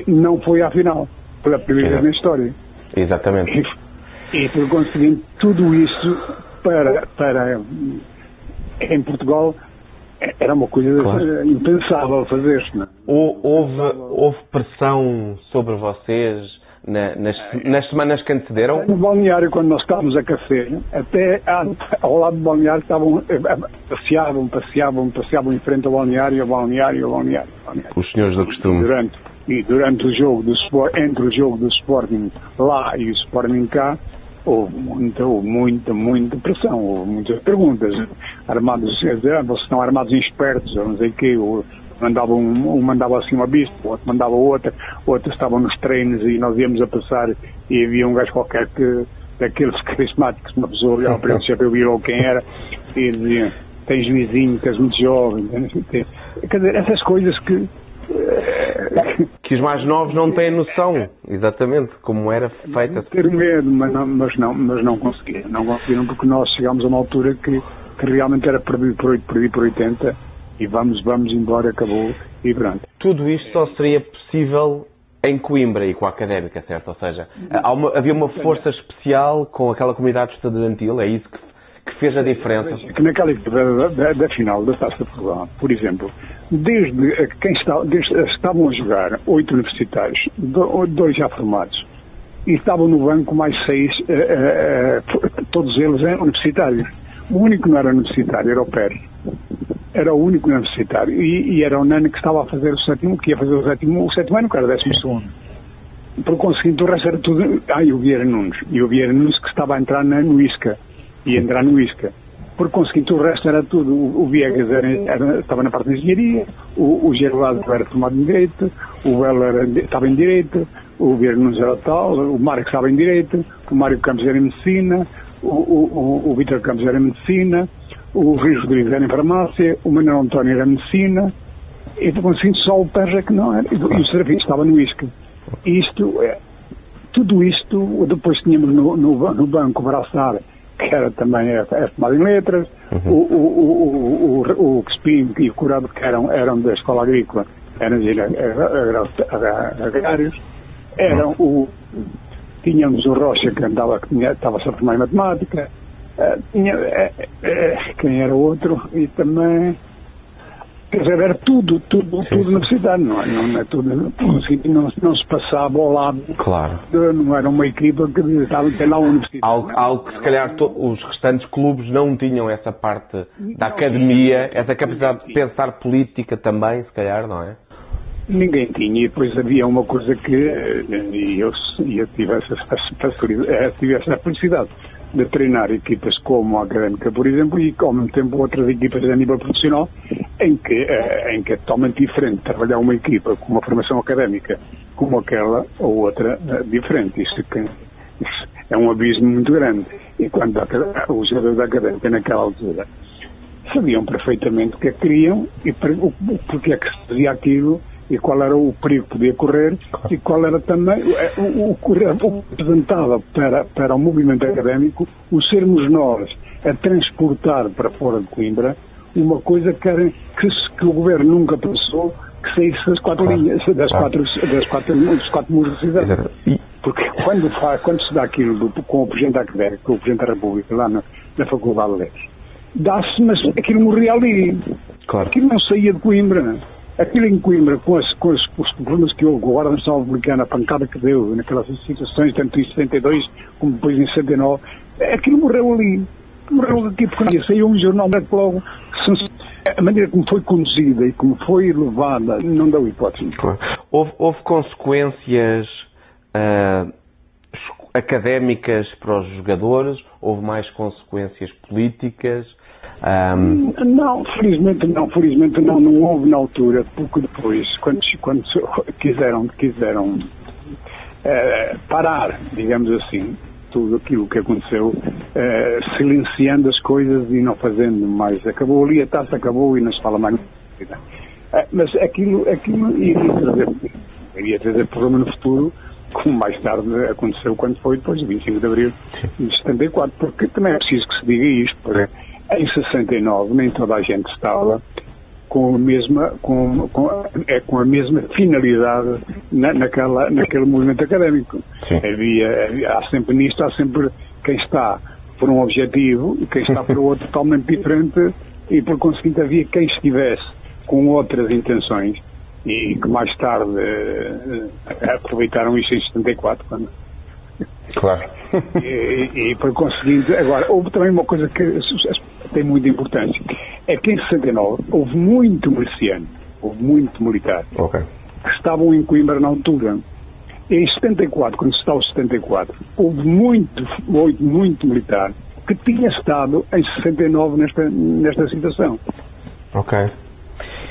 H: não foi à final, pela primeira vez na história.
E: Exatamente.
H: E, e por conseguinte, tudo isso para, para em Portugal era uma coisa
E: Claro.
H: eh, impensável fazer-se. é?
E: Hou- Houve, houve pressão sobre vocês na- nas, nas semanas que antecederam?
H: No balneário, quando nós estávamos a café, até ao lado do balneário estavam, eh, passeavam, passeavam, passeavam em frente ao balneário, ao balneário, ao balneário. ao balneário.
E: Os senhores do costume.
H: Durante, e durante o jogo do entre o jogo do Sporting lá e o Sporting cá, houve muita, houve muita, muita pressão, houve muitas perguntas. Armados, ah, vocês estão armados em espertos, não sei o quê, ou mandava um, um mandava assim uma bista, o outro mandava outra, outros estavam nos treinos e nós íamos a passar e havia um gajo qualquer que, daqueles *laughs* carismáticos, uma pessoa olhava para ele, já virou quem era, e dizia, tem juizinho, que és muito jovem, quer dizer, essas coisas que
E: Que os mais novos não têm noção, exatamente, como era feita.
H: ter medo, mas não, mas não, mas não conseguiram. Não conseguiram porque nós chegámos a uma altura que, que realmente era perdido por 8, perdido por 80 e vamos, vamos embora, acabou e pronto.
E: Tudo isto só seria possível em Coimbra e com a académica, certo? Ou seja, uma- havia uma força especial com aquela comunidade estudantil, é isso que, que fez a diferença.
H: Que naquela da, da, da final da Taça de Portugal, por exemplo, desde quem está, desde, estavam a jogar oito universitários, do- dois já formados, e estavam no banco mais seis, eh, eh, eh, todos eles eram universitários. O único que não era universitário era o Pérez. era o único universitário. E, e, era o Nani que estava a fazer o sétimo, que ia fazer o sétimo, o sétimo ano, que era o décimo segundo. Por conseguinte, o resto era tudo. Ah, e o Vieira Nunes. E o Vieira Nunes que estava a entrar na, no ISCA. Ia entrar no ISCA. Por conseguinte, o resto era tudo. O, Viegas era, era, estava na parte de engenharia, o, o Gervásio era formado em Direito, o Belo estava em Direito, o Nunes era tal, o Mário estava em Direito, o Mário Campos era em Medicina, o, o, o, o Vitor Campos era em Medicina, o Luís Rodrigues era em Farmácia, o Manuel António era em Medicina, e por conseguinte, só o Perra que não era, e o Serafim estava no ISCA. Isto, é, tudo isto, depois tínhamos no, no, no banco Braçar, que era também formado em letras, uhum. o, o, o, o, o Crespim e o Curado, que eram, eram da escola agrícola, eram agrários, eram o, tínhamos o Rocha, que andava, que tinha, estava-se a formar em matemática, uh, tinha, uh, uh, quem era outro, e também Quer dizer, era tudo, tudo, sim, tudo na cidade, não é? Não, é tudo, não, não se passava ao lado.
E: Claro.
H: Não era uma equipa que estava até lá universidade.
E: Algo, algo que se calhar to, os restantes clubes não tinham essa parte da academia, essa capacidade de pensar política também, se calhar, não é?
H: Ninguém tinha, e depois havia uma coisa que e eu, eu tive essa eh, tive essa felicidade de treinar equipas como a Académica, por exemplo, e ao mesmo tempo outras equipas a nível profissional, em que, eh, em que é totalmente diferente trabalhar uma equipa com uma formação académica como aquela ou outra eh, diferente. Isso, é um abismo muito grande. E quando os jogadores da Académica naquela altura sabiam perfeitamente o que é que queriam e porque é que se fazia aquilo e qual era o perigo que podia correr e qual era também o, o, o apresentava para, para o movimento académico o sermos nós a transportar para fora de Coimbra uma coisa que, era, que, que o governo nunca pensou que saísse das quatro claro. linhas, das claro. quatro, das quatro, dos quatro muros da cidade. Porque quando, faz, quando se dá aquilo do, com o Presidente da Académica, com o Presidente da República, lá na, na Faculdade de Letras, dá-se, mas aquilo morria ali.
E: Claro.
H: Aquilo não saía de Coimbra. Aquilo em Coimbra, com, as, com os, os problemas que houve, a Guarda Nacional Republicana, a pancada que deu naquelas situações, tanto em 72 como depois em 79, aquilo morreu ali. Morreu aqui porque saiu um jornal logo. A maneira como foi conduzida e como foi levada não deu hipótese.
E: Houve, houve consequências uh, académicas para os jogadores? Houve mais consequências políticas?
H: Um... Não, felizmente não, felizmente não, não houve na altura, porque depois, quando, quando quiseram, quiseram uh, parar, digamos assim, tudo aquilo que aconteceu, uh, silenciando as coisas e não fazendo mais. Acabou ali, a taça acabou e não se fala mais. Uh, mas aquilo, aquilo iria trazer, iria trazer problema no futuro, como mais tarde aconteceu quando foi depois do 25 de Abril de 74, porque também é preciso que se diga isto, porque em 69 nem toda a gente estava com a mesma, com, com, é, com a mesma finalidade na, naquela, naquele movimento académico. Havia, há sempre nisto, há sempre quem está por um objetivo e quem está por outro *laughs* totalmente diferente e por conseguinte havia quem estivesse com outras intenções e que mais tarde uh, aproveitaram isso em 74 quando
E: Claro. *laughs*
H: e, e, por conseguinte, agora, houve também uma coisa que tem muita importância. É que em 69 houve muito miliciano, houve muito militar,
E: okay.
H: que estavam em Coimbra na altura. Em 74, quando se está o 74, houve muito, muito, muito militar que tinha estado em 69 nesta, nesta situação.
E: Ok.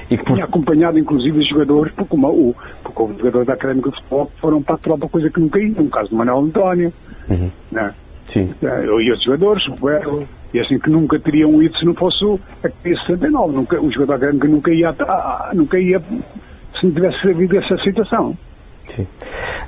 H: E que por... Tinha acompanhado, inclusive, os jogadores, porque, uma, o, porque os jogadores da Académica de Futebol foram para a tropa, coisa que nunca iam, no caso do Manuel António,
E: uhum.
H: né?
E: Sim.
H: Eh, e os jogadores, o Berro, e assim que nunca teriam ido se não fosse a 69. Nunca, o jogador académico nunca ia, nunca ia se não tivesse havido essa situação.
E: Sim.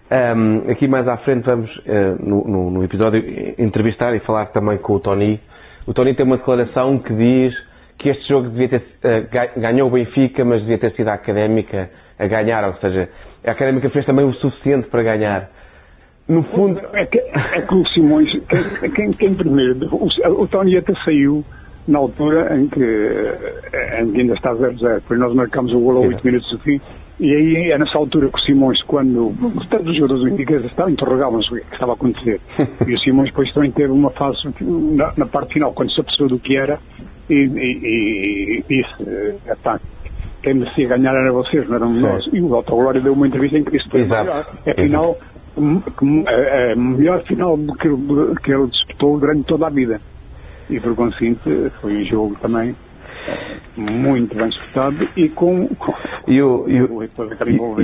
E: Um, aqui mais à frente vamos, uh, no, no, no, episódio, entrevistar e falar também com o Tony. O Tony tem uma declaração que diz que este jogo devia ter, uh, ganhou o Benfica, mas devia ter sido a Académica a ganhar, ou seja, a Académica fez também o suficiente para ganhar. No fundo.
H: É que, é que o Simões, quem, quem, quem primeiro, o, o Tony até saiu na altura em que, em que ainda está 0-0. Depois nós marcamos o gol a 8 minutos do fim. E aí é nessa altura que o Simões, quando todos os jogadores do Benfica estavam, interrogavam-se o que estava a acontecer. E o Simões depois também teve uma fase na, na parte final, quando se apercebeu do que era, e, e, e disse, epá, quem merecia ganhar era vocês, não eram nós. E o Otto Glória deu uma entrevista em que disse,
E: Exato.
H: é final, a, a melhor final que, que ele disputou durante toda a vida. E por conseguinte foi um jogo também muito bem disputado e com, com
E: e o, e o, e,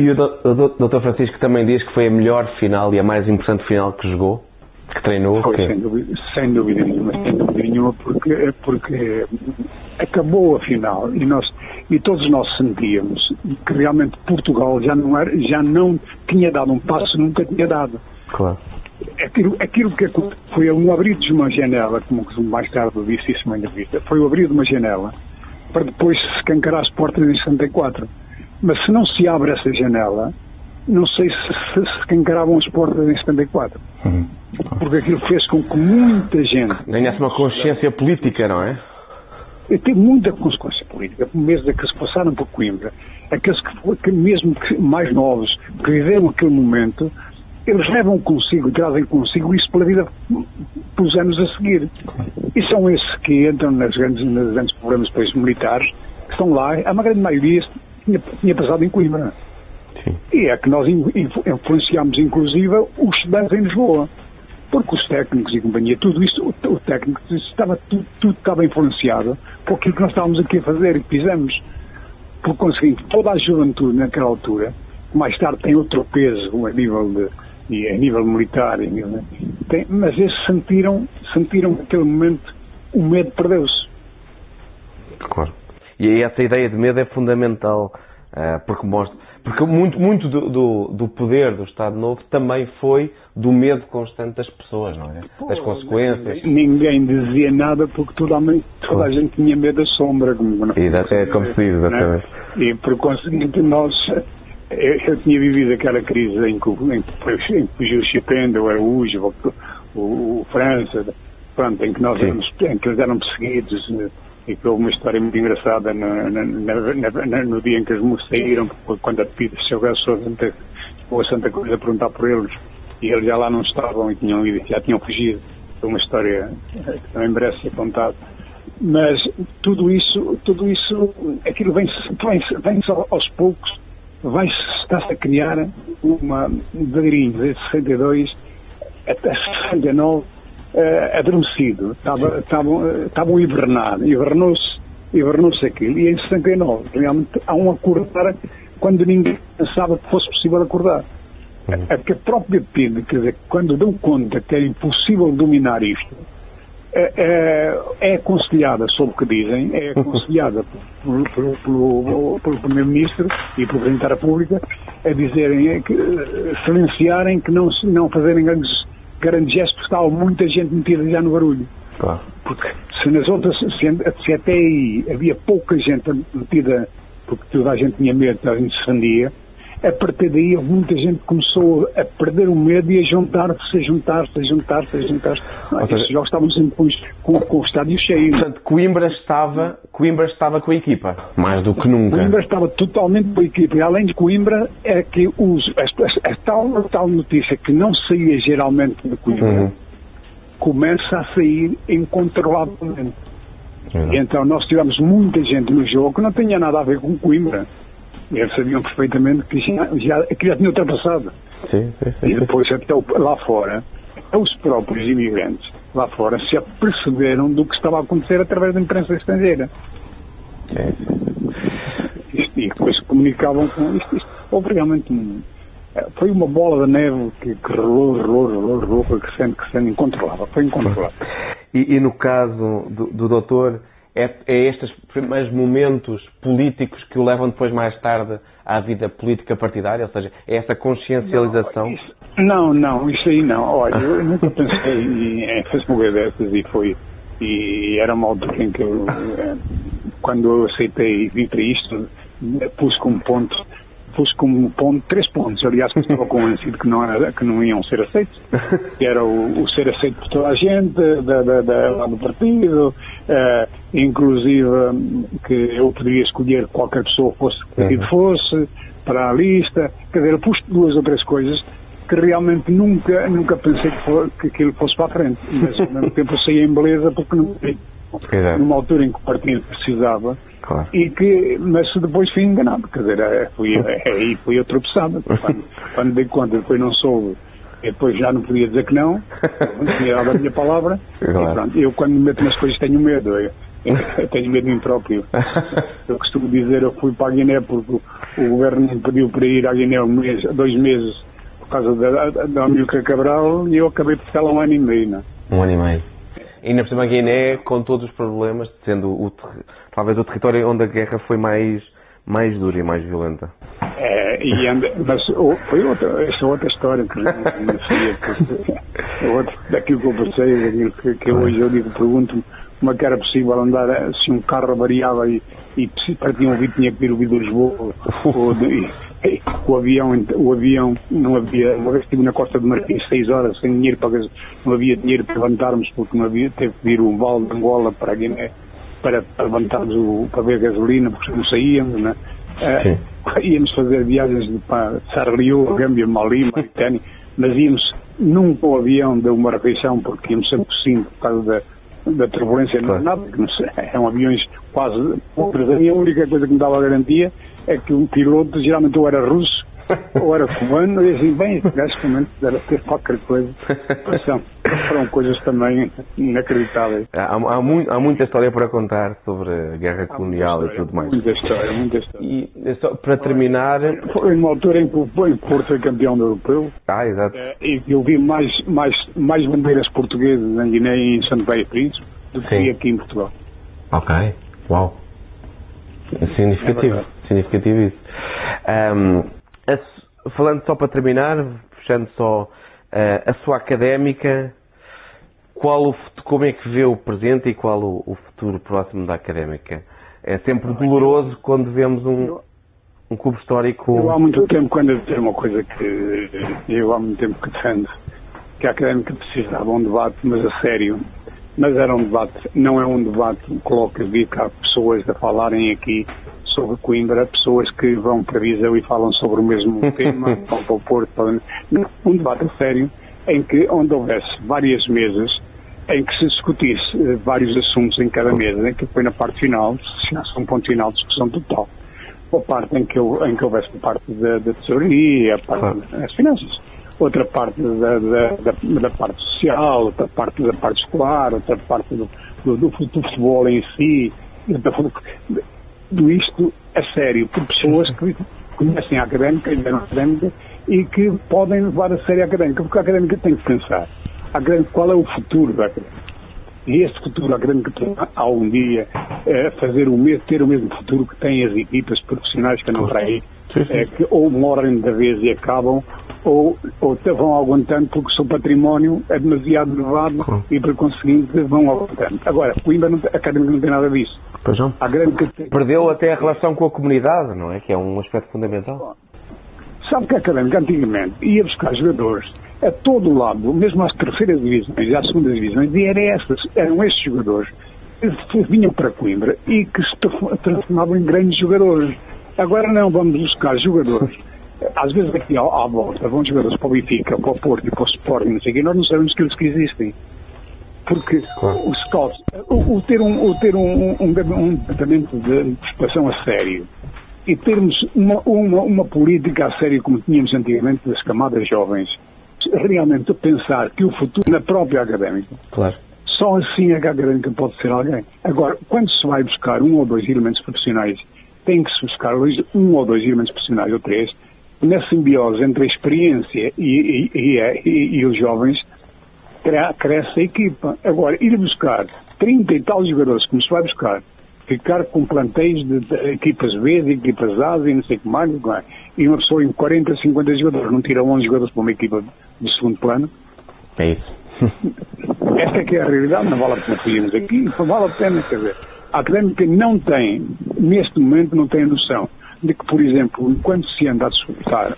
E: e o Dr. Francisco também diz que foi a melhor final e a mais importante final que jogou, que treinou.
H: Foi, sem, dúvida, sem dúvida nenhuma, sem dúvida nenhuma, porque, porque acabou a final e, nós, e todos nós sentíamos que realmente Portugal já não, era, já não tinha dado um passo, nunca tinha dado.
E: Claro.
H: Aquilo, aquilo que foi um abrir de uma janela, como mais tarde disse isso numa entrevista, foi o abrir de uma janela para depois se escancarar as portas em 64. Mas se não se abre essa janela, não sei se se, se escancaravam as portas em 74.
E: Uhum.
H: Porque aquilo fez com que muita gente.
E: Ganhasse uma consciência política, não é?
H: Tem muita consequência política, mesmo daqueles que passaram por Coimbra, aqueles que, que mesmo que mais novos, que viveram aquele momento, eles levam consigo, trazem consigo isso pela vida pelos anos a seguir. E são esses que entram nas grandes, nos grandes problemas depois militares, que estão lá, a uma grande maioria tinha, tinha passado em Coimbra.
E: Sim.
H: E é que nós influenciámos, inclusive, os estudantes em Lisboa. Porque os técnicos e companhia, tudo isso, o, o técnico, estava, tudo, tudo estava influenciado por aquilo que nós estávamos aqui a fazer e fizemos. Por conseguinte, toda a juventude naquela altura, mais tarde tem outro peso a nível de, e a nível militar, a nível, tem, mas esses sentiram, sentiram naquele momento o medo perdeu-se.
E: Claro. E essa ideia de medo é fundamental, uh, porque mostra, porque muito, muito do, do, do, poder do Estado Novo também foi do medo constante das pessoas, não é? Das consequências.
H: Ninguém dizia nada porque toda a, toda a gente tinha medo da sombra. Como,
E: não, é como se diz, exatamente.
H: E por conseguinte nós eu, eu, tinha vivido aquela crise em que, em, que o Chipenda, o Araújo, o, o, o, França, pronto, em que nós éramos, em que eles eram perseguidos e que houve uma história muito engraçada na, na, na, no dia em que eles saíram, quando a Pida chegou a Santa, a Santa Cruz a perguntar por eles e eles já lá não estavam e tinham, já tinham fugido. Foi uma história que também merece ser contada. Mas tudo isso, tudo isso, aquilo vem-se vem, vem aos poucos vai está-se a criar uma devagarinho, desde 62 até 69, uh, adormecido. Estava, estavam, estavam a hibernar, hibernou-se, hibernou-se aquilo. E em 69, realmente, há um acordar quando ninguém pensava que fosse possível acordar. É que a própria PID, quer dizer, quando deu conta que era impossível dominar isto, é, é, é aconselhada, sob o que dizem, é aconselhada pelo, pelo, pelo, pelo Primeiro-Ministro e pelo Presidente da República a dizerem, é que, silenciarem, que não, não fazerem grandes, grandes gestos, porque estava muita gente metida já no barulho.
E: Claro.
H: Porque se nas outras, se, se, até aí havia pouca gente metida, porque toda a gente tinha medo, toda a gente se defendia, a partir daí muita gente começou a perder o medo e a juntar-se, a juntar-se, a juntar-se, a juntar-se. Esses jogos estavam sempre com, com, com, o estádio cheio.
E: Portanto, Coimbra estava, Coimbra estava com a equipa, mais do que nunca.
H: Coimbra estava totalmente com a equipa. E além de Coimbra, é que os, a, a, a, tal, a tal notícia que não saía geralmente de Coimbra uhum. começa a sair incontrolavelmente. Uhum. Então nós tivemos muita gente no jogo que não tinha nada a ver com Coimbra. Eles sabiam perfeitamente que já, já, que já tinha ultrapassado.
E: Sim, sim, sim,
H: e depois, até lá fora, os próprios imigrantes lá fora se aperceberam do que estava a acontecer através da imprensa estrangeira. Isto, e depois comunicavam com isto. isto houve realmente um, foi uma bola de neve que, que rolou, rolou, rolou, rolou, foi crescendo, crescendo, incontrolável. Foi incontrolável.
E: E, e no caso do, do doutor, é, é estes primeiros momentos políticos que o levam depois mais tarde à vida política partidária? Ou seja, é essa consciencialização?
H: Não, isso, não, não, isso aí não. Olha, eu *laughs* nunca pensei em fazer uma dessas e foi. E era uma altura em que eu, eh, quando eu aceitei vir para isto, pus como ponto fosse como ponto, três pontos, aliás, que estava convencido que não, era, que não iam ser aceitos, que era o, o ser aceito por toda a gente, da, da, da, lá do partido, uh, inclusive que eu poderia escolher qualquer pessoa fosse que partido fosse, para a lista, quer dizer, eu pus duas ou três coisas que realmente nunca, nunca pensei que, for, que aquilo fosse para a frente, mas ao mesmo tempo saí em beleza porque não numa altura em que o partido precisava
E: Claro.
H: e que, mas depois fui enganado, quer dizer, é, fui, é, aí fui eu tropeçado. Quando, quando dei conta, depois não soube, e depois já não podia dizer que não, tinha dado a minha palavra, *laughs*
E: Claro.
H: e pronto, eu quando me meto nas coisas tenho medo, eu, eu tenho medo de mim próprio. *laughs* Eu costumo dizer, eu fui para a Guiné porque o, governo me pediu para ir à Guiné um mês, dois meses por causa da, da, Amilcar Cabral e eu acabei por ficar lá um ano e meio, não é?
E: Um ano e meio. E ainda por cima a Guiné, com todos os problemas, sendo o, talvez o território onde a guerra foi mais, mais dura e mais violenta.
H: É, e anda, mas foi outra, essa é outra história que não é daquilo que eu passei, que, que hoje eu digo, pergunto-me como é que era possível andar se um carro variava e, e se partia um vídeo tinha que vir o Lisboa ou de, o avião, o avião não havia, uma vez estive na Costa do Marfim seis horas sem dinheiro para não havia dinheiro para levantarmos porque não havia, teve que vir o Val de Angola para Guiné para, para levantarmos o, para ver gasolina porque não saíamos, né? Eh, *laughs* íamos fazer viagens de, para Sarriú, Gâmbia, Mali, Mauritânia, mas íamos nunca o avião de uma refeição porque íamos sempre sim por causa da, da turbulência não é nada, que não sei, eram aviões quase outros. A minha única coisa que me dava garantia é que um piloto geralmente ou era russo *laughs* ou era cubano, e assim, bem, este gajo deve ter qualquer coisa. São, foram coisas também inacreditáveis.
E: Há, há, há muita história para contar sobre a guerra colonial e tudo mais.
H: Muita história, muita história.
E: E é só para terminar.
H: Foi uma altura em que o Porto foi campeão europeu
E: Ah, exato.
H: eh, e eu vi mais, mais, mais bandeiras portuguesas em Guiné e em Santo e Príncipe do que
E: Sim.
H: aqui em Portugal.
E: Ok. Uau. É significativo.
H: É
E: significativo isso. Ahm, a falando só para terminar, fechando só ah, a sua académica, qual o, como é que vê o presente e qual o, o futuro próximo da académica? É sempre doloroso quando vemos um, um clube histórico.
H: Eu há muito tempo, quando eu dizer uma coisa que eu há muito tempo que defendo, que a académica precisava de um debate, mas a sério. Mas era um debate, não é um debate que coloca vi cá pessoas a falarem aqui sobre Coimbra, pessoas que vão para Viseu e falam sobre o mesmo *laughs* tema, vão para o Porto. Não, um debate sério, em que onde houvesse várias mesas, em que se discutisse eh, vários assuntos em cada mesa, em que foi na parte final, se chegasse um ponto final de discussão total. A parte em que, eu, em que houvesse a parte da, da tesouraria, a parte das finanças, outra parte da, da, da, da parte social, outra parte da parte escolar, outra parte do, do, do fut- do futebol em si, parte- tudo isto a sério, por pessoas que conhecem a académica e a académica e que podem levar a sério a académica, porque a académica tem que pensar a académica, qual é o futuro da académica. E este futuro académico tem algum dia eh, fazer o mesmo, ter o mesmo futuro que têm as equipas profissionais que andam para aí, eh, que ou morrem da vez e acabam, ou, ou vão aguentando porque o seu património é demasiado elevado e por conseguinte vão aguentando. Agora, Coimbra não, tem- a académica não tem nada disso.
E: Pois não.
H: Tem,
E: Perdeu até a relação com a comunidade, não é? Que é um aspecto fundamental.
H: Sabe que a Académica antigamente ia buscar jogadores a todo lado, mesmo às terceiras divisões e às segundas divisões, e era essas, eram esses jogadores que vinham para Coimbra e que se tra- transformavam em grandes jogadores. Agora não, vamos buscar jogadores. Às vezes aqui à, à volta vão jogadores para o Benfica, para o Porto para o Sporting, não sei o quê, nós não sabemos que eles que existem. Porque o Scott, o, o ter, um, o ter um, um, um, departamento de prospeção a sério e termos uma, uma, uma política a sério como tínhamos antigamente das camadas jovens, realmente pensar que o futuro na própria académica,
E: Claro.
H: só assim é que a académica pode ser alguém. Agora, quando se vai buscar um ou dois elementos profissionais, tem que se buscar um ou dois elementos profissionais ou três, na simbiose entre a experiência e, e, e, e- e os jovens, cre- cresce a equipa. Agora, ir buscar 30 e tal jogadores, como se vai buscar, ficar com plantéis de, equipas B, de equipas A, e não sei o que mais, é? e uma pessoa em 40, 50 jogadores, não tira 11 jogadores para uma equipa de segundo plano,
E: É isso. *laughs*
H: esta é que é a realidade, não vale a pena fugirmos aqui, não vale a pena, quer dizer, a académica não tem, neste momento, não tem noção de que, por exemplo, enquanto se anda a disputar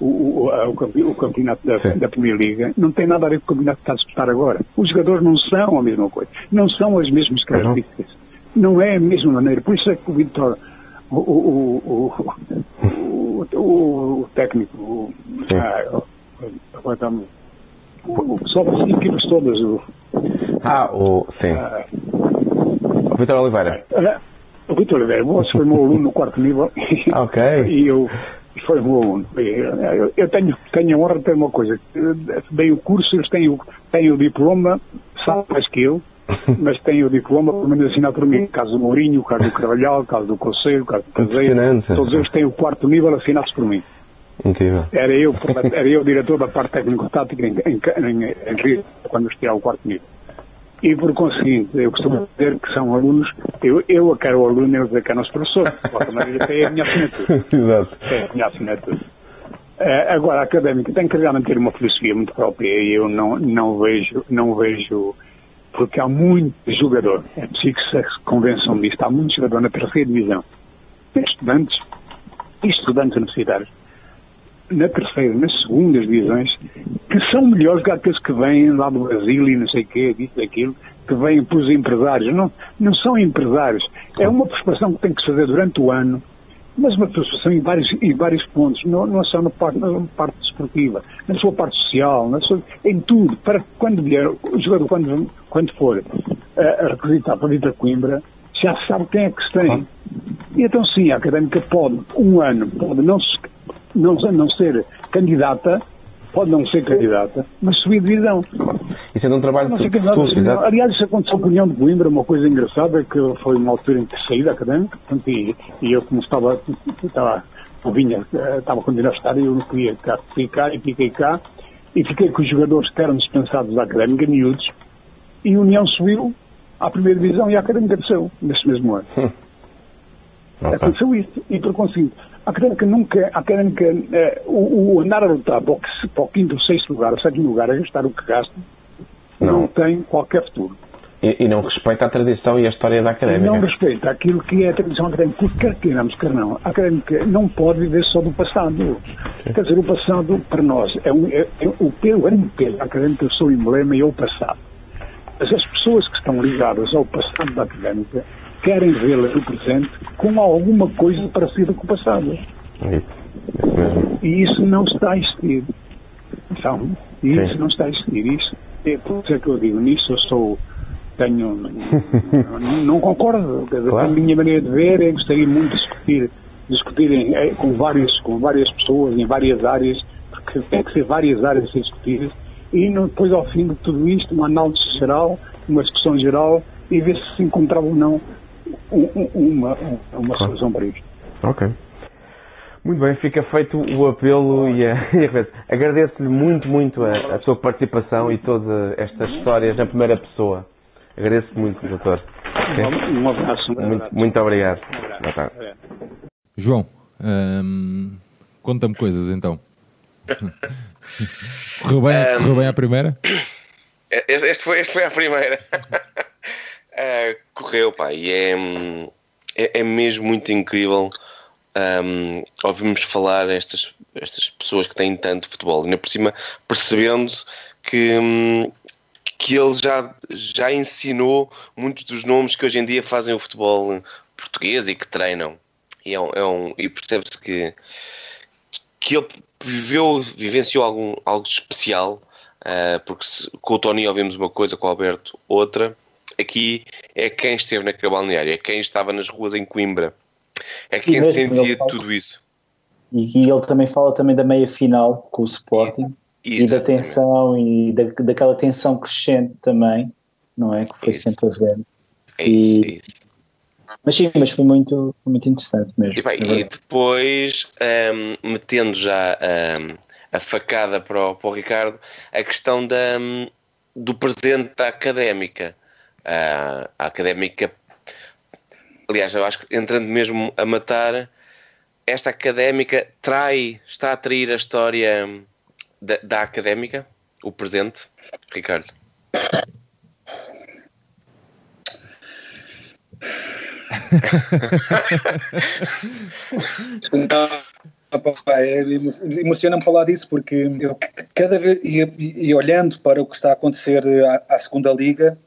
H: o, o, o, o, campeonato da, da Primeira Liga, não tem nada a ver com o campeonato que está a disputar agora. Os jogadores não são a mesma coisa, não são as mesmas características, não é a mesma maneira. Por isso é que o Vitor, o, técnico, o, ah, o pessoal das equipas todas, o,
E: ah, o, sim. Ah, Vitor Oliveira.
H: O Vitor Oliveira, você foi meu aluno no quarto nível. *laughs*
E: ok.
H: E eu foi meu aluno. Eu, eu tenho, tenho a honra de ter uma coisa. Dei o curso, eles têm, têm o diploma, sabe mais que eu, *laughs* mas têm o diploma, pelo menos assinado por mim. Caso do Mourinho, caso do Carvalhal, caso do Conselho, caso do Caseiro. Todos eles têm o quarto nível assinados por mim.
E: Incrível.
H: Era eu, *laughs* era eu diretor da parte técnico-tática em, em, em, em Rio, quando estive ao quarto nível. E por conseguinte, eu costumo dizer que são alunos, eu, eu a quero o aluno, eu dizer que é nosso professor, tem a minha assinatura. *laughs*
E: Exato.
H: Tem a minha assinatura. Uh, agora, a académica tem que realmente ter uma filosofia muito própria e eu não, não vejo, não vejo, porque há muito jogador, é preciso que se convençam disto, há muito jogador na terceira divisão, estudantes e estudantes universitários na terceira, nas segundas divisões, que são melhores que aqueles que vêm lá do Brasil e não sei o quê, disso, daquilo, que vêm para os empresários. Não, não são empresários. É uma preparação que tem que se fazer durante o ano, mas uma preparação em vários, em vários pontos, não, não só na parte, na parte desportiva, na sua parte social, na sua, em tudo, para que quando vier, o jogador, quando, quando for a, a requisitar para vir a Coimbra, já sabe quem é que se tem. E então sim, a académica pode, um ano, pode não se não, não ser candidata, pode não ser candidata, mas subir divisão.
E: Isso é um trabalho
H: de Aliás, isso aconteceu com a União de Coimbra, uma coisa engraçada, que foi uma altura em que saí da académica, portanto, e, e, eu como estava, estava, eu vinha, estava com universitário, eu não queria cá, ficar e fiquei cá, e fiquei com os jogadores que eram dispensados da académica, miúdos, e a União subiu à primeira divisão e a académica desceu, nesse mesmo ano. Hum. Aconteceu isso, e por conseguinte, a académica nunca, a académica, eh, o, o, andar a lutar para o, para o quinto, sexto lugar, o sétimo lugar, a gastar o que gasta, não, não tem qualquer futuro.
E: E, e, não respeita a tradição e a história da académica.
H: Não respeita aquilo que é a tradição académica, porque quer queiramos, quer não. A académica não pode viver só do passado. Sim. Quer dizer, o passado, para nós, é, um, é, é o, o grande peso da académica, o seu emblema e é o passado. Mas as pessoas que estão ligadas ao passado da académica querem vê-la no presente com alguma coisa parecida com o passado. E isso não está a existir. Então, isso Sim. não está a existir. Isso, é por isso é que eu digo, nisso eu sou, tenho, *laughs* não, concordo. Claro. A minha maneira de ver é gostaria muito de discutir, discutir em, é, com, várias, com várias pessoas, em várias áreas, porque tem que ser várias áreas a ser discutidas, e depois ao fim de tudo isto, uma análise geral, uma discussão geral, e ver se se encontrava ou não uma, uma claro. solução para isto.
E: Ok. Muito bem, fica feito o apelo e, a, *laughs* a agradeço-lhe muito, muito a, a, sua participação e todas estas histórias na primeira pessoa. Agradeço muito, doutor.
H: Um, um abraço.
E: Um muito, muito obrigado. Boa tarde.
A: João, hum, conta-me coisas então. correu, bem, um, correu bem a primeira?
B: Este foi, este foi a primeira. *laughs* Uh, correu, pá, e é, é, é mesmo muito incrível um, ouvimos falar estas, estas pessoas que têm tanto futebol, ainda por cima percebendo que, um, que ele já, já ensinou muitos dos nomes que hoje em dia fazem o futebol português e que treinam. E, é um, é um e percebe-se que, que ele viveu, vivenciou algum, algo especial, uh, porque se, com o Tony ouvimos uma coisa, com o Alberto outra aqui é quem esteve naquele balneário, é quem estava nas ruas em Coimbra, é quem sentia tudo isso.
C: E, ele também fala também da meia final com o Sporting e, e da tensão e da, daquela tensão crescente também, não é? Que foi isso. sempre a ver.
B: É isso, e, é isso.
C: Mas sim, mas foi muito, foi muito interessante mesmo.
B: E, bem, e depois, um, metendo já um, a facada para o, para o Ricardo, a questão da, um, do presente da académica a, a académica. Aliás, eu acho que entrando mesmo a matar, esta académica trai, está a trair a história da, da académica, o presente, Ricardo.
D: é, *laughs* Emociona-me falar disso porque eu cada vez e, e, olhando para o que está a acontecer à, à segunda liga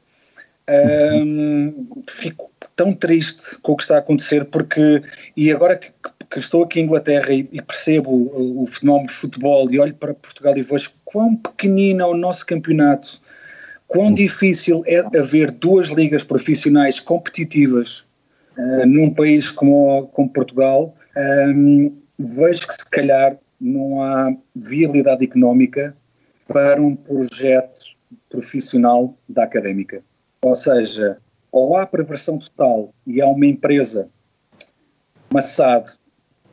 D: um, fico tão triste com o que está a acontecer porque e agora que, que estou aqui em Inglaterra e, e, percebo o, o fenómeno de futebol e olho para Portugal e vejo quão pequenino é o nosso campeonato quão difícil é haver duas ligas profissionais competitivas uh, num país como, como Portugal, um, vejo que se calhar não há viabilidade económica para um projeto profissional da académica. Ou seja, ou há perversão total e há uma empresa, uma SAD,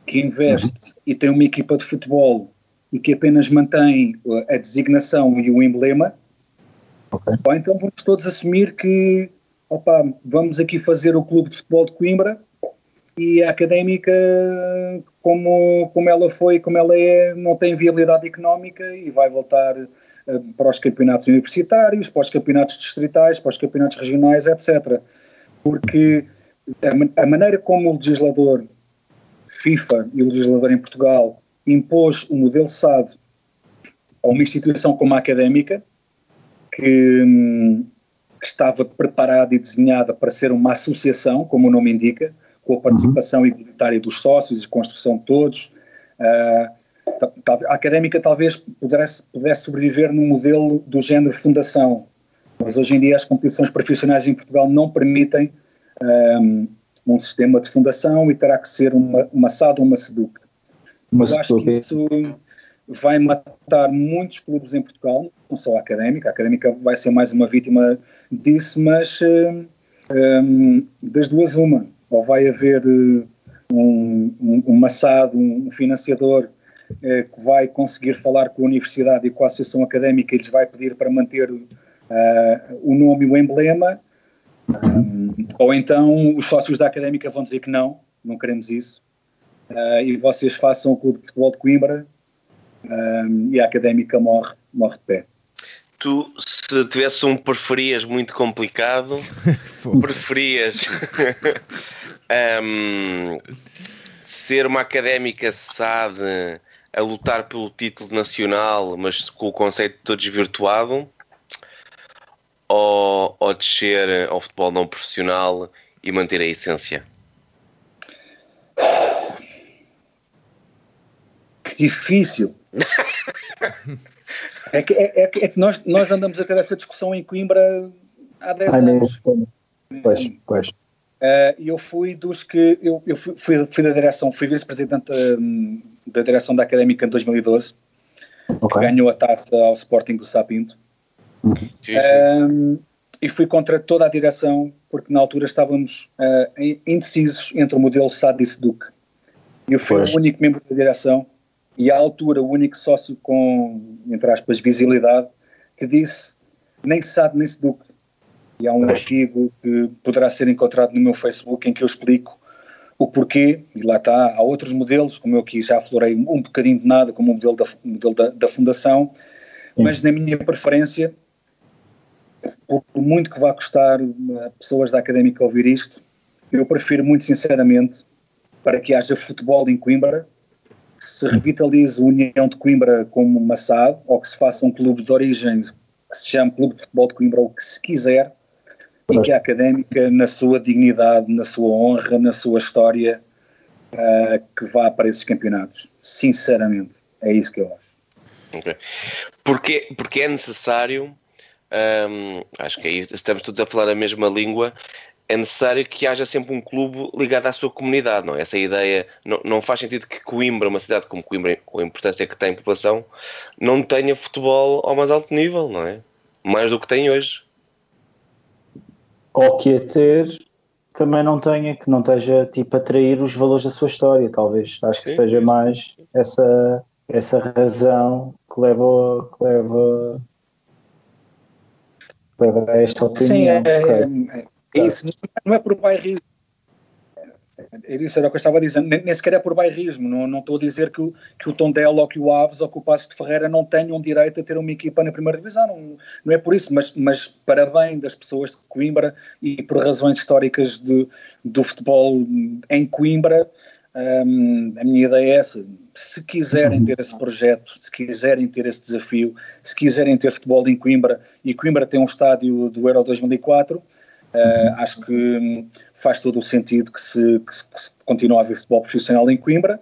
D: que investe uhum. e tem uma equipa de futebol e que apenas mantém a designação e o emblema, Okay. Ou então vamos todos assumir que opa, vamos aqui fazer o clube de futebol de Coimbra e a académica, como, como ela foi, como ela é, não tem viabilidade económica e vai voltar para os campeonatos universitários, para os campeonatos distritais, para os campeonatos regionais, etc. Porque a, maneira como o legislador FIFA e o legislador em Portugal impôs o modelo SAD a uma instituição como a académica, que, que, estava preparada e desenhada para ser uma associação, como o nome indica, com a participação uhum. igualitária dos sócios e construção de todos. Uh, a académica talvez pudesse, pudesse sobreviver no modelo do género fundação, mas hoje em dia as competições profissionais em Portugal não permitem um, um sistema de fundação e terá que ser uma, uma SAD ou uma SEDUC. Mas Eu acho que isso vai matar muitos clubes em Portugal, não só a Académica, a Académica vai ser mais uma vítima disso, mas um, hum, das duas uma, ou vai haver uh, um, um, um maçado, um financiador que vai conseguir falar com a universidade e com a associação académica e lhes vai pedir para manter uh, o nome e o emblema, um, ou então os sócios da académica vão dizer que não, não queremos isso, uh, e vocês façam o Clube de Futebol de Coimbra um, e a académica morre, morre de pé.
B: Tu, se tivesse um preferias muito complicado, *laughs* preferias um, *laughs* ser uma académica SAD a lutar pelo título nacional, mas com o conceito todo desvirtuado, ou, ou descer ao futebol não profissional e manter a essência?
D: Que difícil. *laughs* é que, é, é, é, que nós, nós andamos a ter essa discussão em Coimbra há 10 anos.
C: Pois, pois.
D: Uh, eu fui dos que. Eu, eu fui, fui, fui da direção, fui vice-presidente um, da direção da Académica em 2012, okay. ganhou a taça ao Sporting do Sapinto. Uhum. Sim, sim. Um, e fui contra toda a direção, porque na altura estávamos uh, indecisos entre o modelo SAD e SEDUC. Eu fui pois. o único membro da direção e à altura o único sócio com, entre aspas, visibilidade, que disse nem SAD nem SEDUC. E há um artigo que poderá ser encontrado no meu Facebook em que eu explico o porquê, e lá está, há outros modelos, como eu aqui já aflorei um bocadinho de nada, como o modelo da, modelo da, da Fundação, Sim. mas na minha preferência, por muito que vá custar a pessoas da Académica ouvir isto, eu prefiro muito sinceramente para que haja futebol em Coimbra, que se revitalize a União de Coimbra como uma SAD, ou que se faça um clube de origem que se chame Clube de Futebol de Coimbra, ou o que se quiser, e que a Académica, na sua dignidade, na sua honra, na sua história, uh, que vá para esses campeonatos. Sinceramente, é isso que eu acho.
B: Okay. Porque, porque é necessário, um, acho que é isso, estamos todos a falar a mesma língua, é necessário que haja sempre um clube ligado à sua comunidade, não é? Essa ideia não, não faz sentido que Coimbra, uma cidade como Coimbra, com a importância que tem em população, não tenha futebol ao mais alto nível, não é? Mais do que tem hoje.
C: Ou que a ter também não tenha, que não esteja tipo a atrair os valores da sua história, talvez. Acho que sim, seja sim, mais sim. essa essa razão que leva, que leva, leva a esta opinião.
D: Sim, é, é, é, é isso, não é por bairro. Isso era o que eu estava dizer, nem, nem sequer é por bairrismo, não, não estou a dizer que o, que o Tondela ou que o Aves ou que o Passo de Ferreira não tenham direito a ter uma equipa na primeira divisão, não, não é por isso, mas, mas para bem das pessoas de Coimbra e por razões históricas de, do futebol em Coimbra, hum, a minha ideia é essa, se quiserem ter esse projeto, se quiserem ter esse desafio, se quiserem ter futebol em Coimbra, e Coimbra tem um estádio do Euro 2004, Uh, acho que hum, faz todo o sentido que se, que se, que se continue a haver futebol profissional em Coimbra.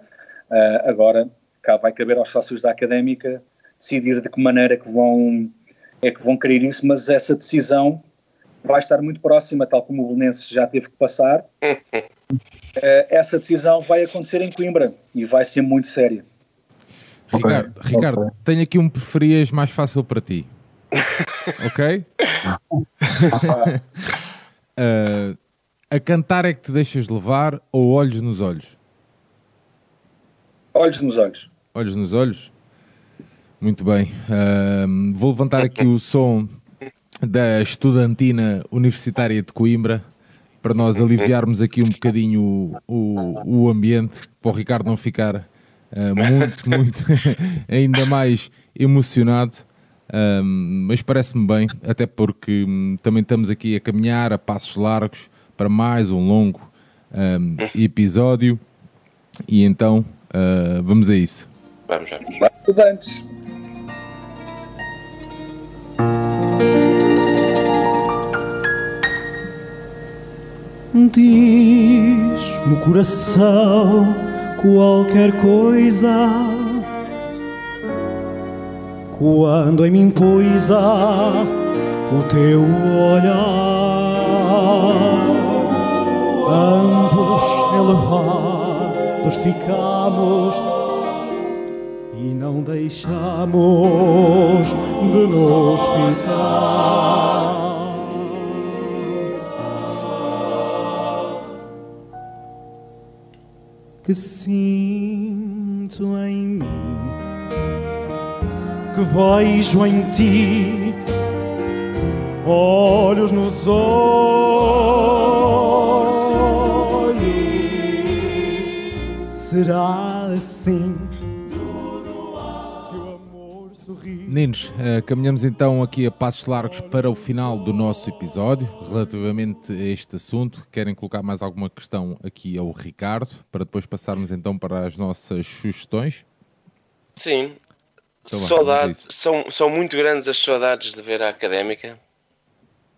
D: Uh, agora, cá vai caber aos sócios da académica decidir de que maneira que vão, é que vão querer isso, mas essa decisão vai estar muito próxima, tal como o Belenenses já teve que passar. Uh, *laughs* essa decisão vai acontecer em Coimbra e vai ser muito séria.
A: Ricardo, okay. Ricardo okay. tenho aqui um preferias mais fácil para ti. *laughs* ok? Uh, a cantar é que te deixas levar ou olhos nos olhos?
D: Olhos nos olhos.
A: Olhos nos olhos? Muito bem. Uh, vou levantar aqui o som da estudantina universitária de Coimbra para nós aliviarmos aqui um bocadinho o, o, o ambiente, para o Ricardo não ficar uh, muito, muito *laughs* ainda mais emocionado. Um, mas parece-me bem, até porque um, também estamos aqui a caminhar a passos largos para mais um longo um, episódio. E então uh, vamos a isso.
B: Vamos, vamos.
D: Estudantes.
I: Diz-me coração qualquer coisa quando em mim poisa o teu olhar. Ambos elevados ficamos e não deixamos de nos ficar. Que sinto em que vejo em ti olhos nos olhos. Será assim?
A: Meninos, uh, caminhamos então aqui a passos largos para o final do nosso episódio relativamente a este assunto. Querem colocar mais alguma questão aqui ao Ricardo para depois passarmos então para as nossas sugestões?
B: Sim, então, saudades, são, são muito grandes as saudades de ver a académica.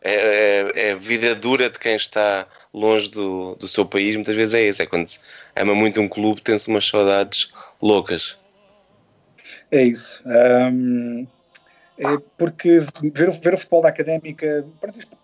B: É, é, é, a vida dura de quem está longe do, do seu país, muitas vezes é isso. É quando ama muito um clube, tem-se umas saudades loucas.
D: É isso. Um, é porque ver, ver o futebol da académica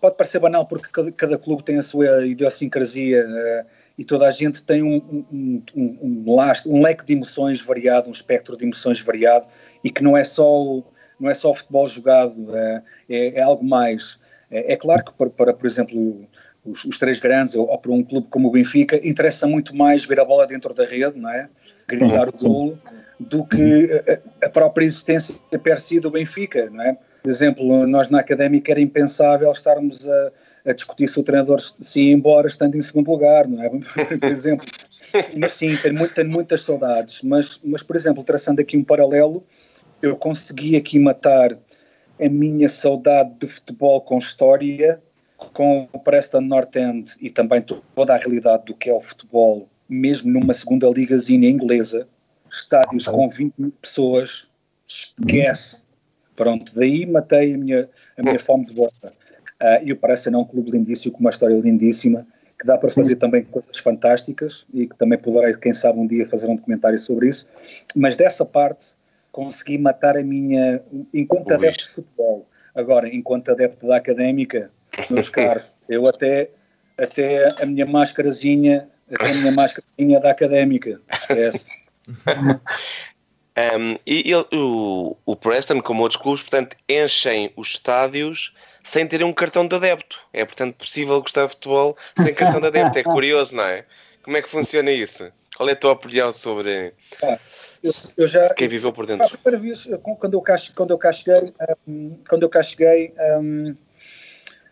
D: pode parecer banal, porque cada, cada clube tem a sua idiosincrasia uh, e toda a gente tem um, um, um, um, um leque de emoções variado, um espectro de emoções variado e que não é só, não é só futebol jogado, é, é, é algo mais. É, é, claro que para, para por exemplo, os, os, três grandes, ou, ou para um clube como o Benfica, interessa muito mais ver a bola dentro da rede, não é? Gritar o golo, do que a, a própria existência per si do Benfica, não é? Por exemplo, nós na Académica era impensável estarmos a, a discutir se o treinador se ia embora estando em segundo lugar, não é? *laughs* Por exemplo, mas sim, tenho, muito, tenho muitas saudades, mas, mas, por exemplo, traçando aqui um paralelo, eu consegui aqui matar a minha saudade de futebol com história, com o Preston North End e também toda a realidade do que é o futebol, mesmo numa segunda ligazinha inglesa, estádios com 20 mil pessoas, esquece. Pronto, daí matei a minha, a minha fome de bola. Uh, e o Preston é um clube lindíssimo, com uma história lindíssima, que dá para fazer também coisas fantásticas e que também poderei, quem sabe, um dia fazer um documentário sobre isso. Mas dessa parte, consegui matar a minha. enquanto adepto de futebol. Agora, enquanto adepto da académica, *laughs* meus caros, eu até, até a minha máscarazinha, até a minha máscarazinha da académica, esquece. *laughs*
B: um, e ele, o, o Preston, como outros clubes, portanto, enchem os estádios sem terem um cartão de adepto. É, portanto, possível gostar de futebol sem cartão de adepto. É curioso, não é? Como é que funciona isso? Qual é a tua opinião sobre. Ah eu, eu já, Quem viveu por dentro? A
D: primeira vez, quando eu cá, quando eu cá cheguei, um, quando eu cá cheguei um,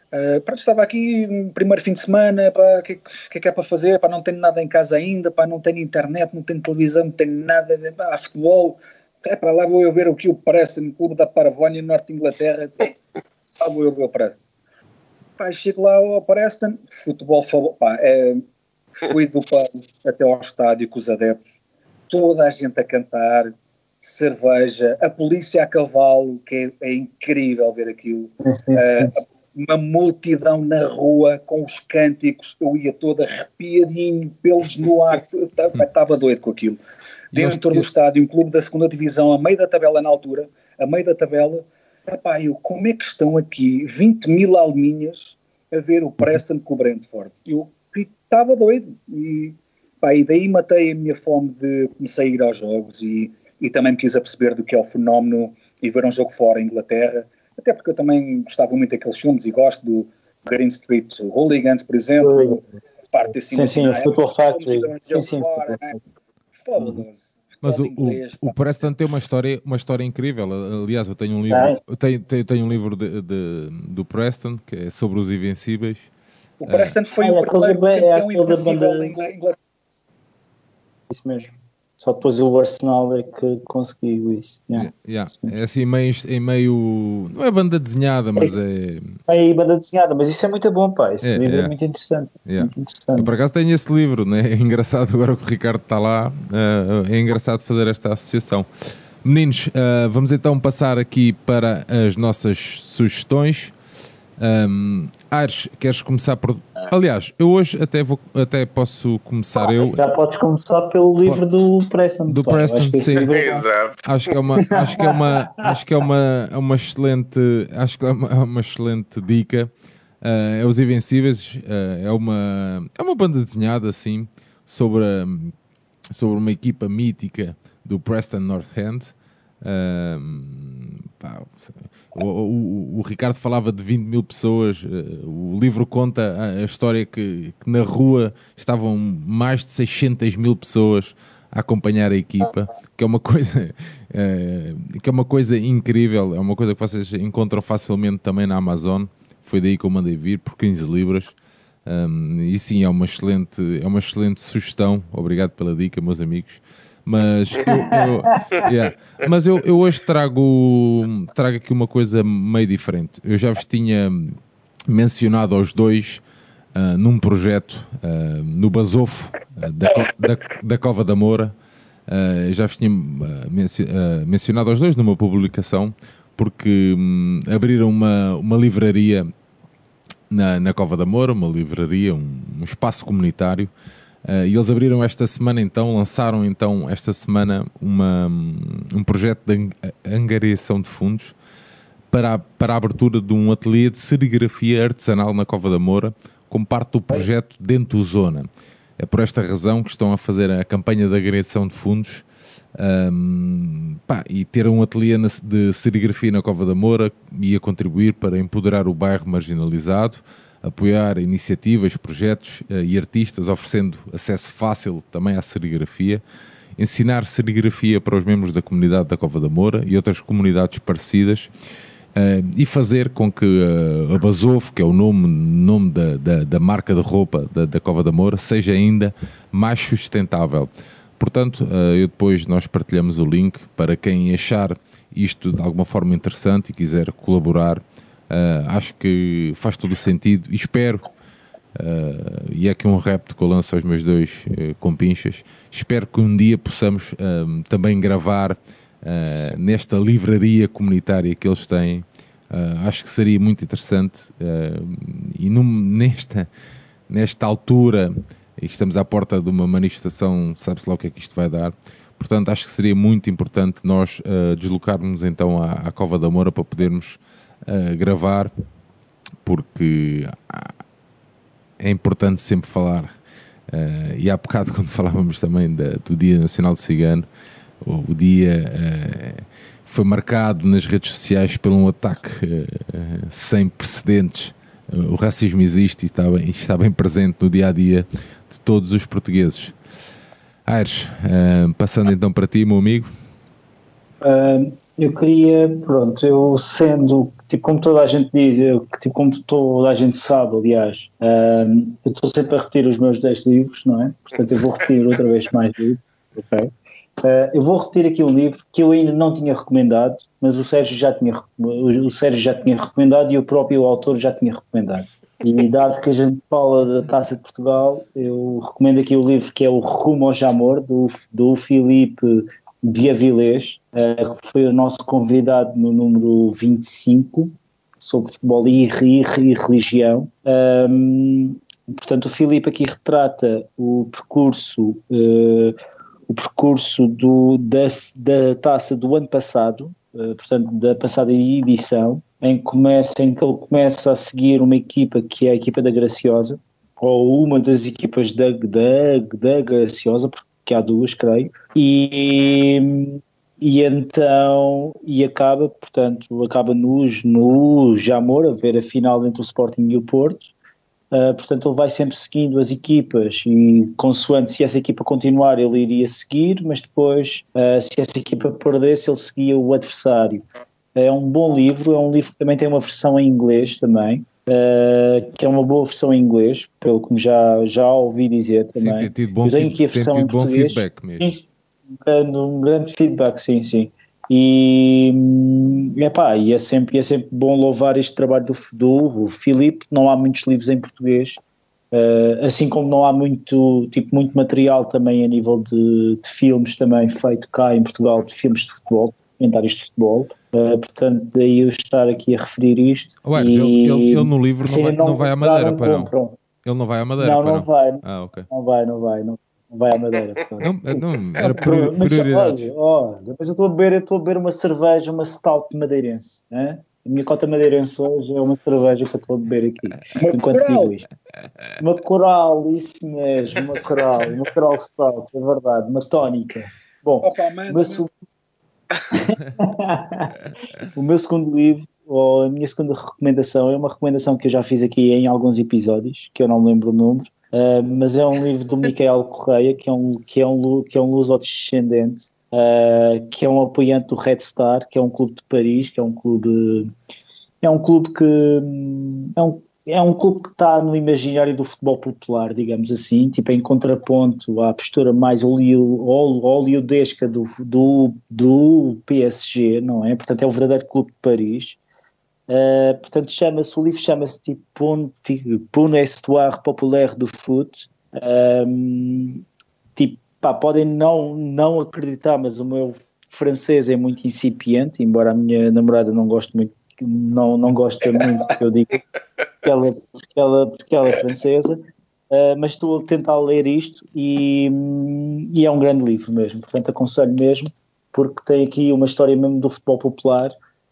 D: Uh, pronto, estava aqui, um primeiro fim de semana, o que, que, é que é para fazer? Pá, não tenho nada em casa ainda, pá, não tenho internet, não tenho televisão, não tenho nada, pá, há futebol. É para lá vou eu ver o que o parece no clube da Paravónia, no norte de Inglaterra. Lá vou eu ver o Preston. Pá, chego lá ao Preston, futebol, pá, é, fui do pub até ao estádio com os adeptos, toda a gente a cantar, cerveja, a polícia a cavalo, que é, é incrível ver aquilo. Sim, sim, sim. Uh, uma multidão na rua com os cânticos, eu ia todo arrepiadinho, pelos no ar, *laughs* estava doido com aquilo. Dentro do estádio, um clube da segunda divisão, a meio da tabela na altura, a meio da tabela, epá, eu, como é que estão aqui 20 mil alminhas a ver o Preston com o Brentford? Eu estava doido e, pá, e daí matei a minha fome de comecei a ir aos jogos e, e também me quis aperceber do que é o fenómeno e ver um jogo fora em Inglaterra até porque eu também gostava muito daqueles filmes e gosto do Green Street Hooligans, por exemplo, parte desse
C: Sim, sim, o Football Factory. Sim, sim,
D: né? Fabuloso.
A: Mas o, inglês, o, o Preston tem uma história, uma história incrível. Aliás, eu tenho um livro, eu tenho, tenho, tenho um livro de, de, do Preston que é sobre os Invencíveis.
D: O Preston foi ah, o primeiro
C: é campeão invencível da Inglaterra. Isso mesmo. Só depois o Arsenal é que conseguiu isso. Yeah.
A: Yeah. É assim meio, em meio. Não é banda desenhada, mas é.
C: É banda desenhada, mas isso é muito bom, pá. Esse é, livro é, é muito, interessante, muito interessante.
A: Eu por acaso tenho esse livro, né? É engraçado agora que o Ricardo está lá. Uh, é engraçado fazer esta associação. Meninos, uh, vamos então passar aqui para as nossas sugestões. Um, Aires, queres começar por. Aliás, eu hoje até, vou, até posso começar ah, eu.
C: Já podes começar pelo livro do Preston.
A: Do Preston, sim. Acho que é uma, acho que é uma, acho que é uma, é uma excelente, acho que é uma, é uma excelente dica. Uh, é os Invencíveis, uh, é uma, é uma banda desenhada assim sobre, sobre uma equipa mítica do Preston North End. Pá, o, o, o, Ricardo falava de 20 mil pessoas. Eh, o livro conta a, a história que, que, na rua estavam mais de 600 mil pessoas a acompanhar a equipa, que é uma coisa é, *laughs* que é uma coisa incrível. É uma coisa que vocês encontram facilmente também na Amazon. Foi daí que eu mandei vir por 15 libras. Um, e sim, é uma excelente, é uma excelente sugestão. Obrigado pela dica, meus amigos. Mas eu, eu, yeah. Mas eu, eu hoje trago, trago aqui uma coisa meio diferente. Eu já vos tinha mencionado aos dois uh, num projeto uh, no Basofo uh, da, da, da, Cova da Moura. já vos tinha mencionado aos dois numa publicação porque um, abriram uma, uma livraria na, na Cova da Moura, uma livraria, um, um espaço comunitário Uh, e eles abriram esta semana, então, lançaram então esta semana uma, um projeto de angariação de fundos para a, para a abertura de um ateliê de serigrafia artesanal na Cova da Moura, como parte do projeto Dentro Zona. É por esta razão que estão a fazer a campanha de angariação de fundos um, pá, e ter um ateliê de serigrafia na Cova da Moura e a contribuir para empoderar o bairro marginalizado apoiar iniciativas, projetos uh, e artistas, oferecendo acesso fácil também à serigrafia, ensinar serigrafia para os membros da comunidade da Cova da Moura e outras comunidades parecidas. Uh, e fazer com que uh, a Basovo, que é o nome, nome da, da, da marca de roupa da, da, Cova da Moura, seja ainda mais sustentável. Portanto, uh, eu depois nós partilhamos o link para quem achar isto de alguma forma interessante e quiser colaborar Uh, acho que faz todo o sentido e espero, uh, e é aqui um repto que eu lanço aos meus dois uh, compinchas, espero que um dia possamos também gravar nesta livraria comunitária que eles têm. acho que seria muito interessante e num, nesta, nesta altura, estamos à porta de uma manifestação, sabe-se lá o que é que isto vai dar. Portanto, acho que seria muito importante nós deslocarmos então à, à Cova da Moura para podermos gravar, porque é importante sempre falar. Uh, e há bocado, *laughs* quando falávamos também da, do Dia Nacional do Cigano, o, o dia uh, foi marcado nas redes sociais por um ataque uh, sem precedentes. o racismo existe e está bem, está bem presente no dia a dia de todos os portugueses. Aires, passando então para ti, meu amigo.
C: Eu queria, pronto, eu sendo, tipo, como toda a gente diz, eu, tipo, como toda a gente sabe, aliás, ahm, eu estou sempre a repetir os meus 10 livros, não é? Portanto, eu vou repetir *laughs* outra vez mais livros, ok? Ah, eu vou repetir aqui um livro que eu ainda não tinha recomendado, mas o Sérgio já tinha, o Sérgio já tinha recomendado e o próprio autor já tinha recomendado. E dado que a gente fala da Taça de Portugal, eu recomendo aqui o livro que é o Rumo ao Jamor, do, do Filipe de Avilés, eh, que foi o nosso convidado no número 25, sobre futebol e, e- e religião. Ahm, portanto, o Filipe aqui retrata o percurso, eh, o percurso do, da, da taça do ano passado, eh, portanto, da passada edição, em que, começa, em que ele começa a seguir uma equipa que é a equipa da Graciosa, ou uma das equipas da, da, da Graciosa, porque há duas, creio, e, e então, e acaba, portanto, acaba no, no Jamor, a ver a final entre o Sporting e o Porto, Uh, portanto, ele vai sempre seguindo as equipas e, consoante se essa equipa continuar, ele iria seguir, mas depois, uh, se essa equipa perdesse, ele seguia o adversário. É um bom livro, é um livro que também tem uma versão em inglês também, uh, que é uma boa versão em inglês, pelo que já, já ouvi dizer
A: Sim,
C: também.
A: tem tido bom,
C: Eu tenho aqui a versão em português.
A: feedback mesmo.
C: Sim, um grande, um grande feedback, sim, sim. E, hum, epá, e é, sempre, é sempre bom louvar este trabalho do, do Filipe. Não há muitos livros em português, eh, assim como não há muito, tipo, muito material também a nível de, de filmes também feito cá em Portugal, de filmes de futebol, comentários de futebol. Eh, portanto, daí eu estar aqui a referir isto.
A: Oh, Aires,
C: E-
A: ele, ele- ele no livro não vai, não vai à Madeira,
C: não
A: para não.
C: compram.
A: Ele não vai à Madeira,
C: Não,
A: para
C: não
A: não.
C: vai.
A: Ah, ok.
C: Não vai, não vai, não, não vai à Madeira. *laughs* portanto.
A: Não, não, era
C: Mas,
A: priori-
C: mas,
A: prioridades.
C: olha, olha, depois eu estou a beber, eu estou a beber uma cerveja, uma stout madeirense. né? A minha cota madeirense hoje é uma cerveja que eu estou a beber aqui, enquanto
D: coral.
C: digo isto. Uma coral, isso mesmo, uma coral, uma coral stout, é verdade, uma tónica. Bom,
D: Opa,
C: meu, seg- *laughs* o meu segundo livro, ou a minha segunda recomendação, é uma recomendação que eu já fiz aqui em alguns episódios, que eu não me lembro o número, ah, mas é um livro do Micael Correia, que é um, que é um, que é um luso-descendente, ah, que é um apoiante do Red Star, que é um clube de Paris, que é um clube. É um clube que. hum, É um, é um clube que está no imaginário do futebol popular, digamos assim, tipo em contraponto à postura mais oleodesca do, do, do PSG, não é? Portanto, é o verdadeiro clube de Paris. Uh, portanto, chama-se, o livro chama-se tipo Pune, Pune Histoire Populaire do Foot. Um, tipo, pá, podem não, não acreditar, mas o meu francês é muito incipiente, embora a minha namorada não goste muito, não, não gosta muito que eu diga *laughs* porque ela, porque ela, porque ela é francesa. Uh, mas estou a tentar ler isto e, e é um grande livro mesmo, portanto aconselho mesmo, porque tem aqui uma história mesmo do futebol popular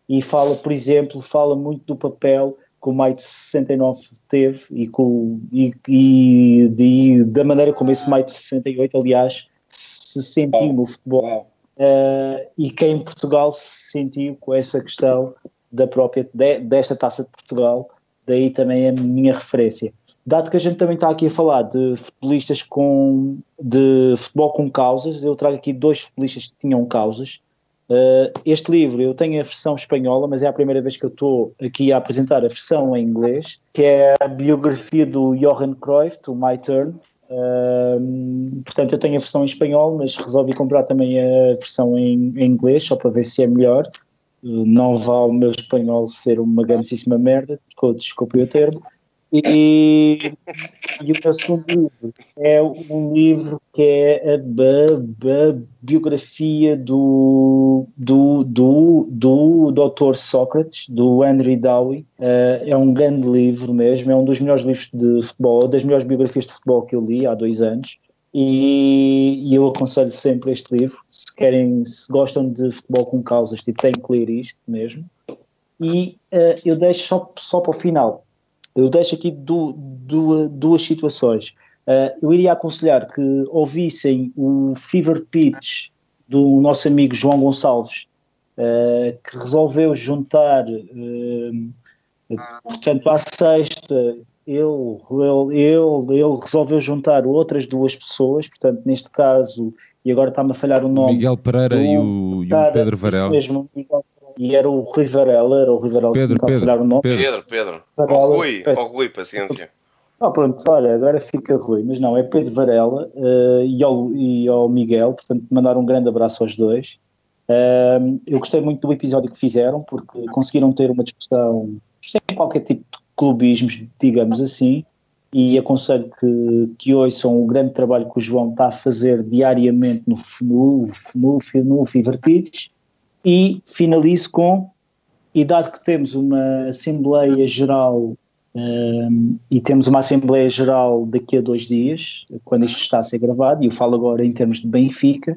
C: e fala, por exemplo, fala muito do papel que o Maio de 69 teve e, com, e, e de- da maneira como esse Maio de 68, aliás, se sentiu no futebol eh, e que em Portugal se sentiu com essa questão da própria, de- desta taça de Portugal, daí também a minha referência. Dado que a gente também está aqui a falar de futebolistas com de futebol com causas, eu trago aqui dois futebolistas que tinham causas. Uh, este livro eu tenho a versão espanhola, mas é a primeira vez que eu estou aqui a apresentar a versão em inglês, que é a biografia do Johan Cruyff, do My Turn. Uh, portanto, eu tenho a versão em espanhol, mas resolvi comprar também a versão em, em inglês, só para ver se é melhor. Uh, não vale o meu espanhol ser uma grandíssima merda, desculpe, o termo. E, e o meu segundo livro é um livro que é a, ba- biografia do, do, do, do Dr. Sócrates, do Andrew Dowie. Eh, é um grande livro mesmo, é um dos melhores livros de futebol, das melhores biografias de futebol que eu li há dois anos. E, e eu aconselho sempre este livro. Se querem, se gostam de futebol com causas, tipo, têm que ler isto mesmo. E eh, eu deixo só, só para o final eu deixo aqui du- du- duas situações. Uh, eu iria aconselhar que ouvissem o Fever Pitch do nosso amigo João Gonçalves, uh, que resolveu juntar, uh, portanto, à sexta ele, ele, ele, ele resolveu juntar outras duas pessoas, portanto, neste caso, e agora está-me a falhar o nome.
A: Miguel Pereira e o, e o Pedro Varela.
C: Mesmo, e era o Rui Varela, era o Rui Varela
A: Pedro,
C: que me a falhar o nome.
B: Pedro, Pedro.
C: Varela,
B: Rui,
C: peço-
B: Rui, paciência.
C: Ah, pronto, olha, agora fica Rui, mas não, é Pedro Varela eh, e, ao, e ao Miguel, portanto, mandar um grande abraço aos dois. Ahm, eu gostei muito do episódio que fizeram, porque conseguiram ter uma discussão sem qualquer tipo de clubismos, digamos assim, e aconselho que, que ouçam o grande trabalho que o João está a fazer diariamente no, no, no, no Fever Pitch, e finalizo com, e dado que temos uma Assembleia Geral um, e temos uma Assembleia Geral daqui a dois dias, quando isto está a ser gravado, e eu falo agora em termos de Benfica,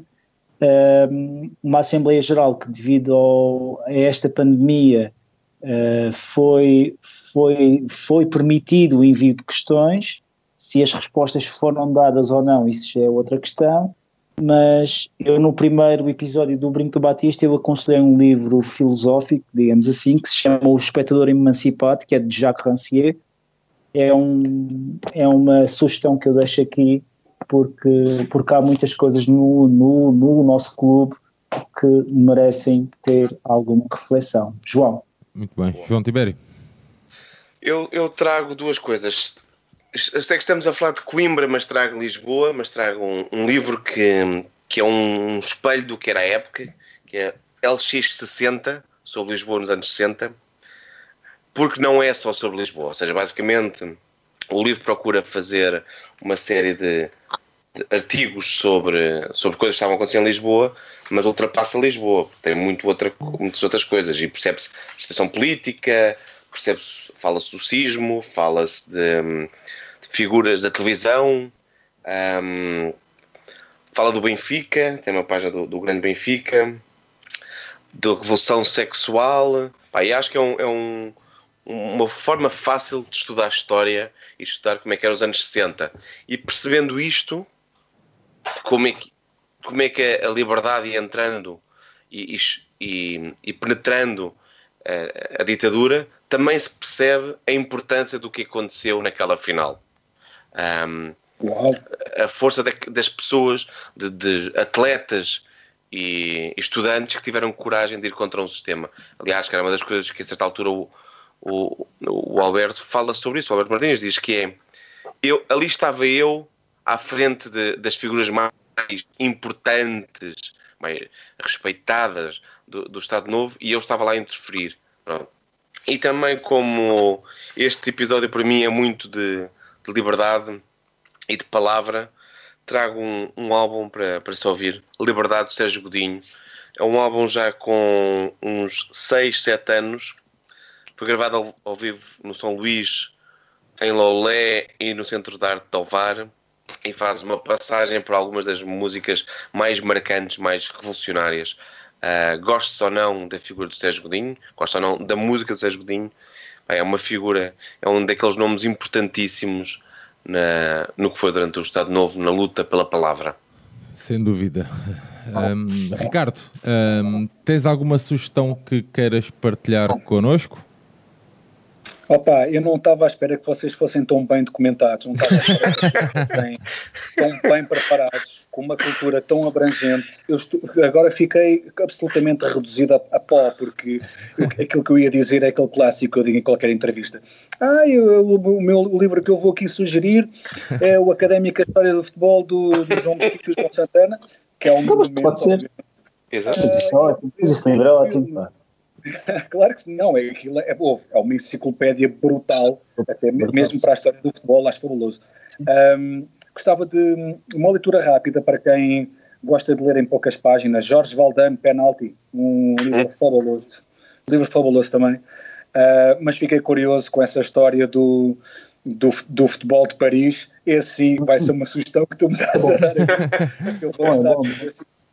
C: um, uma Assembleia Geral que devido ao- a esta pandemia uh, foi, foi, foi permitido o envio de questões, se as respostas foram dadas ou não, isso já é outra questão, mas eu no primeiro episódio do Brinco do Batista eu aconselhei um livro filosófico, digamos assim, que se chama O Espectador Emancipado, que é de Jacques Rancière. É, um, é uma sugestão que eu deixo aqui, porque, porque há muitas coisas no, no, no nosso clube que merecem ter alguma reflexão. João.
A: Muito bem. João Tibério.
B: Eu, eu trago duas coisas. Até que estamos a falar de Coimbra, mas trago Lisboa, mas trago um, um livro que, que é um espelho do que era a época, que é LX60, sobre Lisboa nos anos 60, porque não é só sobre Lisboa. Ou seja, basicamente, o livro procura fazer uma série de, de artigos sobre, sobre coisas que estavam acontecendo em Lisboa, mas ultrapassa Lisboa, porque tem muito outra, muitas outras coisas, e percebe-se situação política, percebe-se, fala-se do sismo, fala-se de, de figuras da televisão, hum, fala do Benfica, tem uma página do, do grande Benfica, da revolução sexual, pá, e acho que é, um, é um- uma forma fácil de estudar a história e estudar como é que eram os anos 60. E percebendo isto, como é que, como é que a liberdade ia entrando e, e- e- penetrando a, a ditadura, também se percebe a importância do que aconteceu naquela final.
D: Uau.
B: a força da- das pessoas, de, de atletas e estudantes que tiveram coragem de ir contra um sistema. Aliás, que era uma das coisas que a certa altura o, o, o Alberto fala sobre isso. O Alberto Martins diz que é eu, ali estava eu à frente de- das figuras mais importantes, mais respeitadas do, do Estado Novo e eu estava lá a interferir. Pronto. E também como este episódio para mim é muito de, de liberdade e de palavra, trago um, um álbum para, para se ouvir, Liberdade de Sérgio Godinho. É um álbum já com uns 6, 7 anos. Foi gravado ao, ao vivo no São Luís, em Lolé e no Centro de Arte de Ovar. E faz uma passagem por algumas das músicas mais marcantes, mais revolucionárias. Uh, gostes ou não da figura do Sérgio Godinho, gostes ou não da música do Sérgio Godinho, é uma figura, é um daqueles nomes importantíssimos na- no que foi durante o Estado Novo, na luta pela palavra.
A: Sem dúvida. Ahm, Ricardo, ahm, tens alguma sugestão que queiras partilhar connosco?
D: Opa, eu não estava à espera que vocês fossem tão bem documentados, não estava à espera que vocês fossem tão bem preparados, com uma cultura tão abrangente. Eu estou- agora fiquei absolutamente reduzido a, a pó, porque eu- aquilo que eu ia dizer é aquele clássico que eu digo em qualquer entrevista. Ah, eu- o, meu o livro que eu vou aqui sugerir é o Académica História do Futebol do, do João Mosquito e João Santana, que é um
C: Então, mas
D: monumento,
C: pode ser.
B: Exato.
C: Isso é ótimo. Esse livro é ótimo. pá. *laughs*
D: Claro que sim, não, é, aquilo é, ouve, é uma enciclopédia brutal, até
C: Brutal.
D: mesmo para a história do futebol, acho fabuloso. Ahm, gostava de uma leitura rápida para quem gosta de ler em poucas páginas. Jorge Valdano, Penalty, um livro fabuloso, um livro fabuloso também. Ah, mas fiquei curioso com essa história do, do, do futebol de Paris. Esse sim vai ser uma sugestão que tu me estás a dar. Eu vou
C: Bom,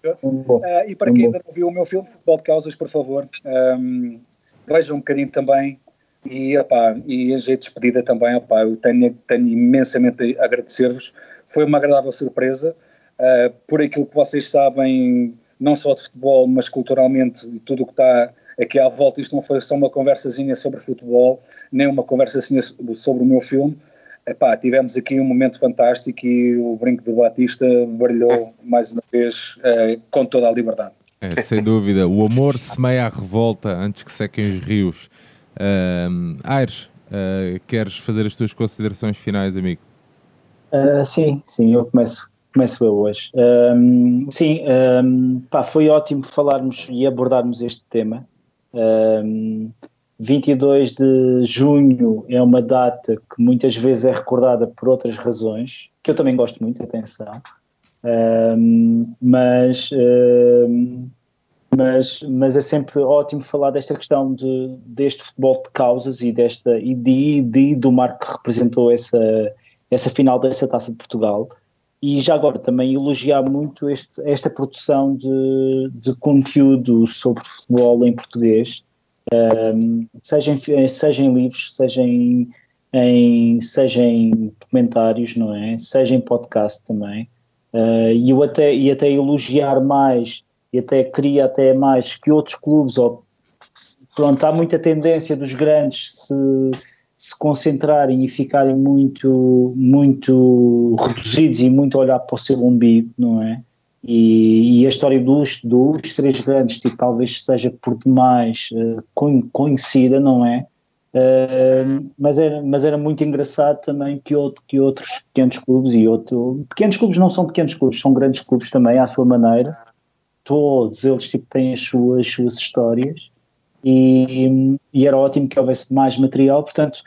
D: ah, e para quem ainda não viu o meu filme, Futebol de Causas, por favor, ahm, vejam um bocadinho também. E, epá, e a jeito de despedida também, epá, eu tenho, tenho imensamente a agradecer-vos. Foi uma agradável surpresa ah, por aquilo que vocês sabem, não só de futebol, mas culturalmente, de tudo o que está aqui à volta isto não foi só uma conversazinha sobre futebol, nem uma conversazinha sobre o meu filme. Epá, tivemos aqui um momento fantástico e o brinco do Batista brilhou *laughs* mais uma vez eh, com toda a liberdade.
A: É, sem dúvida. O amor semeia a revolta antes que sequem os rios. Um, Aires, uh, queres fazer as tuas considerações finais, amigo?
C: Uh, sim, sim, eu começo, começo eu hoje. Um, sim, um, pá, foi ótimo falarmos e abordarmos este tema. Um, 22 de junho é uma data que muitas vezes é recordada por outras razões, que eu também gosto muito, atenção, um, mas, um, mas, mas é sempre ótimo falar desta questão de, deste futebol de causas e, desta, e de, de, do marco que representou essa, essa final dessa Taça de Portugal. E já agora também elogiar muito este, esta produção de, de conteúdo sobre futebol em português, um, seja, em, seja em livros, seja em, em, seja em documentários, não é? Seja em podcast também. Uh, e eu até, e até elogiar mais, e até queria até mais que outros clubes, ou, pronto, há muita tendência dos grandes se, se concentrarem e ficarem muito, muito reduzidos e muito olhar para o seu umbigo, não é? E, e, a história dos, dos três grandes tipo, talvez seja por demais uh, conhecida, não é? Uh, mas, era, mas era muito engraçado também que, outro, que outros pequenos clubes e outro, pequenos clubes não são pequenos clubes, são grandes clubes também à sua maneira. Todos eles tipo, têm as suas, as suas histórias e, e era ótimo que houvesse mais material. Portanto,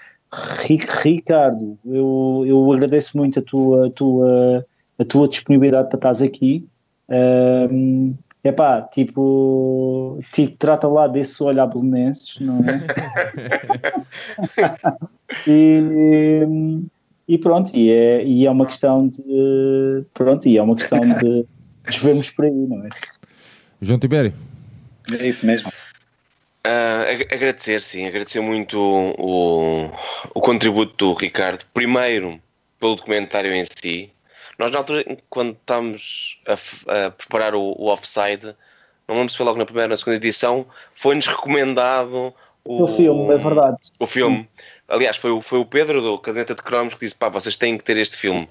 C: Ricardo, eu, eu agradeço muito a tua, a tua, a tua disponibilidade para estás aqui. Um, epá, tipo, tipo, trata lá desse olhar belenenses, não é? *laughs* e, e pronto, e é, e é uma questão de pronto, e é uma questão de nos vermos por aí, não é?
A: João Tibério.
D: É isso mesmo.
B: Uh, agradecer, sim, agradecer muito o, o contributo do Ricardo. Primeiro, pelo documentário em si, nós, na altura, quando estávamos a, a preparar o, o, offside, não lembro se foi logo na primeira ou na segunda edição, foi-nos recomendado o,
C: o filme, é verdade.
B: O filme. Sim. Aliás, foi, foi o Pedro do Caderneta de Cromos que disse: pá, vocês têm que ter este filme.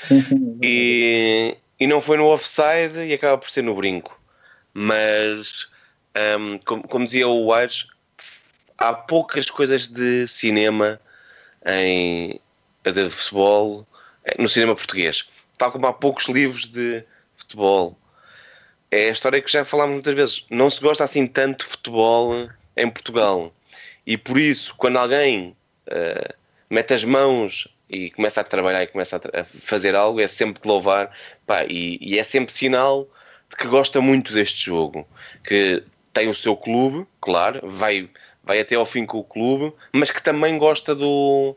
C: Sim, sim.
B: É e, e não foi no offside e acaba por ser no brinco. Mas, um, como, como, dizia o Aires, há poucas coisas de cinema em, de futebol no cinema português. Tal como há poucos livros de futebol. É a história que já falámos muitas vezes. Não se gosta assim tanto de futebol em Portugal. E por isso, quando alguém uh, mete as mãos e começa a trabalhar e começa a, a fazer algo, é sempre de louvar. Pá, e, e é sempre sinal de que gosta muito deste jogo. Que tem o seu clube, claro, vai, vai até ao fim com o clube, mas que também gosta do,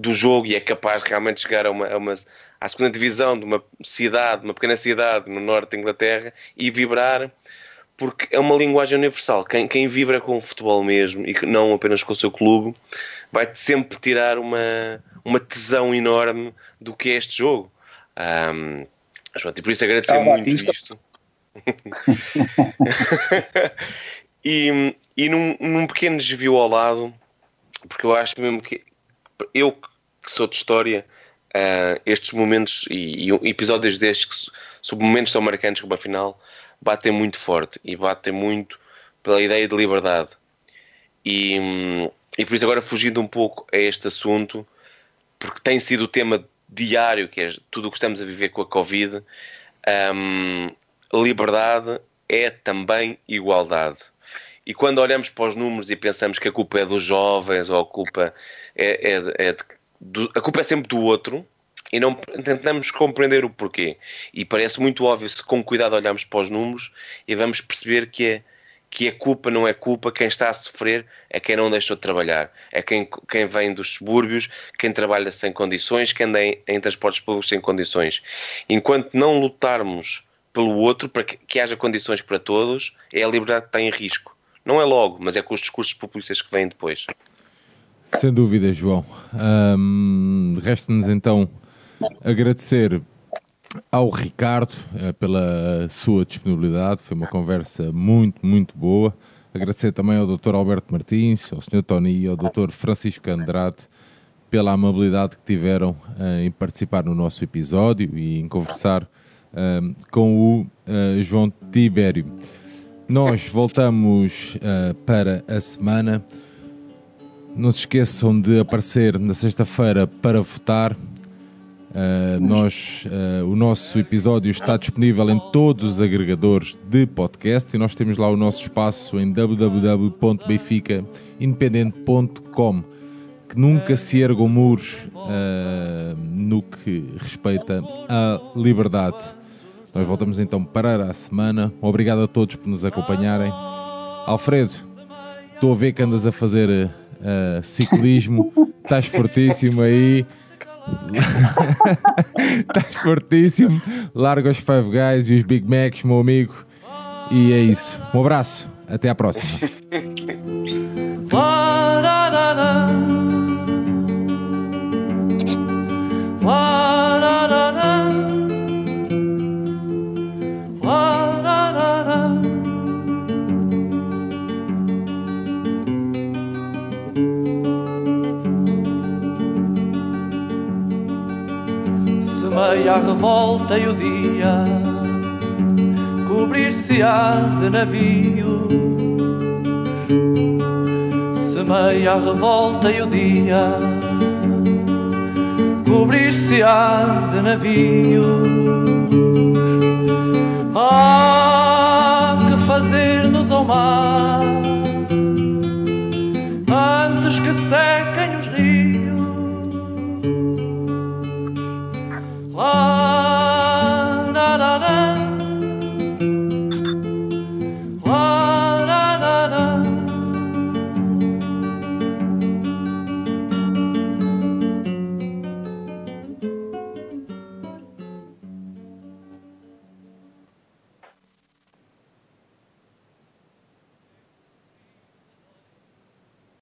B: do jogo e é capaz de realmente chegar a uma, a uma, à segunda divisão de uma cidade, uma pequena cidade no norte da Inglaterra e vibrar, porque é uma linguagem universal. Quem, quem vibra com o futebol mesmo e não apenas com o seu clube vai sempre tirar uma, uma tesão enorme do que é este jogo. Um, e por isso agradecer ah, muito Batista. isto. *laughs* e e num, num pequeno desvio ao lado, porque eu acho mesmo que eu que sou de história, uh, estes momentos e, e, episódios destes que sobre momentos tão marcantes como a final batem muito forte e batem muito pela ideia de liberdade. E, e por isso agora fugindo um pouco a este assunto, porque tem sido o tema diário, que é tudo o que estamos a viver com a Covid, um, liberdade é também igualdade. E quando olhamos para os números e pensamos que a culpa é dos jovens ou a culpa é, é, é de, do, a culpa é sempre do outro e não tentamos compreender o porquê. E parece muito óbvio se com cuidado olharmos para os números e vamos perceber que é que a culpa não é culpa, quem está a sofrer é quem não deixou de trabalhar, é quem, quem vem dos subúrbios, quem trabalha sem condições, quem anda em, em transportes públicos sem condições. Enquanto não lutarmos pelo outro, para que, que, haja condições para todos, é a liberdade que está em risco. Não é logo, mas é com os discursos populistas que vêm depois.
A: Sem dúvida, João. Um, Resta-nos então agradecer ao Ricardo uh, pela sua disponibilidade. Foi uma conversa muito, muito boa. Agradecer também ao Dr. Alberto Martins, ao Sr. Tony e ao Dr. Francisco Andrade pela amabilidade que tiveram uh, em participar no nosso episódio e em conversar com o uh, João Tibério. Nós voltamos para a semana. Não se esqueçam de aparecer na sexta-feira para votar. Uh, nós, uh, o nosso episódio está disponível em todos os agregadores de podcast e nós temos lá o nosso espaço em www.benficaindependente.com que nunca se ergam muros uh, no que respeita à liberdade. Nós voltamos então para a semana. Obrigado a todos por nos acompanharem. Alfredo, estou a ver que andas a fazer ciclismo, estás fortíssimo aí. *laughs* Estás fortíssimo. Larga os Five Guys e os Big Macs, meu amigo. E é isso. Um abraço. Até à próxima.
J: e a revolta e o dia cobrir-se-á de navio. Semeia a revolta e o dia cobrir-se-á de navio. Há que fazer-nos ao mar antes que sequem love.